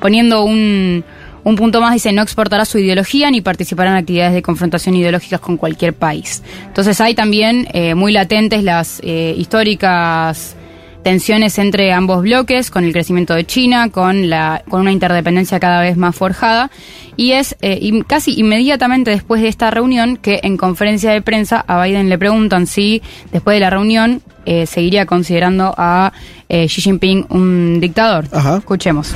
poniendo un, un punto más, dice, no exportará su ideología ni participará en actividades de confrontación ideológicas con cualquier país. Entonces hay también eh, muy latentes las eh, históricas tensiones entre ambos bloques, con el crecimiento de China, con, la, con una interdependencia cada vez más forjada. Y es eh, casi inmediatamente después de esta reunión que en conferencia de prensa a Biden le preguntan si después de la reunión eh, seguiría considerando a eh, Xi Jinping un dictador. Escuchemos.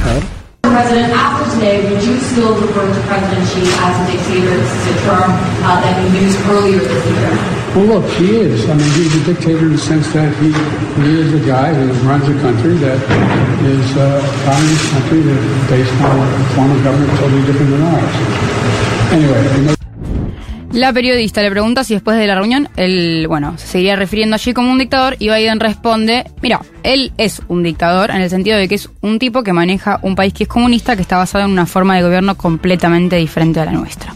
President, after today, would you still refer to President Xi as a dictator? This is a term uh, that you used earlier this year. Well, look, he is. I mean, he's a dictator in the sense that he, he is a guy who runs a country that is uh, a communist country that based on a form of government totally different than ours. Anyway, La periodista le pregunta si después de la reunión él, bueno, se seguiría refiriendo allí como un dictador y Biden responde, mira, él es un dictador en el sentido de que es un tipo que maneja un país que es comunista, que está basado en una forma de gobierno completamente diferente a la nuestra.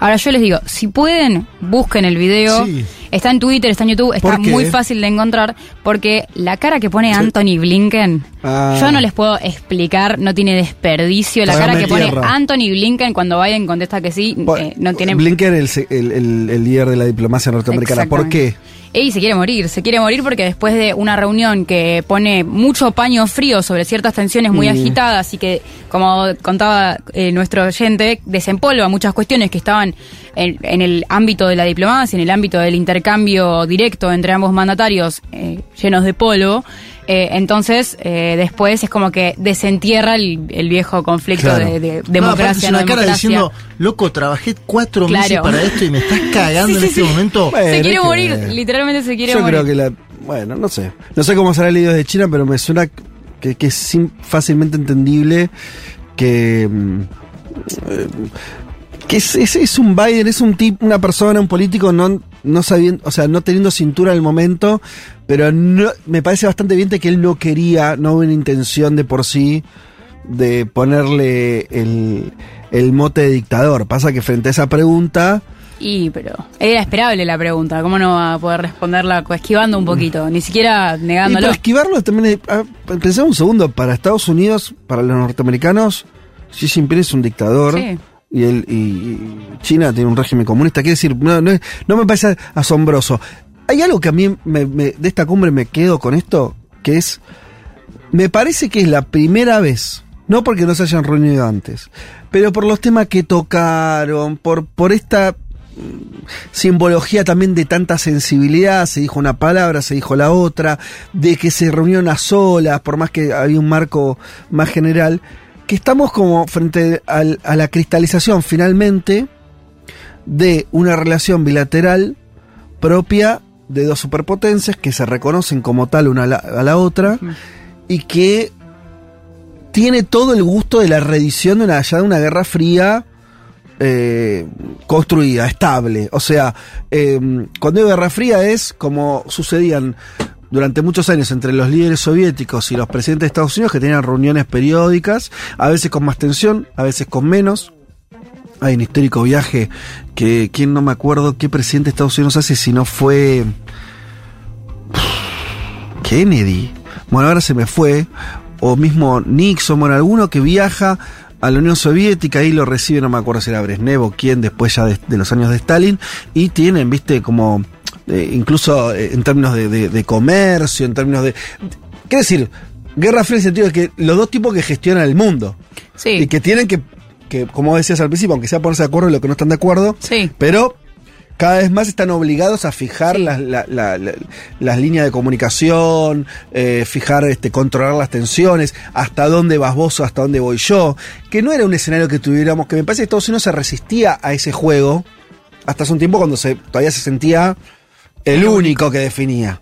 Ahora yo les digo, si pueden, busquen el video. Sí. Está en Twitter, está en YouTube, está muy fácil de encontrar porque la cara que pone Anthony Blinken, Ah. yo no les puedo explicar, no tiene desperdicio. La cara que pone tierra. Anthony Blinken cuando Biden contesta que sí, eh, no tiene Blinken, el, el, el- el líder de la diplomacia norteamericana. ¿Por qué? Y se quiere morir, se quiere morir porque después de una reunión que pone mucho paño frío sobre ciertas tensiones muy Mm. agitadas y que, como contaba eh, nuestro oyente, desempolva muchas cuestiones que estaban en, en el ámbito de la diplomacia, en el ámbito del intercambio directo entre ambos mandatarios eh, llenos de polvo. Eh, entonces, eh, después es como que desentierra el, el viejo conflicto Claro. de, de No, democracia. es una no cara democracia. diciendo, loco, trabajé cuatro meses Claro. para esto y me estás *laughs* cagando Sí, en sí, este sí. momento. se quiere que morir, ver. literalmente se quiere Yo morir. creo que la. Bueno, no sé. No sé cómo será el líder de China, pero me suena que, que es fácilmente entendible que. mm, eh, que es, es- es un Biden, es un tipo, una persona, un político no, no sabiendo, o sea, no teniendo cintura en el momento, pero no, me parece bastante evidente que él no quería, no hubo una intención de por sí de ponerle el, el mote de dictador. Pasa que frente a esa pregunta, Y, pero era esperable la pregunta. ¿Cómo no va a poder responderla esquivando un poquito? Ni siquiera Y negándolo. para esquivarlo también, es- ah, pensemos un segundo, para Estados Unidos, para los norteamericanos, Xi Jinping es un dictador. Sí. Y, el, y, China tiene un régimen comunista. Quiere decir, no, no, no me parece asombroso. Hay algo que a mí me- me- de esta cumbre me quedo con esto, que es, me parece que es la primera vez, no porque no se hayan reunido antes, pero por los temas que tocaron, por, por esta mm, simbología también de tanta sensibilidad, se dijo una palabra, se dijo la otra, de que se reunieron a solas, por más que había un marco más general, que estamos como frente al- a la cristalización finalmente de una relación bilateral propia de dos superpotencias que se reconocen como tal una a la, a la otra y que tiene todo el gusto de la reedición de una, ya de una guerra fría eh, construida, estable. O sea, eh, cuando digo guerra fría es como sucedían durante muchos años entre los líderes soviéticos y los presidentes de Estados Unidos que tenían reuniones periódicas, a veces con más tensión, a veces con menos. Hay un histórico viaje que, quién no me acuerdo qué presidente de Estados Unidos hace, si no fue Kennedy. Bueno, ahora se me fue. O mismo Nixon, bueno, alguno que viaja a la Unión Soviética y lo recibe, no me acuerdo si era Brezhnev o quién, después ya de, de los años de Stalin, y tienen, viste, como, eh, incluso eh, en términos de, de- de comercio, en términos de... Quiero decir, guerra fría en el sentido de que los dos tipos que gestionan el mundo. Sí. Y que tienen que, que, como decías al principio, aunque sea ponerse de acuerdo en lo que no están de acuerdo, Sí. pero cada vez más están obligados a fijar las, la- la- la- las líneas de comunicación, eh, fijar, este, controlar las tensiones, hasta dónde vas vos o hasta dónde voy yo, que no era un escenario que tuviéramos, que me parece que Estados Unidos se resistía a ese juego hasta hace un tiempo cuando se, todavía se sentía el único que definía.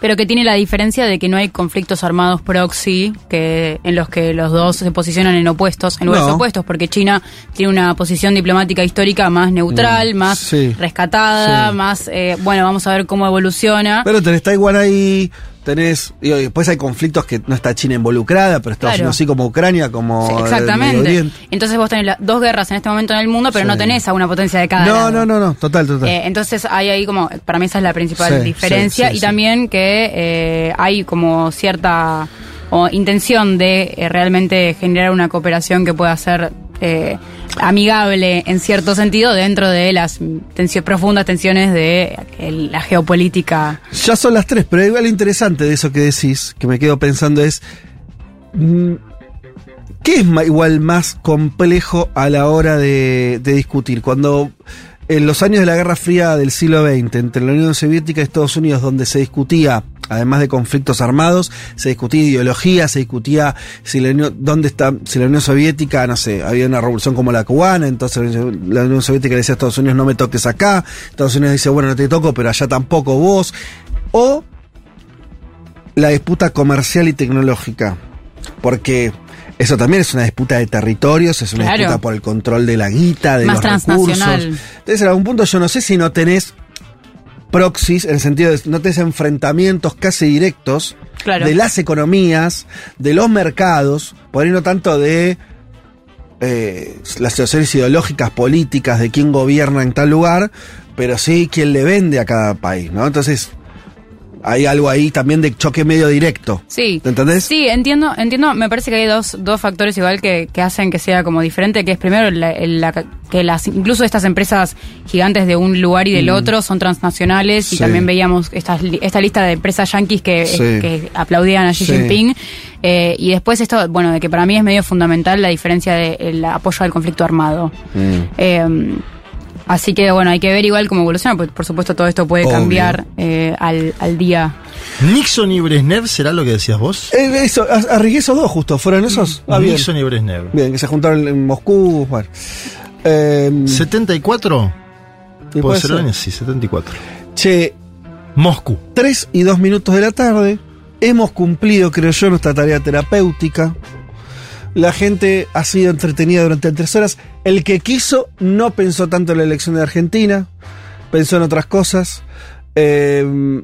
Pero que tiene la diferencia de que no hay conflictos armados proxy que en los que los dos se posicionan en opuestos, en lugares No. opuestos, porque China tiene una posición diplomática histórica más neutral, Mm, más sí. rescatada, Sí. más, eh, bueno, vamos a ver cómo evoluciona. Pero tenés Taiwán ahí, tenés, digo, y después hay conflictos que no está China involucrada, pero Estados Claro. Unidos sí como Ucrania, como Sí, exactamente. Entonces vos tenés las dos guerras en este momento en el mundo, pero Sí. no tenés a una potencia de cada No, lado. no, no, no, total, total. Eh, entonces hay ahí como, para mí esa es la principal Sí, diferencia y también que eh, hay como cierta o intención de eh, realmente generar una cooperación que pueda ser eh, amigable en cierto sentido dentro de las tensio- profundas tensiones de la geopolítica. Ya son las tres, pero igual lo interesante de eso que decís, que me quedo pensando es. mm, ¿Qué es igual más complejo a la hora de discutir? Cuando en los años de la Guerra Fría del siglo XX, entre la Unión Soviética y Estados Unidos, donde se discutía, además de conflictos armados, se discutía ideología, se discutía si la Unión, dónde está, si la Unión Soviética, no sé, había una revolución como la cubana, entonces la Unión Soviética le decía a Estados Unidos no me toques acá, Estados Unidos dice bueno no te toco, pero allá tampoco vos, o la disputa comercial y tecnológica, porque eso también es una disputa de territorios, es una Claro. disputa por el control de la guita, de Más los recursos. Entonces, en algún punto yo no sé si no tenés proxies, en el sentido de no tenés enfrentamientos casi directos Claro. de las economías, de los mercados, por ahí no tanto de eh, las situaciones ideológicas, políticas, de quién gobierna en tal lugar, pero sí quién le vende a cada país, ¿no? Entonces, hay algo ahí también de choque medio directo. Sí. ¿Te entendés? Sí, entiendo, entiendo. Me parece que hay dos, dos factores igual que, que hacen que sea como diferente, que es primero la- el- la- que las incluso estas empresas gigantes de un lugar y del Mm. otro son transnacionales y también veíamos estas li- esta lista de empresas yanquis que, Sí. que aplaudían a Xi Sí. Jinping. Eh, y después esto, bueno, de que para mí es medio fundamental la diferencia del apoyo al conflicto armado. Eh, así que bueno, hay que ver igual cómo evoluciona, porque por supuesto todo esto puede Obvio. cambiar eh, al, al día. Nixon y Brezhnev, ¿será lo que decías vos? Eh, eso, arriesgué esos dos justo, ¿fueron esos? Ah, bien. Nixon y Brezhnev. Bien, que se juntaron en Moscú, bueno. Eh, ¿74? puede Puede ser ser. el año, sí, 74. Che. Moscú. 3 y 2 minutos de la tarde. Hemos cumplido, creo yo, nuestra tarea terapéutica. La gente ha sido entretenida durante tres horas. El que quiso no pensó tanto en la elección de Argentina, pensó en otras cosas. Eh,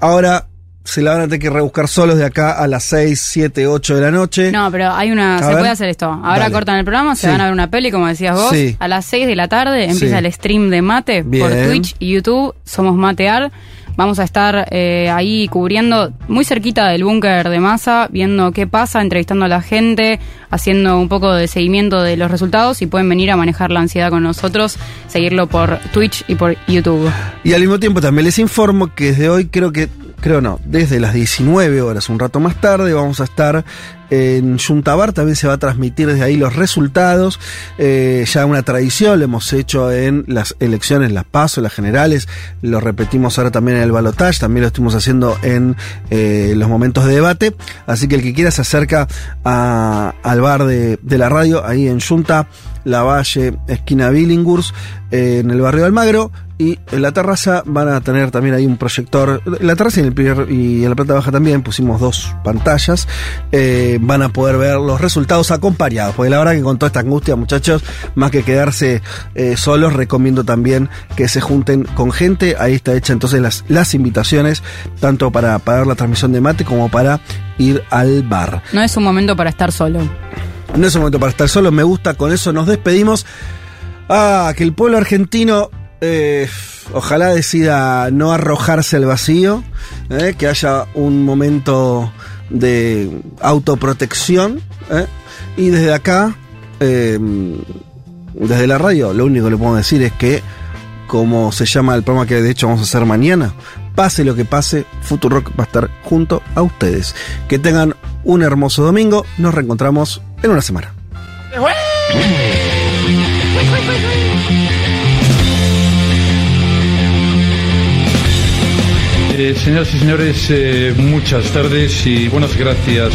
ahora se la van a tener que rebuscar solos de acá a las 6, 7, 8 de la noche. No, pero hay una. A se ver. puede hacer esto. Ahora Dale. cortan el programa, se Sí. van a ver una peli, como decías vos. Sí. A las 6 de la tarde empieza Sí. el stream de Mate por. Twitch y YouTube. Somos Matear. Vamos a estar eh, ahí cubriendo muy cerquita del búnker de masa, viendo qué pasa, entrevistando a la gente, haciendo un poco de seguimiento de los resultados y pueden venir a manejar la ansiedad con nosotros, seguirlo por Twitch y por YouTube. Y al mismo tiempo también les informo que desde hoy creo que creo no, desde las 19 horas, un rato más tarde, vamos a estar en Yuntabar, también se va a transmitir desde ahí los resultados, eh, ya una tradición, lo hemos hecho en las elecciones, las pasos, las generales, lo repetimos ahora también en el balotage, también lo estuvimos haciendo en eh, los momentos de debate, así que el que quiera se acerca a- al bar de, de la radio, ahí en Junta, La Valle, esquina Billinghurst, eh, en el barrio Almagro, y en la terraza van a tener también ahí un proyector. En la terraza y en, el primer- y en la planta baja también pusimos dos pantallas. Eh, van a poder ver los resultados acompañados. Porque la verdad que con toda esta angustia, muchachos, más que quedarse eh, solos, recomiendo también que se junten con gente. Ahí está hecha entonces las, las invitaciones, tanto para pagar la transmisión de mate como para ir al bar. No es un momento para estar solo. No es un momento para estar solo, me gusta, con eso nos despedimos. Ah, que el pueblo argentino eh, ojalá decida no arrojarse al vacío, eh, que haya un momento de autoprotección. eh, y desde acá, eh, desde la radio, lo único que le puedo decir es que, como se llama el programa que de hecho vamos a hacer mañana, pase lo que pase, Futurock va a estar junto a ustedes. Que tengan un hermoso domingo, nos reencontramos en una semana. Eh, señoras y señores, eh, muchas tardes y buenas gracias.